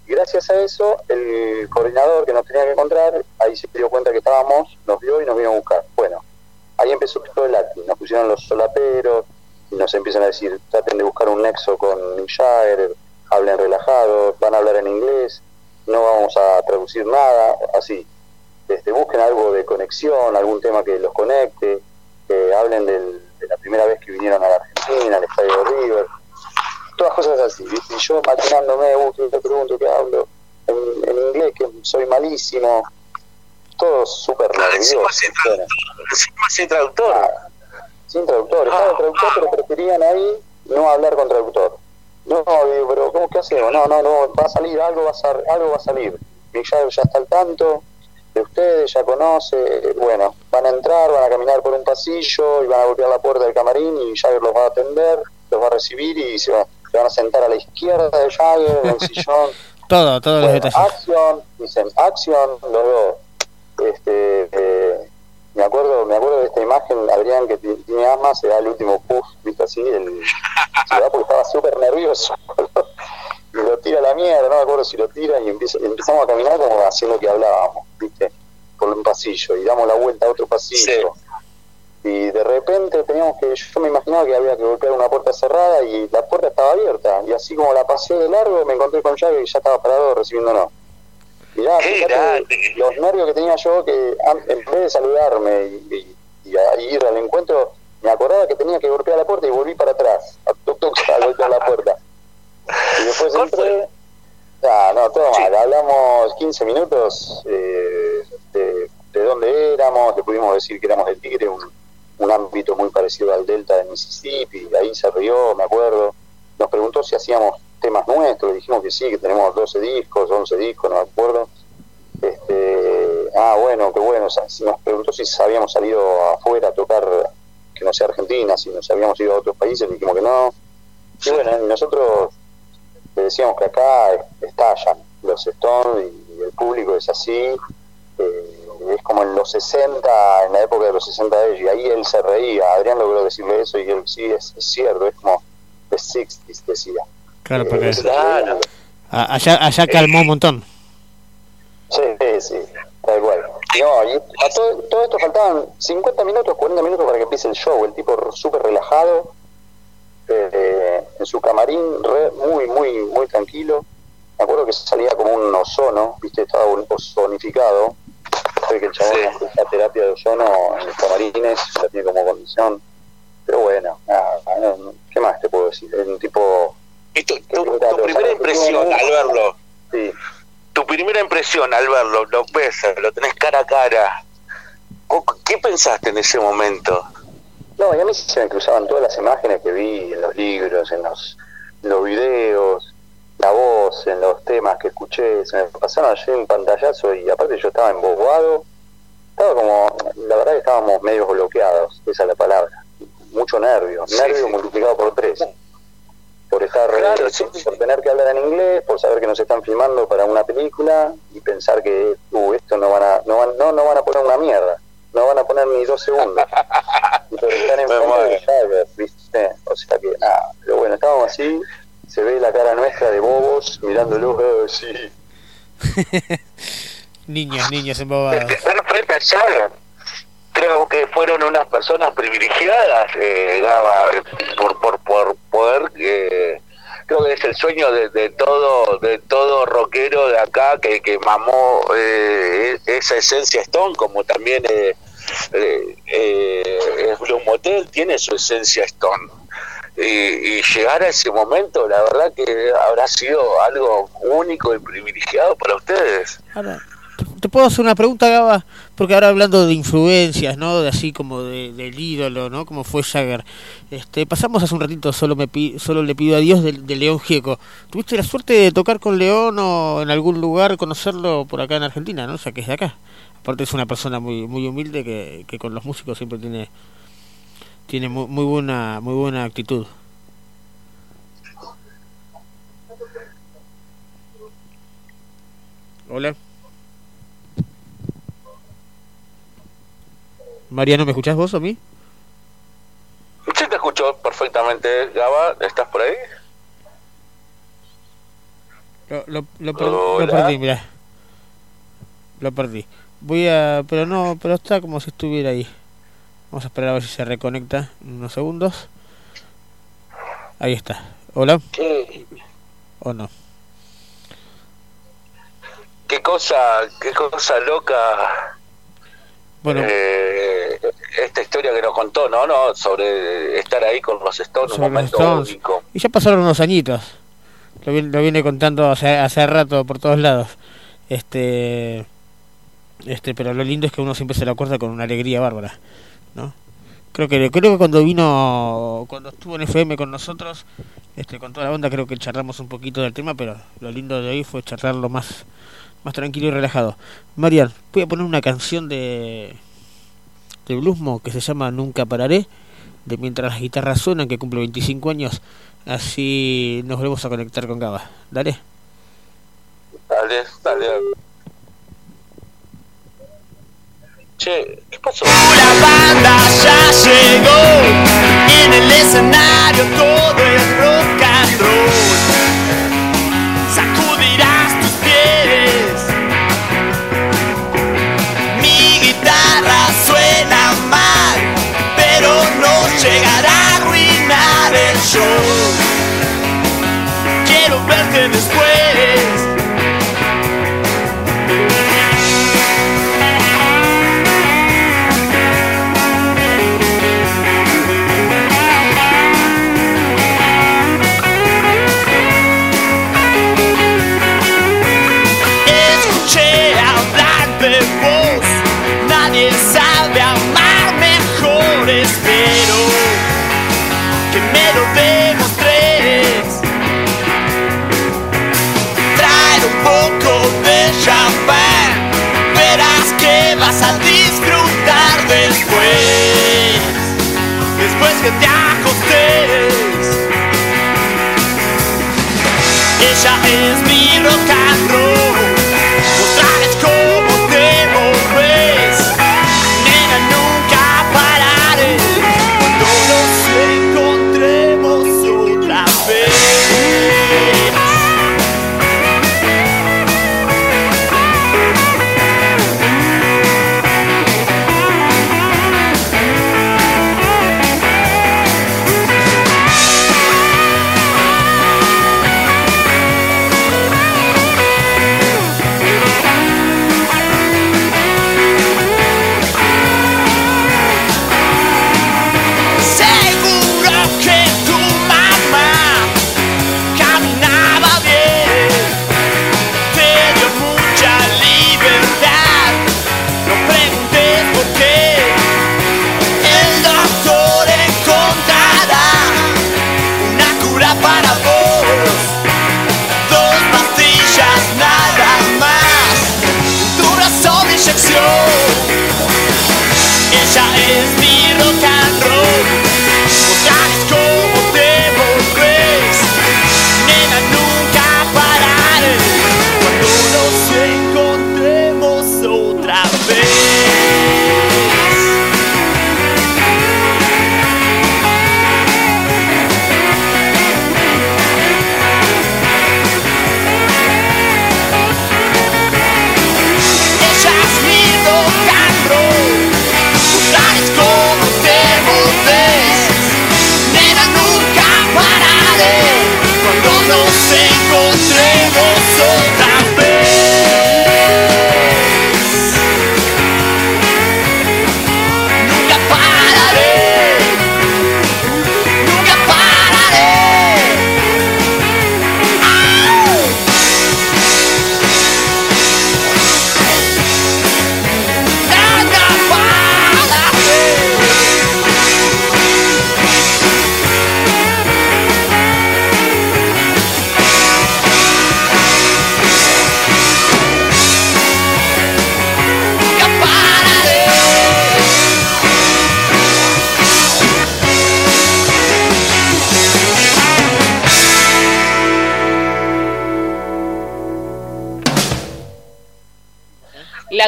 Gracias a eso, el coordinador que nos tenía que encontrar, ahí se dio cuenta que estábamos, nos vio y nos vino a buscar. Bueno, ahí empezó todo el acting. Nos pusieron los solaperos y nos empiezan a decir, traten de buscar un nexo con Mick hablen relajados, van a hablar en inglés, no vamos a traducir nada, así. Este, busquen algo de conexión, algún tema que los conecte, hablen de la primera vez que vinieron a la Argentina, al Estadio de River, todas cosas así, ¿viste? Y yo maquinándome, uh, ¿qué te pregunto qué hablo? En, en inglés, que soy malísimo, todo súper nervioso. bueno. Encima sin traductor. Sin traductor, estaba el traductor, pero preferían ahí no hablar con traductor. No, digo, pero ¿cómo que hacemos? No, no, no, va a salir, algo va a, sal- algo va a salir. Jagger ya está al tanto de ustedes, ya conoce, bueno, van a entrar, van a caminar por un pasillo y van a golpear la puerta del camarín y Jagger los va a atender, los va a recibir y se, va- se van a sentar a la izquierda de Jagger en el sillón. Todo, todos los Bueno, detalles. acción, dicen acción, dos. Este, eh, me acuerdo, me acuerdo de esta imagen, Adrián que ti- tiene asma, se da el último puff, viste así, el, se da porque estaba súper nervioso. y lo tira a la mierda, no me acuerdo si lo tira y empieza, empezamos a caminar como haciendo que hablábamos, viste, por un pasillo y damos la vuelta a otro pasillo. Y de repente teníamos que, yo me imaginaba que había que golpear una puerta cerrada y la puerta estaba abierta. Y así como la pasé de largo, me encontré con Jagger y ya estaba parado recibiéndonos. Mirá, los nervios que tenía yo que en vez de saludarme y, y- y a ir al encuentro, me acordaba que tenía que golpear la puerta y volví para atrás, a, toc, toc, a golpear la puerta. Y después entré, ah, no, todo mal, hablamos 15 minutos eh, de, de dónde éramos, le pudimos decir que éramos del Tigre, un, un ámbito muy parecido al Delta de Mississippi, ahí se rió, me acuerdo, nos preguntó si hacíamos temas nuestros, dijimos que sí, que tenemos 12 discos, 11 discos, no me acuerdo. Este, ah, bueno, qué bueno, nos preguntó si habíamos salido afuera a tocar, que no sea Argentina, si nos habíamos ido a otros países, dijimos que no. Y bueno, nosotros le decíamos que acá estallan los Stones y el público es así, eh, es como en los 60, en la época de los 60 de ellos, y ahí él se reía, Adrián logró decirle eso y él sí, es, es cierto, es como The 60s, decía. Claro, porque Eh, allá, allá calmó un montón. Sí, sí, tal cual. No, y a todo, todo esto faltaban 50 minutos, 40 minutos para que empiece el show. El tipo súper relajado, eh, en su camarín, re- muy, muy, muy tranquilo. Me acuerdo que salía como un ozono, viste, estaba un ozonificado. Sé que el chabón hace terapia de ozono en los camarines, la tiene como condición. Pero bueno, nada, ¿qué más te puedo decir? Es un tipo... tu, tu primera impresión al verlo. Sí. Tu primera impresión al verlo, lo ves, lo tenés cara a cara. ¿Cómo- ¿Qué pensaste en ese momento? No, y a mí se me cruzaban todas las imágenes que vi en los libros, en los, en los videos, la voz, en los temas que escuché, se me pasaron allí un pantallazo y aparte yo estaba embobado, estaba como, la verdad que estábamos medio bloqueados, esa es la palabra, mucho nervio, Sí, nervio sí. multiplicado por tres, por estar, Claro, por tener que hablar en inglés, por saber que nos están filmando para una película y pensar que, uh, esto no van a, no van, no, no van a poner una mierda, no van a poner ni dos segundos. Por estar en de ¿viste? O sea que nada, pero bueno, estábamos así, se ve la cara nuestra de bobos mirándolo, eh, sí. Niños, niños embobados. A Jagger. Creo que fueron unas personas privilegiadas, eh, Gaba, por, por, por poder. eh, creo que es el sueño de, de todo de todo rockero de acá que, que mamó eh, esa esencia Stone, como también eh, eh, eh, Blue Motel tiene su esencia Stone. Y, y llegar a ese momento, la verdad que habrá sido algo único y privilegiado para ustedes. ¿te- ¿te puedo hacer una pregunta, Gaba? Porque ahora hablando de influencias, ¿no? De así como de, del ídolo, ¿no? Como fue Jagger. Este, pasamos hace un ratito, solo me solo le pido a Dios de, de León Gieco. ¿Tuviste la suerte de tocar con León o en algún lugar conocerlo por acá en Argentina, ¿no? O sea, que es de acá. Aparte es una persona muy muy humilde que, que con los músicos siempre tiene tiene muy, muy buena muy buena actitud. Hola. Mariano, ¿me escuchás vos a mí? Sí, te escucho perfectamente, Gaba. ¿Estás por ahí? Lo, lo, lo, per- lo perdí, mirá. Lo perdí. Voy a... Pero no, pero está como si estuviera ahí. Vamos a esperar a ver si se reconecta unos segundos. Ahí está. ¿Hola? ¿Qué, ¿O no? qué cosa, qué cosa loca Bueno, eh, esta historia que nos contó, ¿no? no Sobre estar ahí con los Stones, un momento Stones. único. Y ya pasaron unos añitos. Lo, viene- lo viene contando hace, hace rato por todos lados. Este... Este, pero lo lindo es que uno siempre se lo acuerda con una alegría bárbara, ¿no? Creo que creo que cuando vino cuando estuvo en FM con nosotros, este con toda la banda creo que charlamos un poquito del tema, pero lo lindo de ahí fue charlarlo más más tranquilo y relajado. Marian, voy a poner una canción de de Bluesmo que se llama Nunca pararé, de mientras las guitarras suenan que cumple 25 años, así nos volvemos a conectar con Gaba. Dale. Dale, dale. Che, ¿qué pasó? La banda ya llegó en el escenario todo es rock and roll. Sacudirás tus pies. Mi guitarra suena mal, pero no llegará a arruinar el show. Quiero verte después. Que te acostes. Ella es mi rock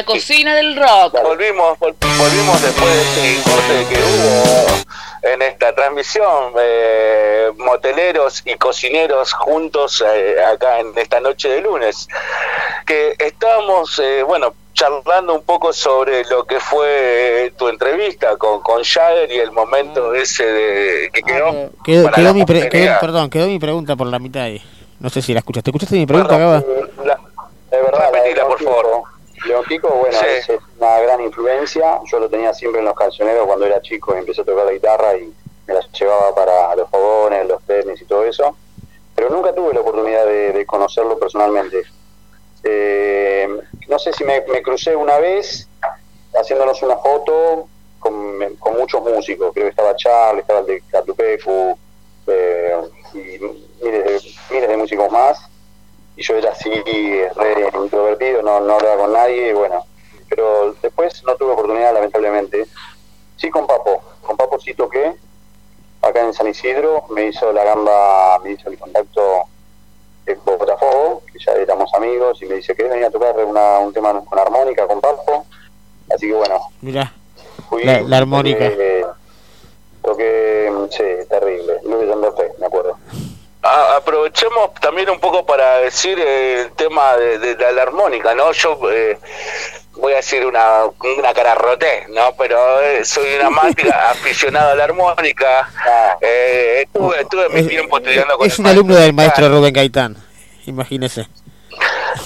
cocina del rock. Volvimos, vol- volvimos después de este corte que hubo en esta transmisión, eh, moteleros y cocineros juntos eh, acá en esta noche de lunes, que estábamos, eh, bueno, charlando un poco sobre lo que fue tu entrevista con, con Jagger y el momento ese de que quedó, Ah, Quedó, quedó mi pre- posteridad. quedó- perdón, quedó mi pregunta por la mitad ahí. No sé si la escuchaste. ¿Escuchaste mi pregunta, Gaba? Es verdad, Repetila, por León Kiko, bueno, Sí. es una gran influencia. Yo lo tenía siempre en los cancioneros cuando era chico y empecé a tocar la guitarra y me las llevaba para los fogones, los tenis y todo eso. Pero nunca tuve la oportunidad de, de conocerlo personalmente. Eh, no sé si me, me crucé una vez haciéndonos una foto con, con muchos músicos. Creo que estaba Charlie, estaba el de Catupecu eh, y miles de, miles de músicos más y yo era así re introvertido, no, no hablaba con nadie, y bueno, pero después no tuve oportunidad lamentablemente. Sí con Papo, con Papo sí toqué, acá en San Isidro, me hizo la gamba, me hizo el contacto en Botafogo, que ya éramos amigos, y me dice, ¿querés venir a tocar una, un tema con armónica con Papo? Así que bueno, Mirá, fui, la, la armónica. toqué, toqué, sí, terrible, Luis Fe, me acuerdo. A- aprovechemos también un poco para decir eh, el tema de, de la, la armónica, ¿no? Yo eh, voy a decir una, una cara roté, ¿no? Pero eh, soy una amante aficionado a la armónica. Eh, estuve, estuve mi Es, tiempo estudiando con es el un alumno del maestro Rubén Gaitán. Imagínese.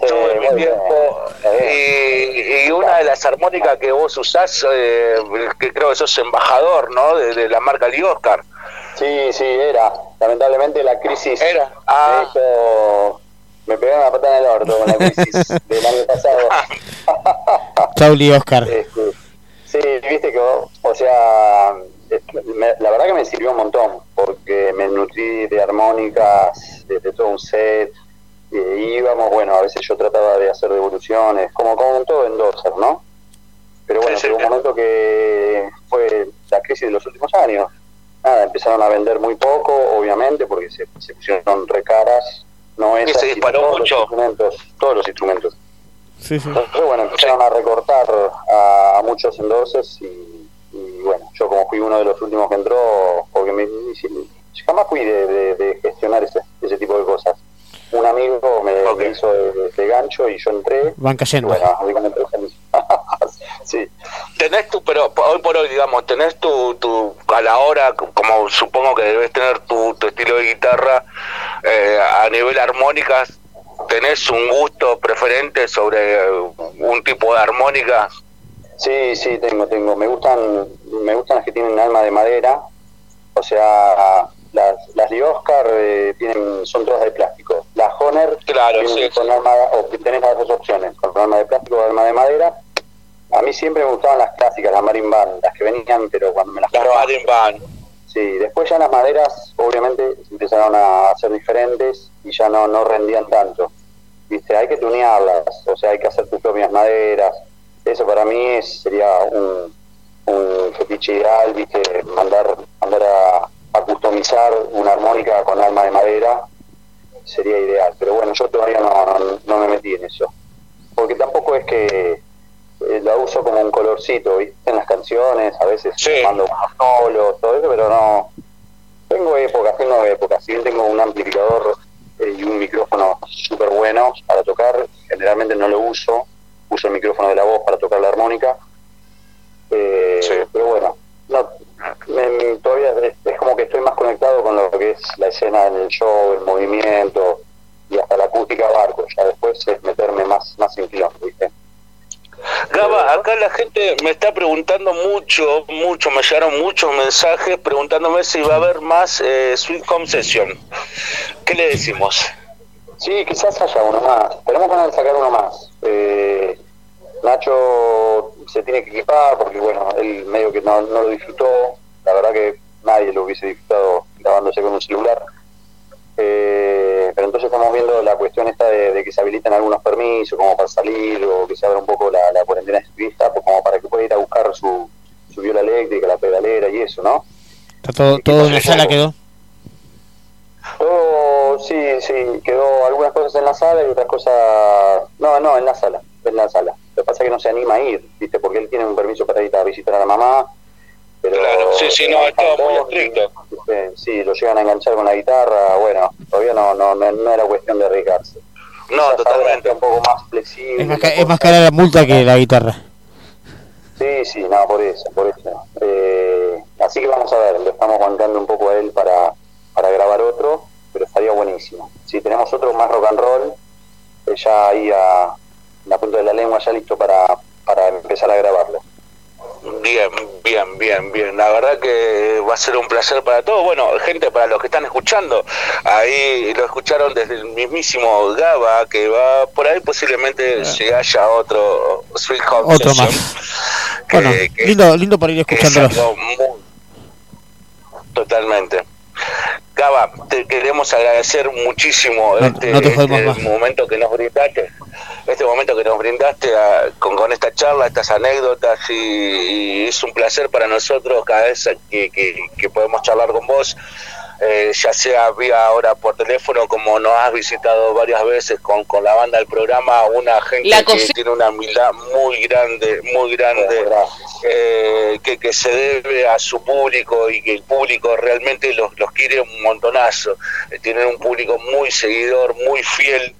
Tuve mi tiempo y, y una de las armónicas que vos usás, eh, que creo que sos embajador, ¿no? De, de la marca Lee Oscar. Sí, sí, era. Lamentablemente la crisis Era. Ah. me hizo... Me pegaron la patada en el orto con la crisis del año pasado. Chauli Oscar. Este, sí, viste que, o sea, me- la verdad que me sirvió un montón, porque me nutrí de armónicas, de, de todo un set, y íbamos, bueno, a veces yo trataba de hacer devoluciones, como con todo endorser, ¿no? Pero bueno, Sí, sí, llegó un momento que fue la crisis de los últimos años. Nada, empezaron a vender muy poco, obviamente, porque se, se pusieron recaras, no Y esas, se disparó todos mucho. los instrumentos, todos los instrumentos. Sí, sí. Entonces, bueno, empezaron a recortar a, a muchos endorsers y, y, bueno, yo como fui uno de los últimos que entró, porque me, jamás fui de, de- de gestionar ese, ese tipo de cosas. Un amigo me, me hizo de, de gancho y yo entré. Van Y cayendo. bueno, sí. Tenés tu, pero hoy por hoy, digamos, tenés tu, tu a la hora, como supongo que debes tener tu, tu estilo de guitarra, eh, a nivel armónicas, ¿tenés un gusto preferente sobre un tipo de armónica? Sí, sí, tengo, tengo. Me gustan, me gustan las que tienen alma de madera. O sea, las, las de Oscar eh, tienen, son todas de plástico. Las Honor Claro, tienen sí, con alma, o tenés las dos opciones, con alma de plástico o alma de madera. A mí siempre me gustaban las clásicas, las Marin Band, las que venían, pero cuando me las Las Band. Sí, después ya las maderas, obviamente empezaron a hacer diferentes y ya no, no rendían tanto. ¿Viste? Hay que tunearlas, o sea, hay que hacer tus propias maderas. Eso para mí es, sería un, un fetiche ideal, ¿viste? Mandar, mandar a, a customizar una armónica con alma de madera sería ideal. Pero bueno, yo todavía no, no, no me metí en eso. Porque tampoco es que eh, la uso como un colorcito, ¿viste? En las canciones, a veces mando unos solos, todo eso, pero no. Tengo épocas, tengo épocas. Si bien tengo un amplificador eh, y un micrófono súper bueno para tocar, generalmente no lo uso. Uso el micrófono de la voz para tocar la armónica. Eh, Pero bueno, no, me- me- todavía es, es como que estoy más conectado con lo que es la escena en el show, el movimiento y hasta la acústica barco. Ya después es meterme más, más en quilombo, ¿viste? Gaba, acá la gente me está preguntando mucho, mucho, me llegaron muchos mensajes preguntándome si va a haber más eh, Sweet Home Session. ¿Qué le decimos? Sí, quizás haya uno más. Tenemos ganas sacar uno más. Eh, Nacho se tiene que equipar porque, bueno, él medio que no, no lo disfrutó. La verdad que nadie lo hubiese disfrutado grabándose con un celular. Eh, pero entonces estamos viendo la cuestión esta de, de que se habiliten algunos permisos como para salir o que se abra un poco la, la cuarentena pues como para que pueda ir a buscar su, su viola eléctrica, la pedalera y eso, ¿no? Está todo, todo en la sala quedó. Todo, sí, sí, quedó algunas cosas en la sala y otras cosas... No, no, en la sala, en la sala. Lo que pasa es que no se anima a ir, ¿viste? Porque él tiene un permiso para ir a visitar a la mamá. Pero Claro, sí, sí, no, es todo muy estricto. ¿viste? Sí, lo llegan a enganchar con la guitarra, bueno, todavía no, no, no, no era cuestión de arriesgarse. No, totalmente. Un poco más flexible. Es más, ca- es más cara la multa que la guitarra. Sí, sí, no, por eso, por eso. Eh, así que vamos a ver, lo estamos aguantando un poco a él para, para grabar otro, pero estaría buenísimo. Si tenemos otro más rock and roll, eh, ya ahí a la punta de la lengua, ya listo para, para empezar a grabarlo. Bien, bien, bien, bien. La verdad que va a ser un placer para todos. Bueno, gente, para los que están escuchando, ahí lo escucharon desde el mismísimo Gaba, que va por ahí posiblemente se haya otro Sweet Home Otro Session, más. que- Bueno, que- lindo, lindo para ir que es Totalmente. Gaba, te queremos agradecer muchísimo No- este, no este momento que nos brindaste, este momento que nos brindaste a- con, con esta charla, estas anécdotas y, y es un placer para nosotros cada vez que, que- que podemos charlar con vos, eh, ya sea vía ahora por teléfono como nos has visitado varias veces con, con la banda del programa, una gente La que tiene una humildad muy grande, muy grande, eh, que, que se debe a su público y que el público realmente los, los quiere un montonazo. Eh, tienen un público muy seguidor, muy fiel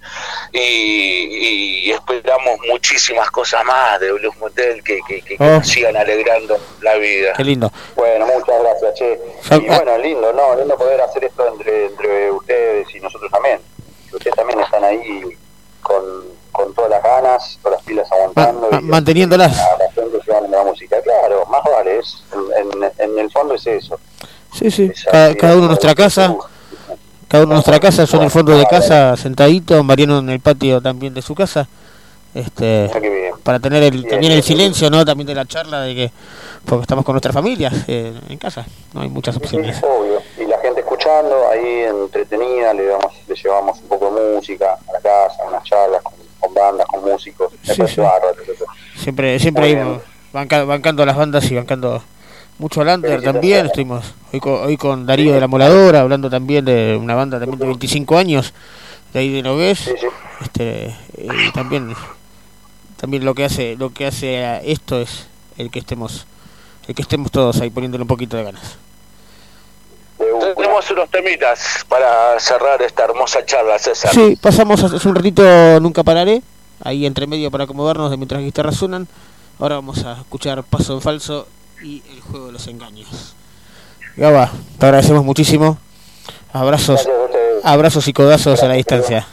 y, y esperamos muchísimas cosas más de Blues Motel que, que, que- que Oh. nos sigan alegrando la vida. Qué lindo. Bueno, muchas gracias, che. Y bueno, lindo, ¿no? Lindo poder hacer esto entre, entre ustedes y nosotros también. Ustedes también están ahí con, con todas las ganas, todas las pilas aguantando. Ma- y manteniéndolas. A la gente llevando la música. Claro, más vale, es, en, en- en el fondo es eso. Sí, sí. Cada, cada uno en nuestra casa. Cada uno en nuestra casa, yo en el fondo de casa sentadito, Mariano en el patio también de su casa. Este, para tener el, también el silencio, ¿no? También de la charla de que porque estamos con nuestras familias eh, en casa, no hay muchas opciones. Ahí entretenida, le, damos, le llevamos un poco de música a la casa, unas charlas con, con bandas, con músicos. Sí, sí. Siempre, siempre ahí bancando las bandas y bancando mucho Lander también. Estuvimos hoy con, hoy con Darío de la Moladora, hablando también de una banda también de 25 años, de ahí de Nogués. Este, y también, también lo que hace, lo que hace a esto es el que estemos, el que estemos todos ahí poniéndole un poquito de ganas. Tenemos unos temitas para cerrar esta hermosa charla, César. Sí, pasamos hace un ratito Nunca Pararé, ahí entre medio para acomodarnos de mientras guitarras suenan. Ahora vamos a escuchar Paso en Falso y El Juego de los Engaños. Gaba, te agradecemos muchísimo. Abrazos, abrazos y codazos a la distancia.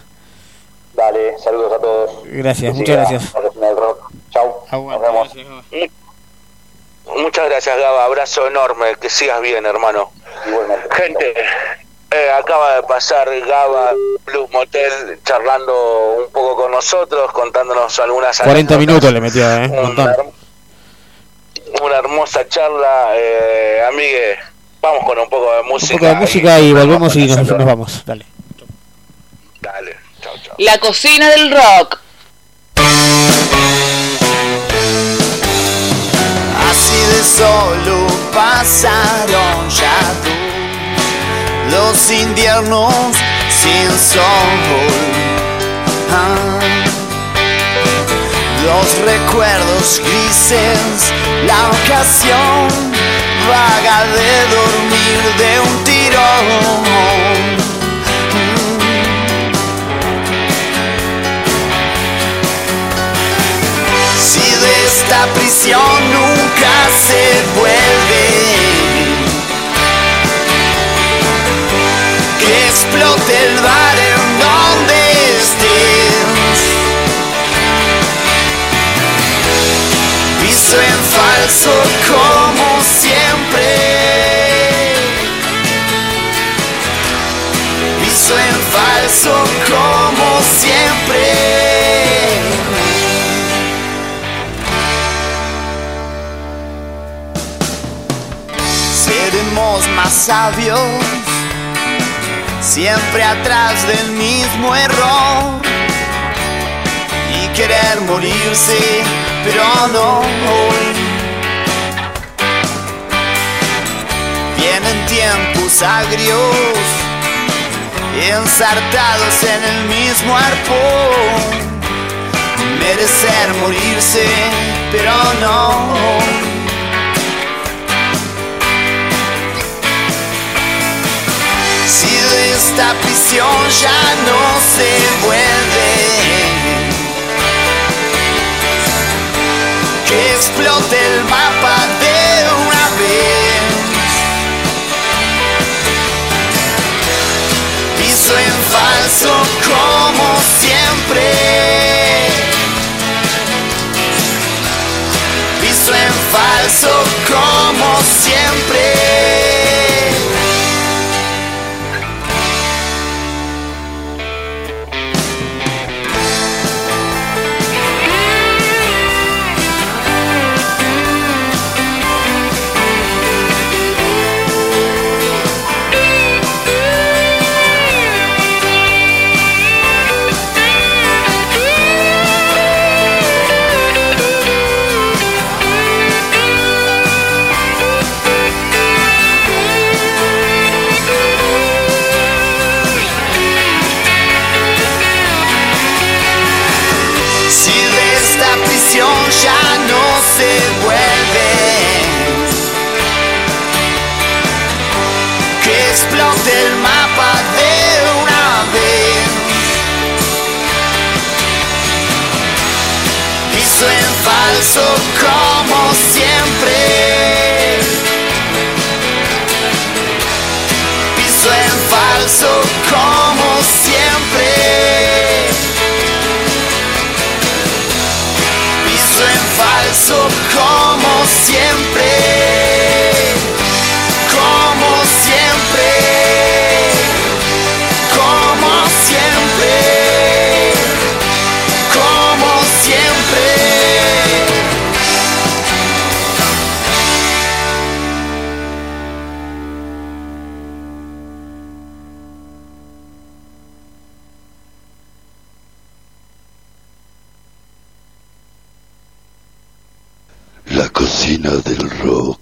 Dale, saludos a todos. Gracias, muchas gracias. Chau. Nos vemos. Muchas gracias, Gaba. Abrazo enorme. Que sigas bien, hermano. Gente, eh, acaba de pasar Gaba Blues Motel charlando un poco con nosotros, contándonos algunas 40 anécdotas. minutos le metió, ¿eh? Un montón. Una hermosa charla, eh, amigue. Vamos con un poco de música. Un poco de música y volvemos y nos, nos vamos. Dale. Dale, chao, chao. La cocina del rock. Solo pasaron ya los inviernos sin sol. Ah, los recuerdos grises, la ocasión vaga de dormir de un tirón. Esta prisión nunca se vuelve, que explote el bar en donde estés. Piso en falso como siempre. Piso en falso como siempre. Sabios, siempre atrás del mismo error y querer morirse, pero no. Vienen tiempos agrios, ensartados en el mismo arpón, merecer morirse, pero no. Esta prisión ya no se vuelve, que explote el mapa de una vez. Piso en falso como siempre. Piso en falso como siempre. Falso como siempre. Piso en falso como siempre. Piso en falso como siempre, del rock.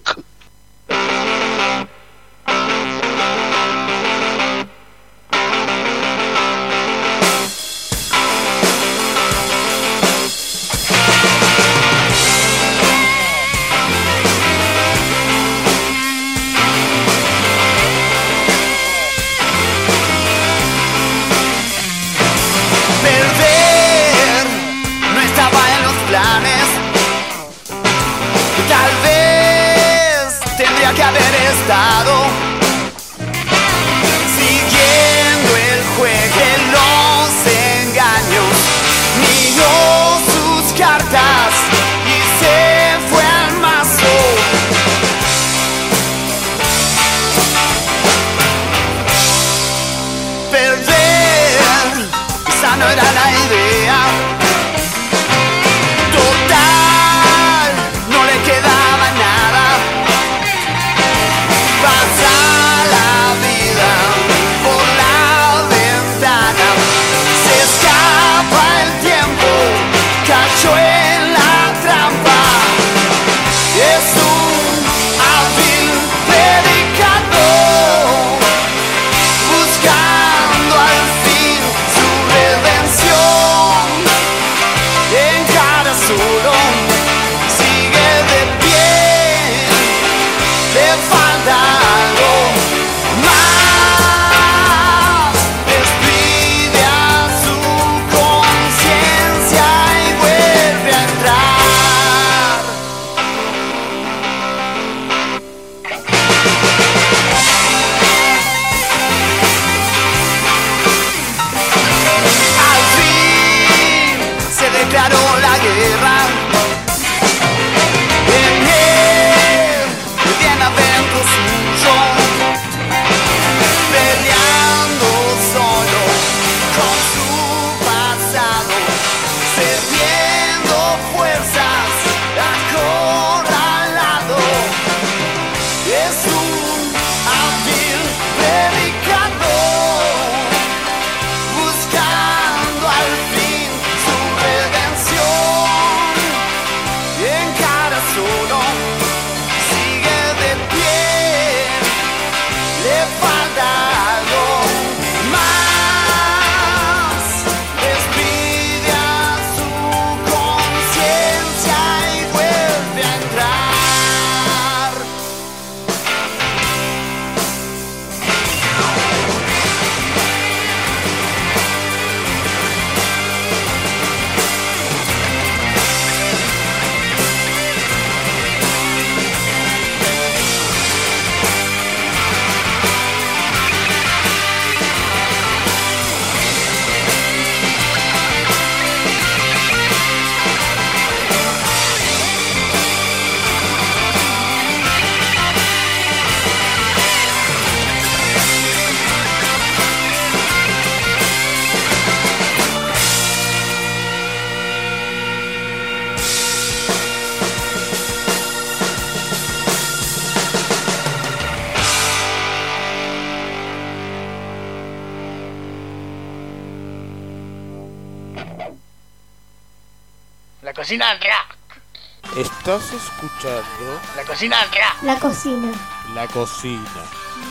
Escuchando La cocina. La cocina. la cocina.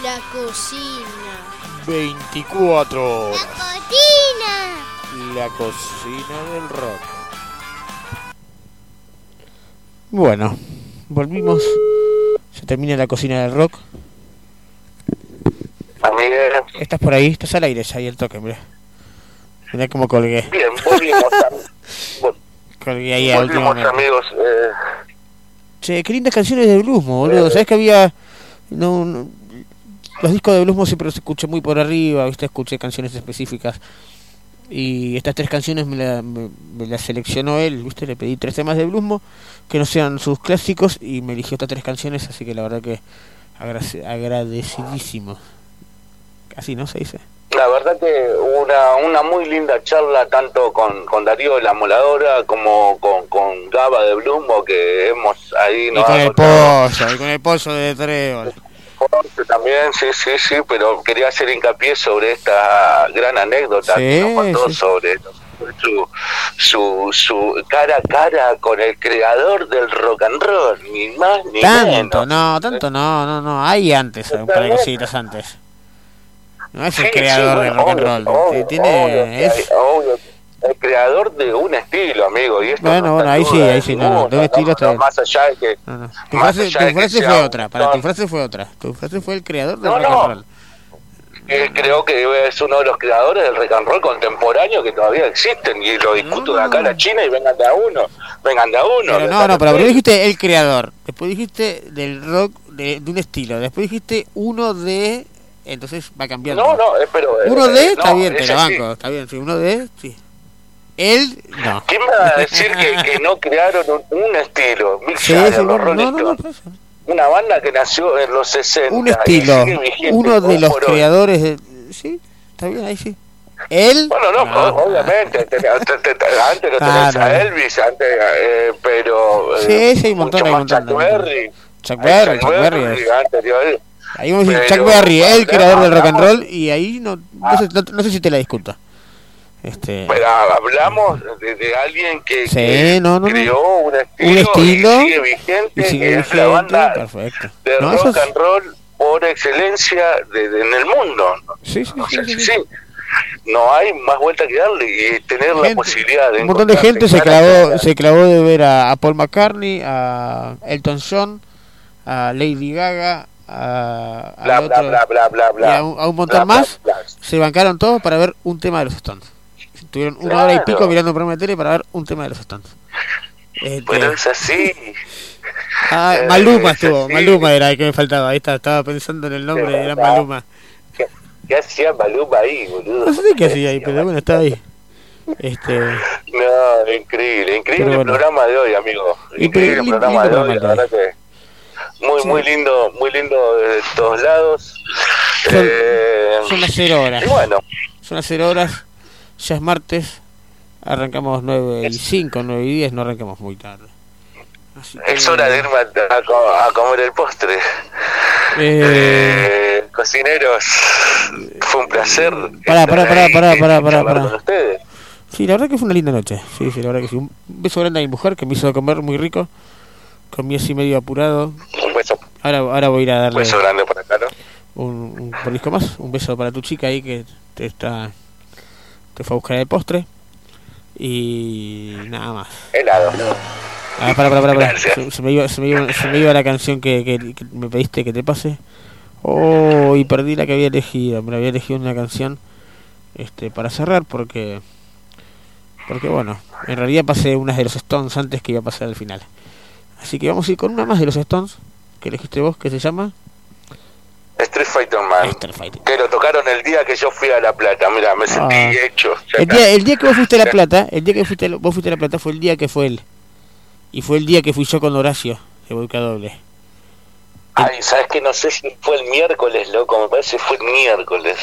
La cocina. 24 horas. Cocina. La cocina del rock. Bueno, volvimos. Se termina la cocina del rock. Miguel. Estás por ahí, estás al aire ya ahí el toque, mira. Mirá cómo colgué. Bien, volvimos, Colgué ahí volvimos amigos. Eh, Che, qué lindas canciones de Bluesmo, boludo. ¿Sabés que había.? No, los discos de Bluesmo siempre los escuché muy por arriba, ¿viste? Escuché canciones específicas. Y estas tres canciones me, la- me- las seleccionó él, ¿viste? Le pedí tres temas de Bluesmo que no sean sus clásicos y me eligió estas tres canciones, así que la verdad que agradecidísimo. Así, ¿no? Se dice. La verdad que una, una muy linda charla tanto con, con Darío de la Moladora como con, con Gaba de Blumbo que hemos ahí Y nos con ha el pollo, y con el pollo de Trébol. también, sí, sí, sí, pero quería hacer hincapié sobre esta gran anécdota que Sí, nos contó sí. sobre su, su, su cara a cara con el creador del rock and roll, ni más ni Tanto, menos. no, tanto no, no, no. Hay antes, un par de cositas antes. No es el Sí, sí, creador de bueno, rock and obvio, roll. obvio, sí, tiene, obvio es, el creador de un estilo, amigo. Y esto Bueno, no bueno, ahí sí, ahí sí, no, no, ninguna, de un estilo está bien. Más allá de que. No, no. Tu frase, tu fue otra, para tu frase fue otra. Tu frase fue el creador del No, rock no. and roll. que creo que es uno de los creadores del rock and roll contemporáneo que todavía existen y lo discuto de acá a la China y vengan de a uno, vengan de a uno. Pero no, no, pero primero dijiste el creador, después dijiste del rock de, de un estilo, después dijiste uno de... Entonces va cambiando. No, no, eh, pero... eh, Uno de, eh, está no, bien, te lo sí. banco, está bien, sí, uno de, sí. Él, no. ¿Quién va a decir que, que no crearon un, un estilo? Sí, sí, los no, no, no, no. Una banda que nació en los 60. un estilo, vigente uno de los creadores de... Sí, está bien, ahí sí. Él... Bueno, no, o- obviamente, te- te- te- te- antes lo tenés Claro. a Elvis, antes, eh, pero... Sí, sí, hay un montón, mucho hay un montón, Chuck. Berry. Chuck Berry, Chuck Berry es- anterior. Ahí vamos a decir Chuck Berry, el creador del rock and roll, y ahí no, no, sé, no, no sé si te la discuto. Este, Pero hablamos de, de alguien que, Sí, que no, no, no. creó un estilo, un estilo y sigue vigente, y sigue que es la vigente, banda perfecto. de No, rock es- and roll por excelencia de, de- en el mundo. Sí, sí, O sí, sea, sí, sí, No hay más vuelta que darle y tener la Gente- posibilidad de un montón de gente se clavó, se clavó de ver a, a Paul McCartney, a Elton John, a Lady Gaga, a, a Bla, otro- bla, bla, bla, bla, bla. y a un, a un montón Bla, más. bla. Se bancaron todos para ver un tema de los Stones. Tuvieron una hora y pico mirando un programa de tele para ver un tema de los Stones. Este, Pero es así. ah, eh, Maluma es estuvo, así. Maluma era el que me faltaba. Ahí está, estaba pensando en el nombre, Sí, era. Maluma. ¿Qué, qué hacía Maluma ahí, boludo? No sé qué hacía ahí, pero bueno, está ahí. Este, No, increíble, increíble el bueno. programa de hoy, amigo. Y Increíble el programa de hoy, la verdad que muy, muy lindo, muy lindo de todos lados. Son- Eh, son las cero horas. Y bueno, Son las 0 horas, ya es martes, arrancamos 9 y 5, 9 y 10, no arrancamos muy tarde. Así que, es hora de irme a, a co- a comer el postre. Eh, Eh, cocineros, fue un placer. Pará, pará, pará, pará, pará, pará, pará. ustedes. sí, la verdad que fue una linda noche, sí, sí, la verdad que sí. Un beso grande a mi mujer que me hizo comer muy rico, comí así medio apurado. Ahora, ahora voy a ir a un darle beso grande por acá, ¿no? un, un pellizco más, un beso para tu chica ahí que te está te fue a buscar el postre y nada más. Helado. Ah, para, para, para, Gracias. Se, se me iba, se, me iba, se me iba la canción que, que- que me pediste que te pase. Oh, y perdí la que había elegido. Me había elegido una canción este para cerrar porque porque bueno, en realidad pasé unas de los Stones antes que iba a pasar al final. Así que vamos a ir con una más de los Stones que elegiste vos, que se llama Street Fighter Man. Street Fighter. Que lo tocaron el día que yo fui a La Plata. Mira, me sentí Ah. hecho. ya El día, el día que vos fuiste a La Plata, el día que fuiste, vos fuiste a La Plata fue el día que fue él. Y fue el día que fui yo con Horacio, de Boca Doble. Ay, ¿sabes que No sé si fue el miércoles, loco. Me parece que fue el miércoles.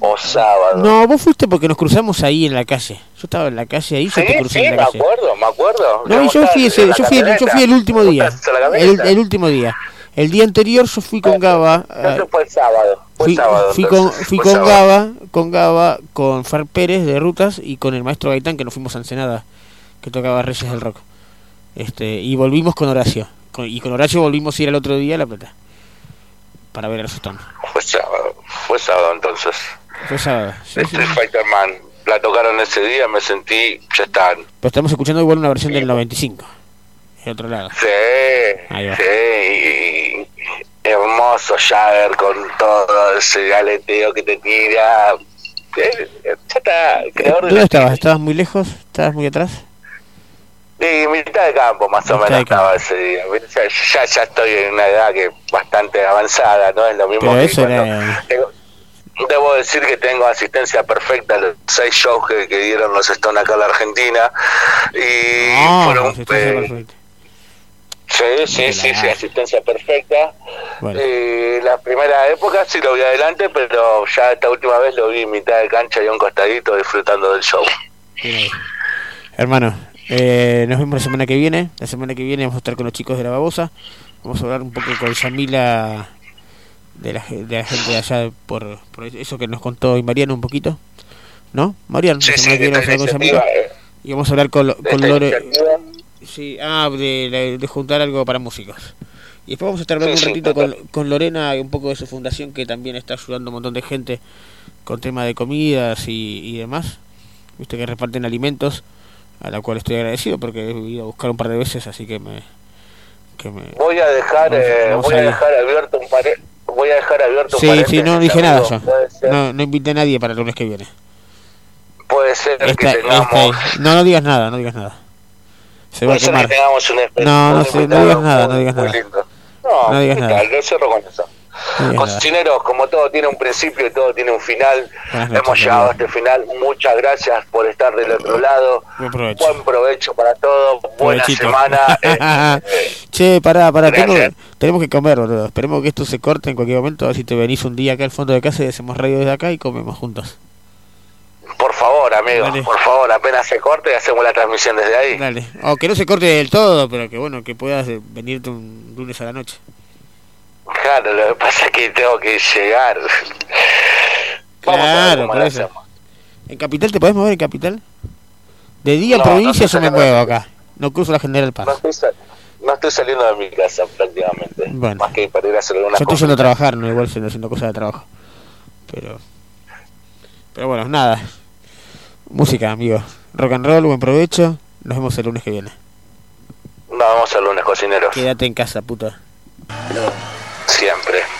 O sábado. No, vos fuiste porque nos cruzamos ahí en la calle. Yo estaba en la calle ahí, yo te crucé sí, en me la calle. acuerdo, me acuerdo. No, yo fui, ese, yo, fui, el- yo fui el último día. El, el último día. El día anterior yo fui con Gaba. eh, Entonces fue el sábado. Fue Fui, el sábado. fui con, fui con sábado. Gaba, con Gaba, con Far Pérez de Rutas y con el maestro Gaitán que nos fuimos a Ensenada. que tocaba Reyes del Rock. Este, y volvimos con Horacio. Y con Horacio volvimos a ir al otro día a La Plata. Para ver a los Stones. Fue sábado, fue sábado entonces. Fue sábado. Sí, sí. Street Fighter Man, la tocaron ese día, me sentí, ya están. Pero estamos escuchando igual una versión del 95. El otro lado. Sí, Ahí va. sí, y- hermoso Jagger con todo ese aleteo que te tira. Ya está, creador de ¿Dónde estabas? ¿Estabas muy lejos? ¿Estabas muy atrás? Sí, mitad de campo más o menos estaba ese día. Ya, ya, ya estoy en una edad que bastante avanzada, ¿no? Es lo mismo Pero que eso cuando- era... Tengo- Debo decir que tengo asistencia perfecta a los seis shows que, que dieron los Stones acá en la Argentina. Y No, fueron, eh. Sí, sí, sí, sí, asistencia perfecta. Bueno. Eh, la primera época sí lo vi adelante, pero ya esta última vez lo vi en mitad de cancha y a un costadito disfrutando del show. Hermano, eh, nos vemos la semana que viene. La semana que viene vamos a estar con los chicos de la babosa. Vamos a hablar un poco con Yamila de la, de la gente de allá por, por eso que nos contó y Mariano un poquito. ¿No? Mariano, Sí, la sí, semana que de viene esta vamos a hablar con Yamila. eh, Y vamos a hablar con, con Lore. Sí, ah, de, juntar algo para músicos. Y después vamos a estar hablando Sí, un ratito con, con Lorena y un poco de su fundación que también está ayudando a un montón de gente con tema de comidas y, y demás. Viste que reparten alimentos, a la cual estoy agradecido porque he ido a buscar un par de veces, así que me... Que me Voy a dejar, Vamos- eh, vamos voy a a dejar abierto un pare- voy a dejar abierto un sí, sí, no dije nada yo. No, no invité a nadie para el lunes que viene. puede ser que Esta- tengamos, esta- no, no digas nada, no digas nada. Se va a que quemar. tengamos un No, no no digas nada, no digas nada. lindo. No, No digas ¿qué nada. tal? Lo cierro con eso. Cocineros, como todo tiene un principio y todo tiene un final, Buenas noches, hemos llegado a este final. Muchas gracias por estar del otro lado. Buen provecho. Buen provecho para todos. Buena Provechito. semana. eh, eh, che, pará, pará, tengo- tenemos que comer, boludo. Esperemos que esto se corte en cualquier momento. A ver si te venís un día acá al fondo de casa y hacemos radio desde acá y comemos juntos. por favor, amigo, Dale. por favor, apenas se corte, hacemos la transmisión desde ahí. Dale. O que no se corte del todo, pero que bueno, que puedas venirte un lunes a la noche. Claro, lo que pasa es que tengo que llegar. Vamos a ver Claro, por eso. ¿En Capital te podés mover en Capital? De día en No, provincia no yo me muevo acá. No cruzo la General Paz. No estoy, no estoy saliendo de mi casa prácticamente. Bueno. Más que para ir a hacer alguna Yo estoy yendo a trabajar, no igual estoy haciendo cosas de trabajo. Pero. Pero bueno, nada. Música, amigo. Rock and roll, buen provecho. Nos vemos el lunes que viene. Nos vemos el lunes, cocineros. Quédate en casa, puta. Siempre.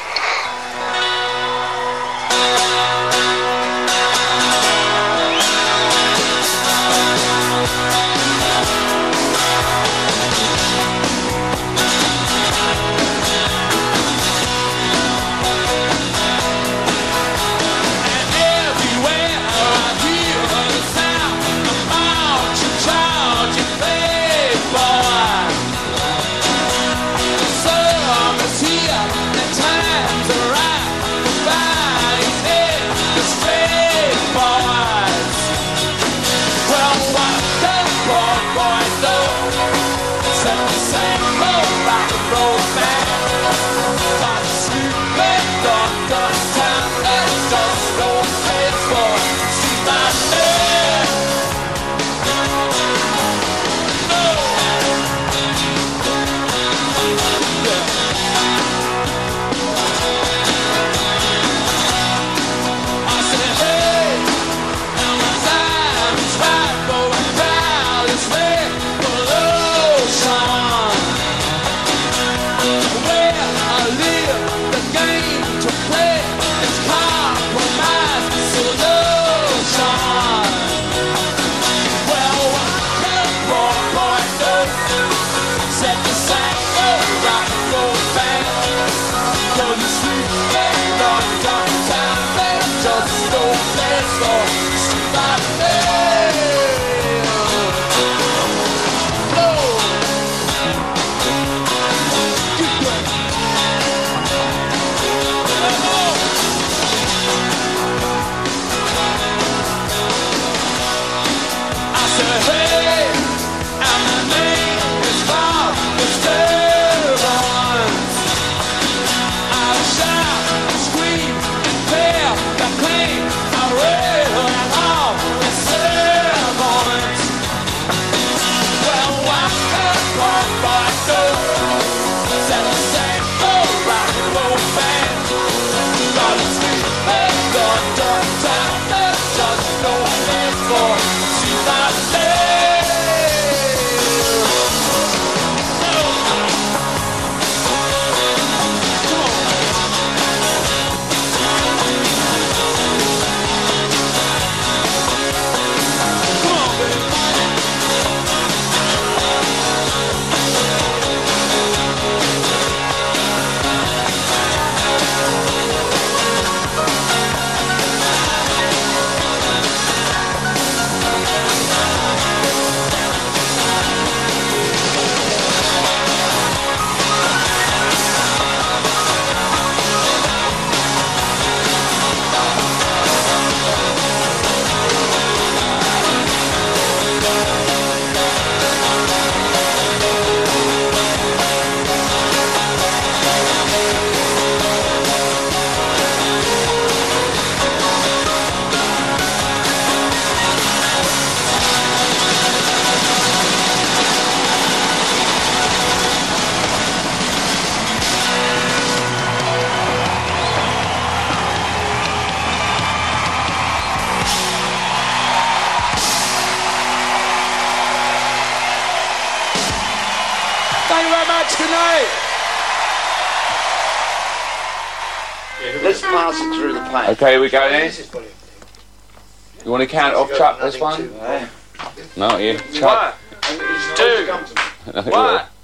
Okay, we go in. You want to count off trap this one? No, you. Trap.